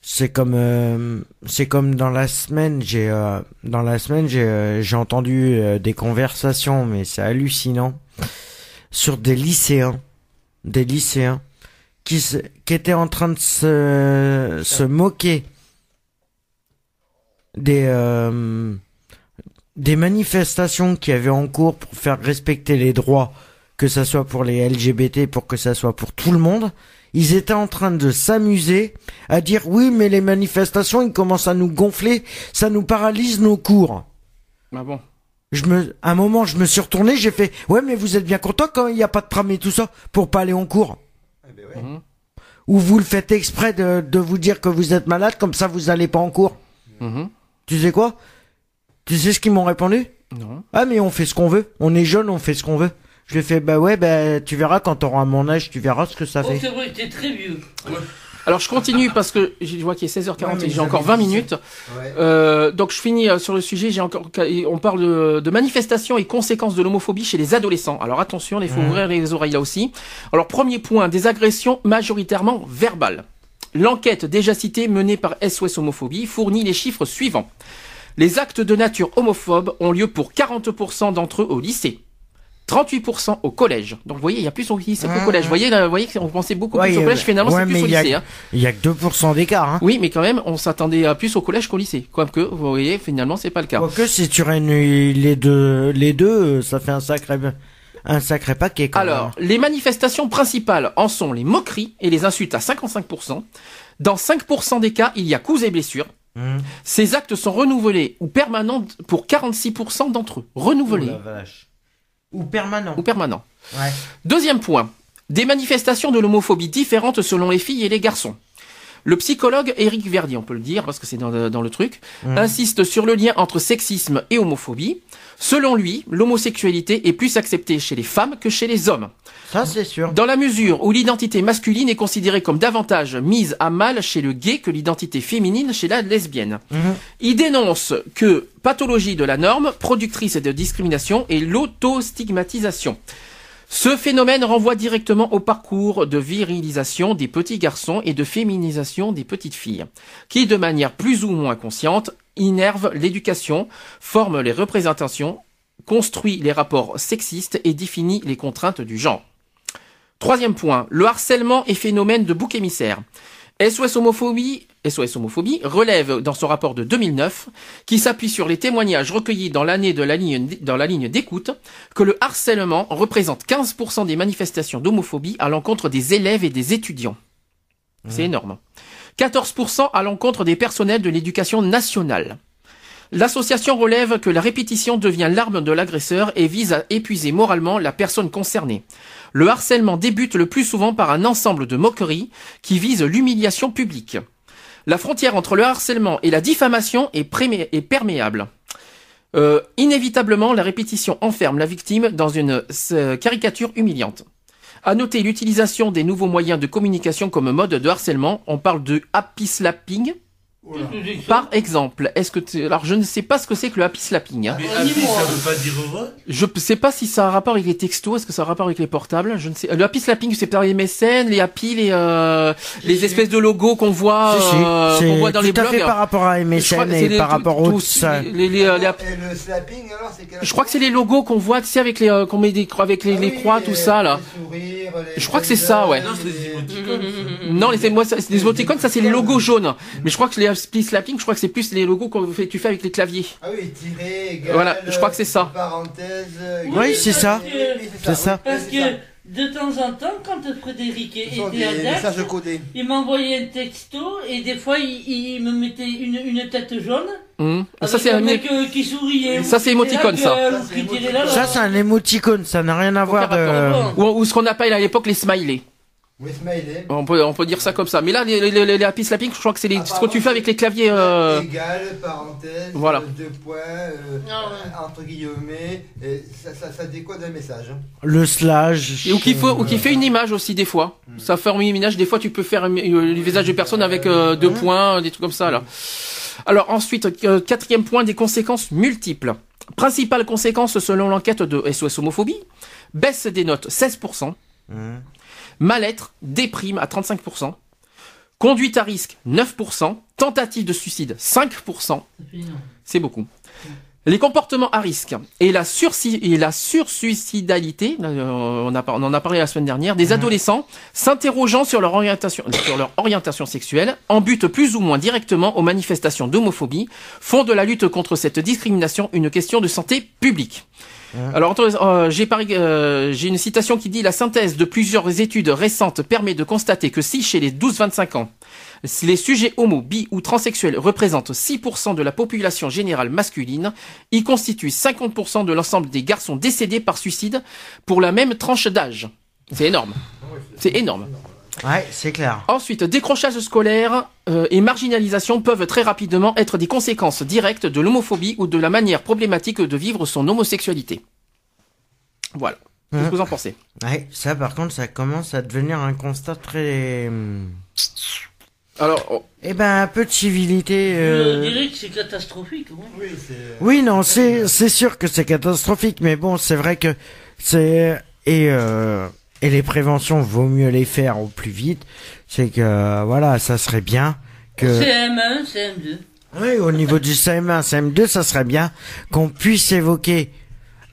c'est comme euh, c'est comme dans la semaine, j'ai euh, dans la semaine j'ai euh, j'ai entendu des conversations, mais c'est hallucinant sur des lycéens, des lycéens qui se, qui étaient en train de se se moquer des euh, des manifestations qui avaient en cours pour faire respecter les droits que ça soit pour les LGBT, pour que ça soit pour tout le monde, ils étaient en train de s'amuser à dire oui, mais les manifestations, ils commencent à nous gonfler, ça nous paralyse nos cours. Ah bon. Je me, à un moment, je me suis retourné, j'ai fait, ouais, mais vous êtes bien content quand il n'y a pas de tram et tout ça pour pas aller en cours. Eh ben ouais. Mhm. Ou vous le faites exprès de, de vous dire que vous êtes malade, comme ça vous allez pas en cours. Mhm. Tu sais quoi? Tu sais ce qu'ils m'ont répondu? Non. Ah mais on fait ce qu'on veut. On est jeune, on fait ce qu'on veut. Je lui ai fait bah ouais bah tu verras quand t'auras mon âge, tu verras ce que ça Oh, fait. c'est vrai t'es très vieux. Alors je continue parce que je vois qu'il est 16h40 Ouais, mais et j'ai encore avez 20 dit minutes. Ouais. Euh, donc je finis euh, sur le sujet. J'ai encore, on parle de, de manifestations et conséquences de l'homophobie chez les adolescents. Alors attention, il faut Mhm. ouvrir les oreilles là aussi. Alors premier point, des agressions majoritairement verbales. L'enquête déjà citée menée par SOS Homophobie fournit les chiffres suivants. Les actes de nature homophobe ont lieu pour 40% d'entre eux au lycée. 38% au collège. Donc vous voyez, il y a plus au lycée qu'au collège. Vous voyez, là, vous voyez qu'on pensait beaucoup Ouais, plus au euh, collège, finalement ouais, c'est plus au il lycée. hein. Il y a que 2% d'écart hein. Oui, mais quand même, on s'attendait à plus au collège qu'au lycée. Quoique, vous voyez, finalement, c'est pas le cas. Quoique si tu réunis les deux les deux, euh, ça fait un sacré un sacré paquet quand Alors, les manifestations principales en sont les moqueries et les insultes à 55%. Dans 5% des cas, il y a coups et blessures. même. Ces actes sont renouvelés ou permanents pour 46% d'entre eux. Renouvelés Oh la vache. Ou permanent. ou permanents. Ouais. Deuxième point. Des manifestations de l'homophobie différentes selon les filles et les garçons. Le psychologue Éric Verdi, on peut le dire parce que c'est dans, le- dans le truc, Mhm. insiste sur le lien entre sexisme et homophobie. Selon lui, l'homosexualité est plus acceptée chez les femmes que chez les hommes. Ça c'est sûr. Dans la mesure où l'identité masculine est considérée comme davantage mise à mal chez le gay que l'identité féminine chez la lesbienne. Mhm. Il dénonce que pathologie de la norme, productrice de discrimination et l'autostigmatisation. Ce phénomène renvoie directement au parcours de virilisation des petits garçons et de féminisation des petites filles, qui de manière plus ou moins consciente innerve l'éducation, forme les représentations, construit les rapports sexistes et définit les contraintes du genre. Troisième point, le harcèlement est phénomène de bouc émissaire. SOS Homophobie, SOS Homophobie relève dans son rapport de 2009, qui s'appuie sur les témoignages recueillis dans l'année de la ligne, dans la ligne d'écoute, que le harcèlement représente 15% des manifestations d'homophobie à l'encontre des élèves et des étudiants. C'est énorme. 14% à l'encontre des personnels de l'éducation nationale. L'association relève que la répétition devient l'arme de l'agresseur et vise à épuiser moralement la personne concernée. Le harcèlement débute le plus souvent par un ensemble de moqueries qui visent l'humiliation publique. La frontière entre le harcèlement et la diffamation est, perméable. Euh, inévitablement, la répétition enferme la victime dans une euh, caricature humiliante. À noter l'utilisation des nouveaux moyens de communication comme mode de harcèlement. On parle de happy slapping. Par exemple, est-ce que tu... alors je ne sais pas ce que c'est que le happy slapping. Hein. Mais happy, ça veut pas dire heureux Je ne sais pas si ça a un rapport avec les textos, est-ce que ça a un rapport avec les portables. Je ne sais. Le happy slapping, c'est par les MSN, les happy, les euh, les espèces de logos qu'on voit, Si, si, euh, qu'on voit dans les tout à blogs. fait par rapport à Je crois MSN que c'est et les- par rapport au tout- ça. les- les- les, euh, les- Et le slapping alors c'est quel je crois que c'est les logos qu'on voit, tu sais, avec les euh, qu'on met des avec les, Ah les oui, croix, tout ça là. les sourires, les Je crois que c'est ça, ouais. Non, c'est des émoticônes. ça. Non, les, ça, c'est des émoticônes, ça c'est les logos jaunes. Mais je crois que les happy slapping, je crois que c'est plus les logos qu'on fait, tu fais avec les claviers. Ah oui, tirer, égal, Voilà, je crois que c'est ça. Parenthèse. Oui, c'est ça. C'est ça. Parce que de temps en temps, quand Frédéric était à il m'envoyait un texto et des fois il, il me mettait une, une tête jaune. Hum. Ça c'est un mec euh, qui souriait. Ça, c'est émoticône, ça. Ça, c'est un émoticône, ça n'a rien à voir Aucun de. ou, ou ce qu'on appelle à l'époque les smileys. On peut on peut dire ça comme ça. Mais là les les, les, les happy slapping, je crois que c'est les ce que tu fais avec les claviers. Euh... Égal, parenthèse, Voilà. deux points, euh, Ah ouais. entre guillemets, et ça, ça, ça décode un message. hein. Le slash. Et ou qui faut ou qui fait une image aussi des fois. Mm. Ça forme une image. Des fois tu peux faire un- euh, le visage de personne avec euh, deux points, des trucs comme ça là. Alors ensuite euh, quatrième point des conséquences multiples. Principale conséquence selon l'enquête de SOS homophobie baisse des notes 16%. Mhm. Mal-être, déprime à 35%. Conduite à risque 9%. Tentative de suicide 5%. C'est beaucoup. Les comportements à risque et la, sursi- et la sursuicidalité, euh, on, a, par- on en a parlé la semaine dernière, des adolescents s'interrogeant sur leur orientation, sur leur orientation sexuelle, en but plus ou moins directement aux manifestations d'homophobie, font de la lutte contre cette discrimination une question de santé publique. Alors, entre- euh, euh, j'ai une citation qui dit la synthèse de plusieurs études récentes permet de constater que si chez les 12-25 ans, les sujets homo, bi ou transsexuels représentent 6% de la population générale masculine, ils constituent 50% de l'ensemble des garçons décédés par suicide pour la même tranche d'âge. C'est énorme. C'est énorme. Ouais, c'est clair. Ensuite, décrochage scolaire euh, et marginalisation peuvent très rapidement être des conséquences directes de l'homophobie ou de la manière problématique de vivre son homosexualité. Voilà. Qu'est-ce que vous en pensez? Ouais, ça par contre, ça commence à devenir un constat très. hum, Alors, oh, Eh ben, un peu de civilité. Je euh, dirais que c'est catastrophique. Oui. Oui, non, c'est c'est sûr que c'est catastrophique, mais bon, c'est vrai que c'est et euh, et les préventions vaut mieux les faire au plus vite. C'est que voilà, ça serait bien que CM1, CM2. oui, au niveau du CM1, CM2, ça serait bien qu'on puisse évoquer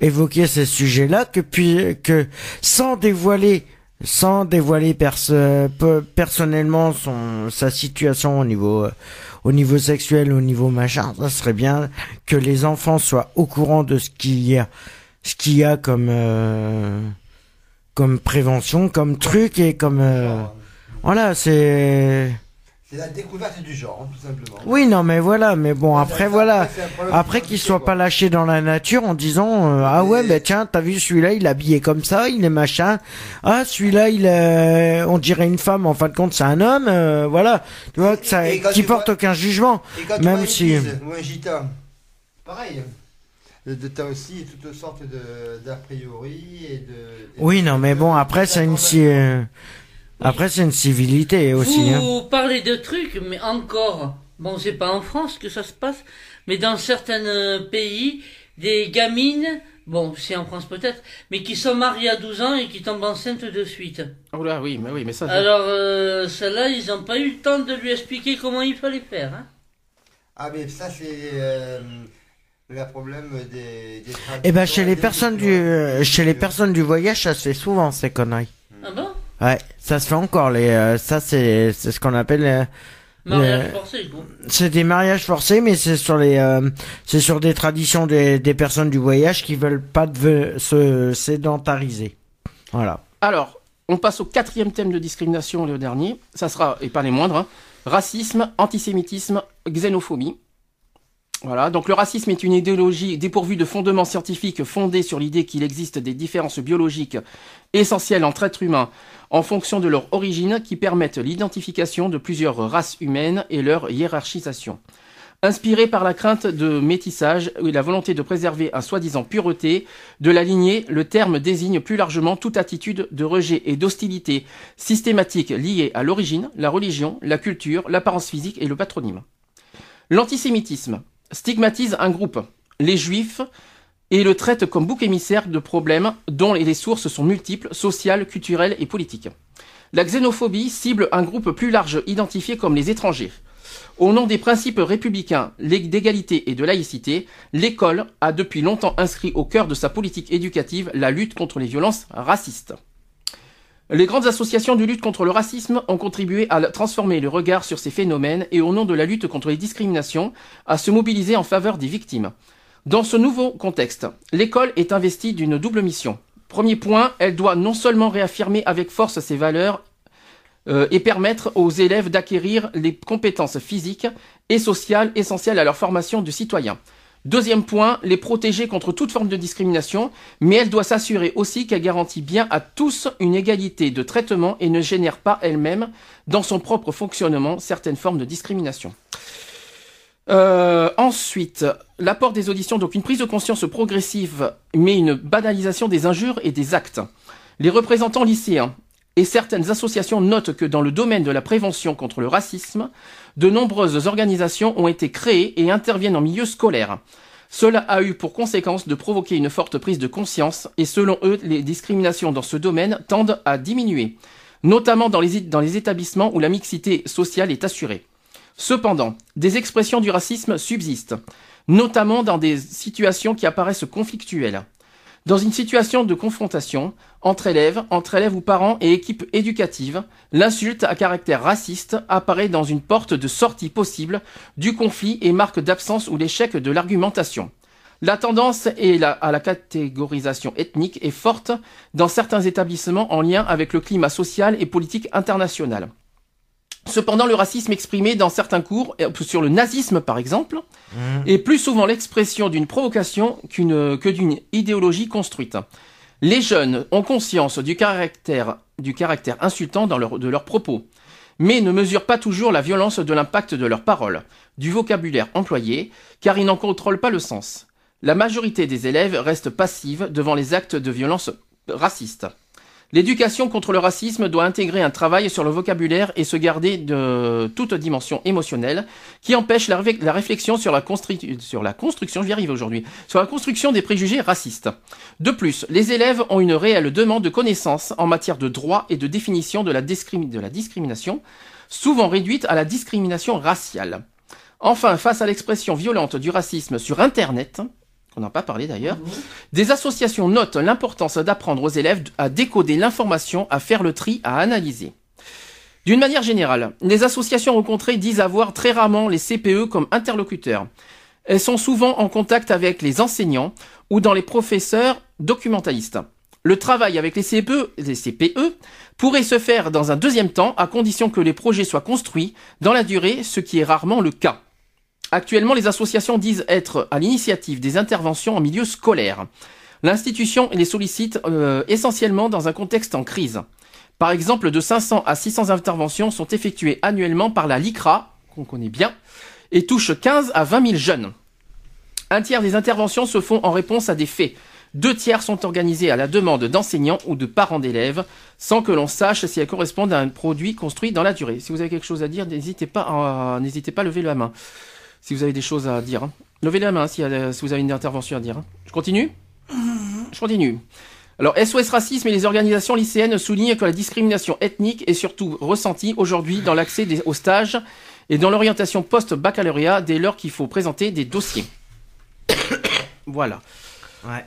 évoquer ces sujets-là, que puis que sans dévoiler sans dévoiler perso- pe- personnellement son sa situation au niveau euh, au niveau sexuel, au niveau machin, ça serait bien que les enfants soient au courant de ce qu'il y a ce qu'il y a comme euh, comme prévention, comme truc et comme euh, voilà, c'est C'est la découverte du genre, hein, tout simplement. oui, non, mais voilà, mais bon, après, voilà. Après soient quoi. pas lâchés dans la nature en disant euh, ah ouais Mais- bah tiens t'as vu celui-là il est habillé comme ça il est machin ah celui-là il est on dirait une femme en fin de compte c'est un homme euh, voilà tu vois que ça qui porte vois- aucun jugement Et quand tu même vois une si- ou un gita, pareil. De, de- t'as aussi toutes sortes de d'a priori et de. oui non mais bon après c'est une euh, après c'est une civilité aussi hein. Vous parlez de trucs, mais encore, bon, c'est pas en France que ça se passe, mais dans certains euh, pays, des gamines, bon, c'est en France peut-être, mais qui sont mariées à 12 ans et qui tombent enceintes de suite. oh là, oui, mais oui, mais ça. Alors, euh, celle-là, ils n'ont pas eu le temps de lui expliquer comment il fallait faire. Hein. Ah, mais ça, c'est euh, le problème des. des et ben chez les personnes du euh, chez les personnes du voyage ça se fait souvent ces conneries Ah bon? Ouais ça se fait encore les euh, ça c'est c'est ce qu'on appelle euh, Mariage Ouais. forcé. C'est des mariages forcés, mais c'est sur les, euh, c'est sur des traditions des, des personnes du voyage qui veulent pas de, se sédentariser. Voilà. Alors, on passe au quatrième thème de discrimination, le dernier. Ça sera, et pas les moindres, hein, racisme, antisémitisme, xénophobie. Voilà, donc le racisme est une idéologie dépourvue de fondements scientifiques fondée sur l'idée qu'il existe des différences biologiques essentielles entre êtres humains en fonction de leur origine qui permettent l'identification de plusieurs races humaines et leur hiérarchisation. Inspiré par la crainte de métissage et la volonté de préserver un soi-disant pureté de la lignée, le terme désigne plus largement toute attitude de rejet et d'hostilité systématique liée à l'origine, la religion, la culture, l'apparence physique et le patronyme. L'antisémitisme stigmatise un groupe, les juifs, et le traite comme bouc émissaire de problèmes dont les sources sont multiples, sociales, culturelles et politiques. La xénophobie cible un groupe plus large identifié comme les étrangers. Au nom des principes républicains d'égalité et de laïcité, l'école a depuis longtemps inscrit au cœur de sa politique éducative la lutte contre les violences racistes. Les grandes associations de lutte contre le racisme ont contribué à transformer le regard sur ces phénomènes et au nom de la lutte contre les discriminations, à se mobiliser en faveur des victimes. Dans ce nouveau contexte, l'école est investie d'une double mission. Premier point, elle doit non seulement réaffirmer avec force ses valeurs euh, et permettre aux élèves d'acquérir les compétences physiques et sociales essentielles à leur formation de citoyens. Deuxième point, les protéger contre toute forme de discrimination, mais elle doit s'assurer aussi qu'elle garantit bien à tous une égalité de traitement et ne génère pas elle-même, dans son propre fonctionnement, certaines formes de discrimination. Euh, ensuite, l'apport des auditions, donc une prise de conscience progressive, mais une banalisation des injures et des actes. Les représentants lycéens et certaines associations notent que dans le domaine de la prévention contre le racisme, de nombreuses organisations ont été créées et interviennent en milieu scolaire. Cela a eu pour conséquence de provoquer une forte prise de conscience et selon eux, les discriminations dans ce domaine tendent à diminuer, notamment dans les, établissements où la mixité sociale est assurée. Cependant, des expressions du racisme subsistent, notamment dans des situations qui apparaissent conflictuelles. Dans une situation de confrontation entre élèves, entre élèves ou parents et équipes éducatives, l'insulte à caractère raciste apparaît dans une porte de sortie possible du conflit et marque d'absence ou l'échec de l'argumentation. La tendance à la catégorisation ethnique est forte dans certains établissements en lien avec le climat social et politique international. Cependant, le racisme exprimé dans certains cours, sur le nazisme par exemple, mmh. est plus souvent l'expression d'une provocation que d'une idéologie construite. Les jeunes ont conscience du caractère, du caractère insultant dans de leurs propos, mais ne mesurent pas toujours la violence de l'impact de leurs paroles, du vocabulaire employé, car ils n'en contrôlent pas le sens. La majorité des élèves restent passives devant les actes de violence racistes. L'éducation contre le racisme doit intégrer un travail sur le vocabulaire et se garder de toute dimension émotionnelle qui empêche la, réflexion sur la, construction, aujourd'hui, sur la construction des préjugés racistes. De plus, les élèves ont une réelle demande de connaissances en matière de droit et de définition de la discrimination, souvent réduite à la discrimination raciale. Enfin, face à l'expression violente du racisme sur Internet, on n'a pas parlé d'ailleurs, des associations notent l'importance d'apprendre aux élèves à décoder l'information, à faire le tri, à analyser. D'une manière générale, les associations rencontrées disent avoir très rarement les CPE comme interlocuteurs. Elles sont souvent en contact avec les enseignants ou dans les professeurs documentalistes. Le travail avec les CPE, les CPE pourrait se faire dans un deuxième temps à condition que les projets soient construits dans la durée, ce qui est rarement le cas. Actuellement, les associations disent être à l'initiative des interventions en milieu scolaire. L'institution les sollicite euh, essentiellement dans un contexte en crise. Par exemple, de 500 à 600 interventions sont effectuées annuellement par la LICRA, qu'on connaît bien, et touchent 15 à 20 000 jeunes. Un tiers des interventions se font en réponse à des faits. Deux tiers sont organisés à la demande d'enseignants ou de parents d'élèves, sans que l'on sache si elles correspondent à un produit construit dans la durée. Si vous avez quelque chose à dire, n'hésitez pas, n'hésitez pas à lever la main si vous avez des choses à dire. Hein. Levez la main si, vous avez une intervention à dire. Hein. Je continue Je continue. Alors, SOS Racisme et les organisations lycéennes soulignent que la discrimination ethnique est surtout ressentie aujourd'hui dans l'accès aux stages et dans l'orientation post-baccalauréat dès lors qu'il faut présenter des dossiers. voilà. Ouais.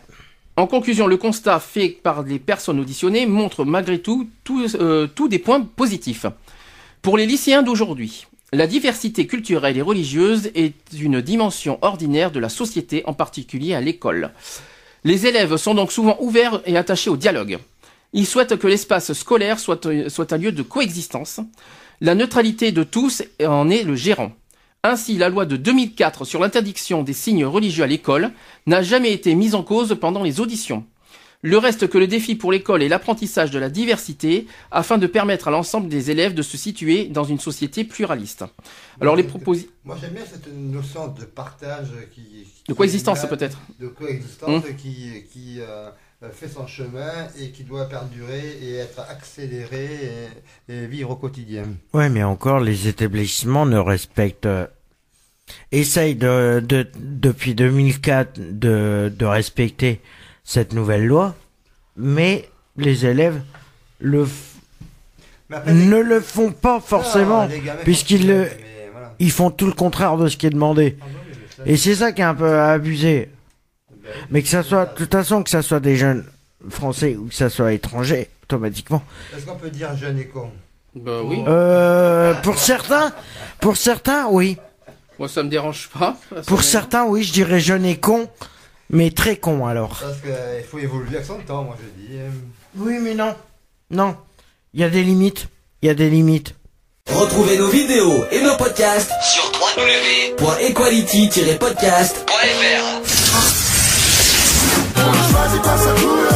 En conclusion, le constat fait par les personnes auditionnées montre malgré tout tous euh, des points positifs. Pour les lycéens d'aujourd'hui, la diversité culturelle et religieuse est une dimension ordinaire de la société, en particulier à l'école. Les élèves sont donc souvent ouverts et attachés au dialogue. Ils souhaitent que l'espace scolaire soit, un lieu de coexistence. La neutralité de tous en est le gérant. Ainsi, la loi de 2004 sur l'interdiction des signes religieux à l'école n'a jamais été mise en cause pendant les auditions. Le reste que le défi pour l'école est l'apprentissage de la diversité afin de permettre à l'ensemble des élèves de se situer dans une société pluraliste. Alors les propositions... Moi j'aime bien cette notion de partage qui... de coexistence peut-être. De coexistence hum. qui, euh, fait son chemin et qui doit perdurer et être accéléré et, vivre au quotidien. Ouais mais encore les établissements ne respectent essaye de, de depuis 2004 de, de respecter cette nouvelle loi, mais les élèves le après, les- ne le font pas forcément, puisqu'ils font- le- mais voilà. ils font tout le contraire de ce qui est demandé. Et c'est ça qui est un peu abusé. Mais que ça soit, de toute façon, que ça soit des jeunes français ou que ça soit étrangers, automatiquement. Est-ce qu'on peut dire jeune et con? Bah oui. Euh, pour certains, pour certains, oui. Moi, ça me dérange pas. Pour certains, oui, je dirais jeune et con, mais très con alors. Parce qu'il euh, faut évoluer avec son temps, moi je dis. Euh. Oui, mais non. Non. Il y a des limites. Il y a des limites. Retrouvez nos vidéos et nos podcasts sur www.equality-podcast.fr.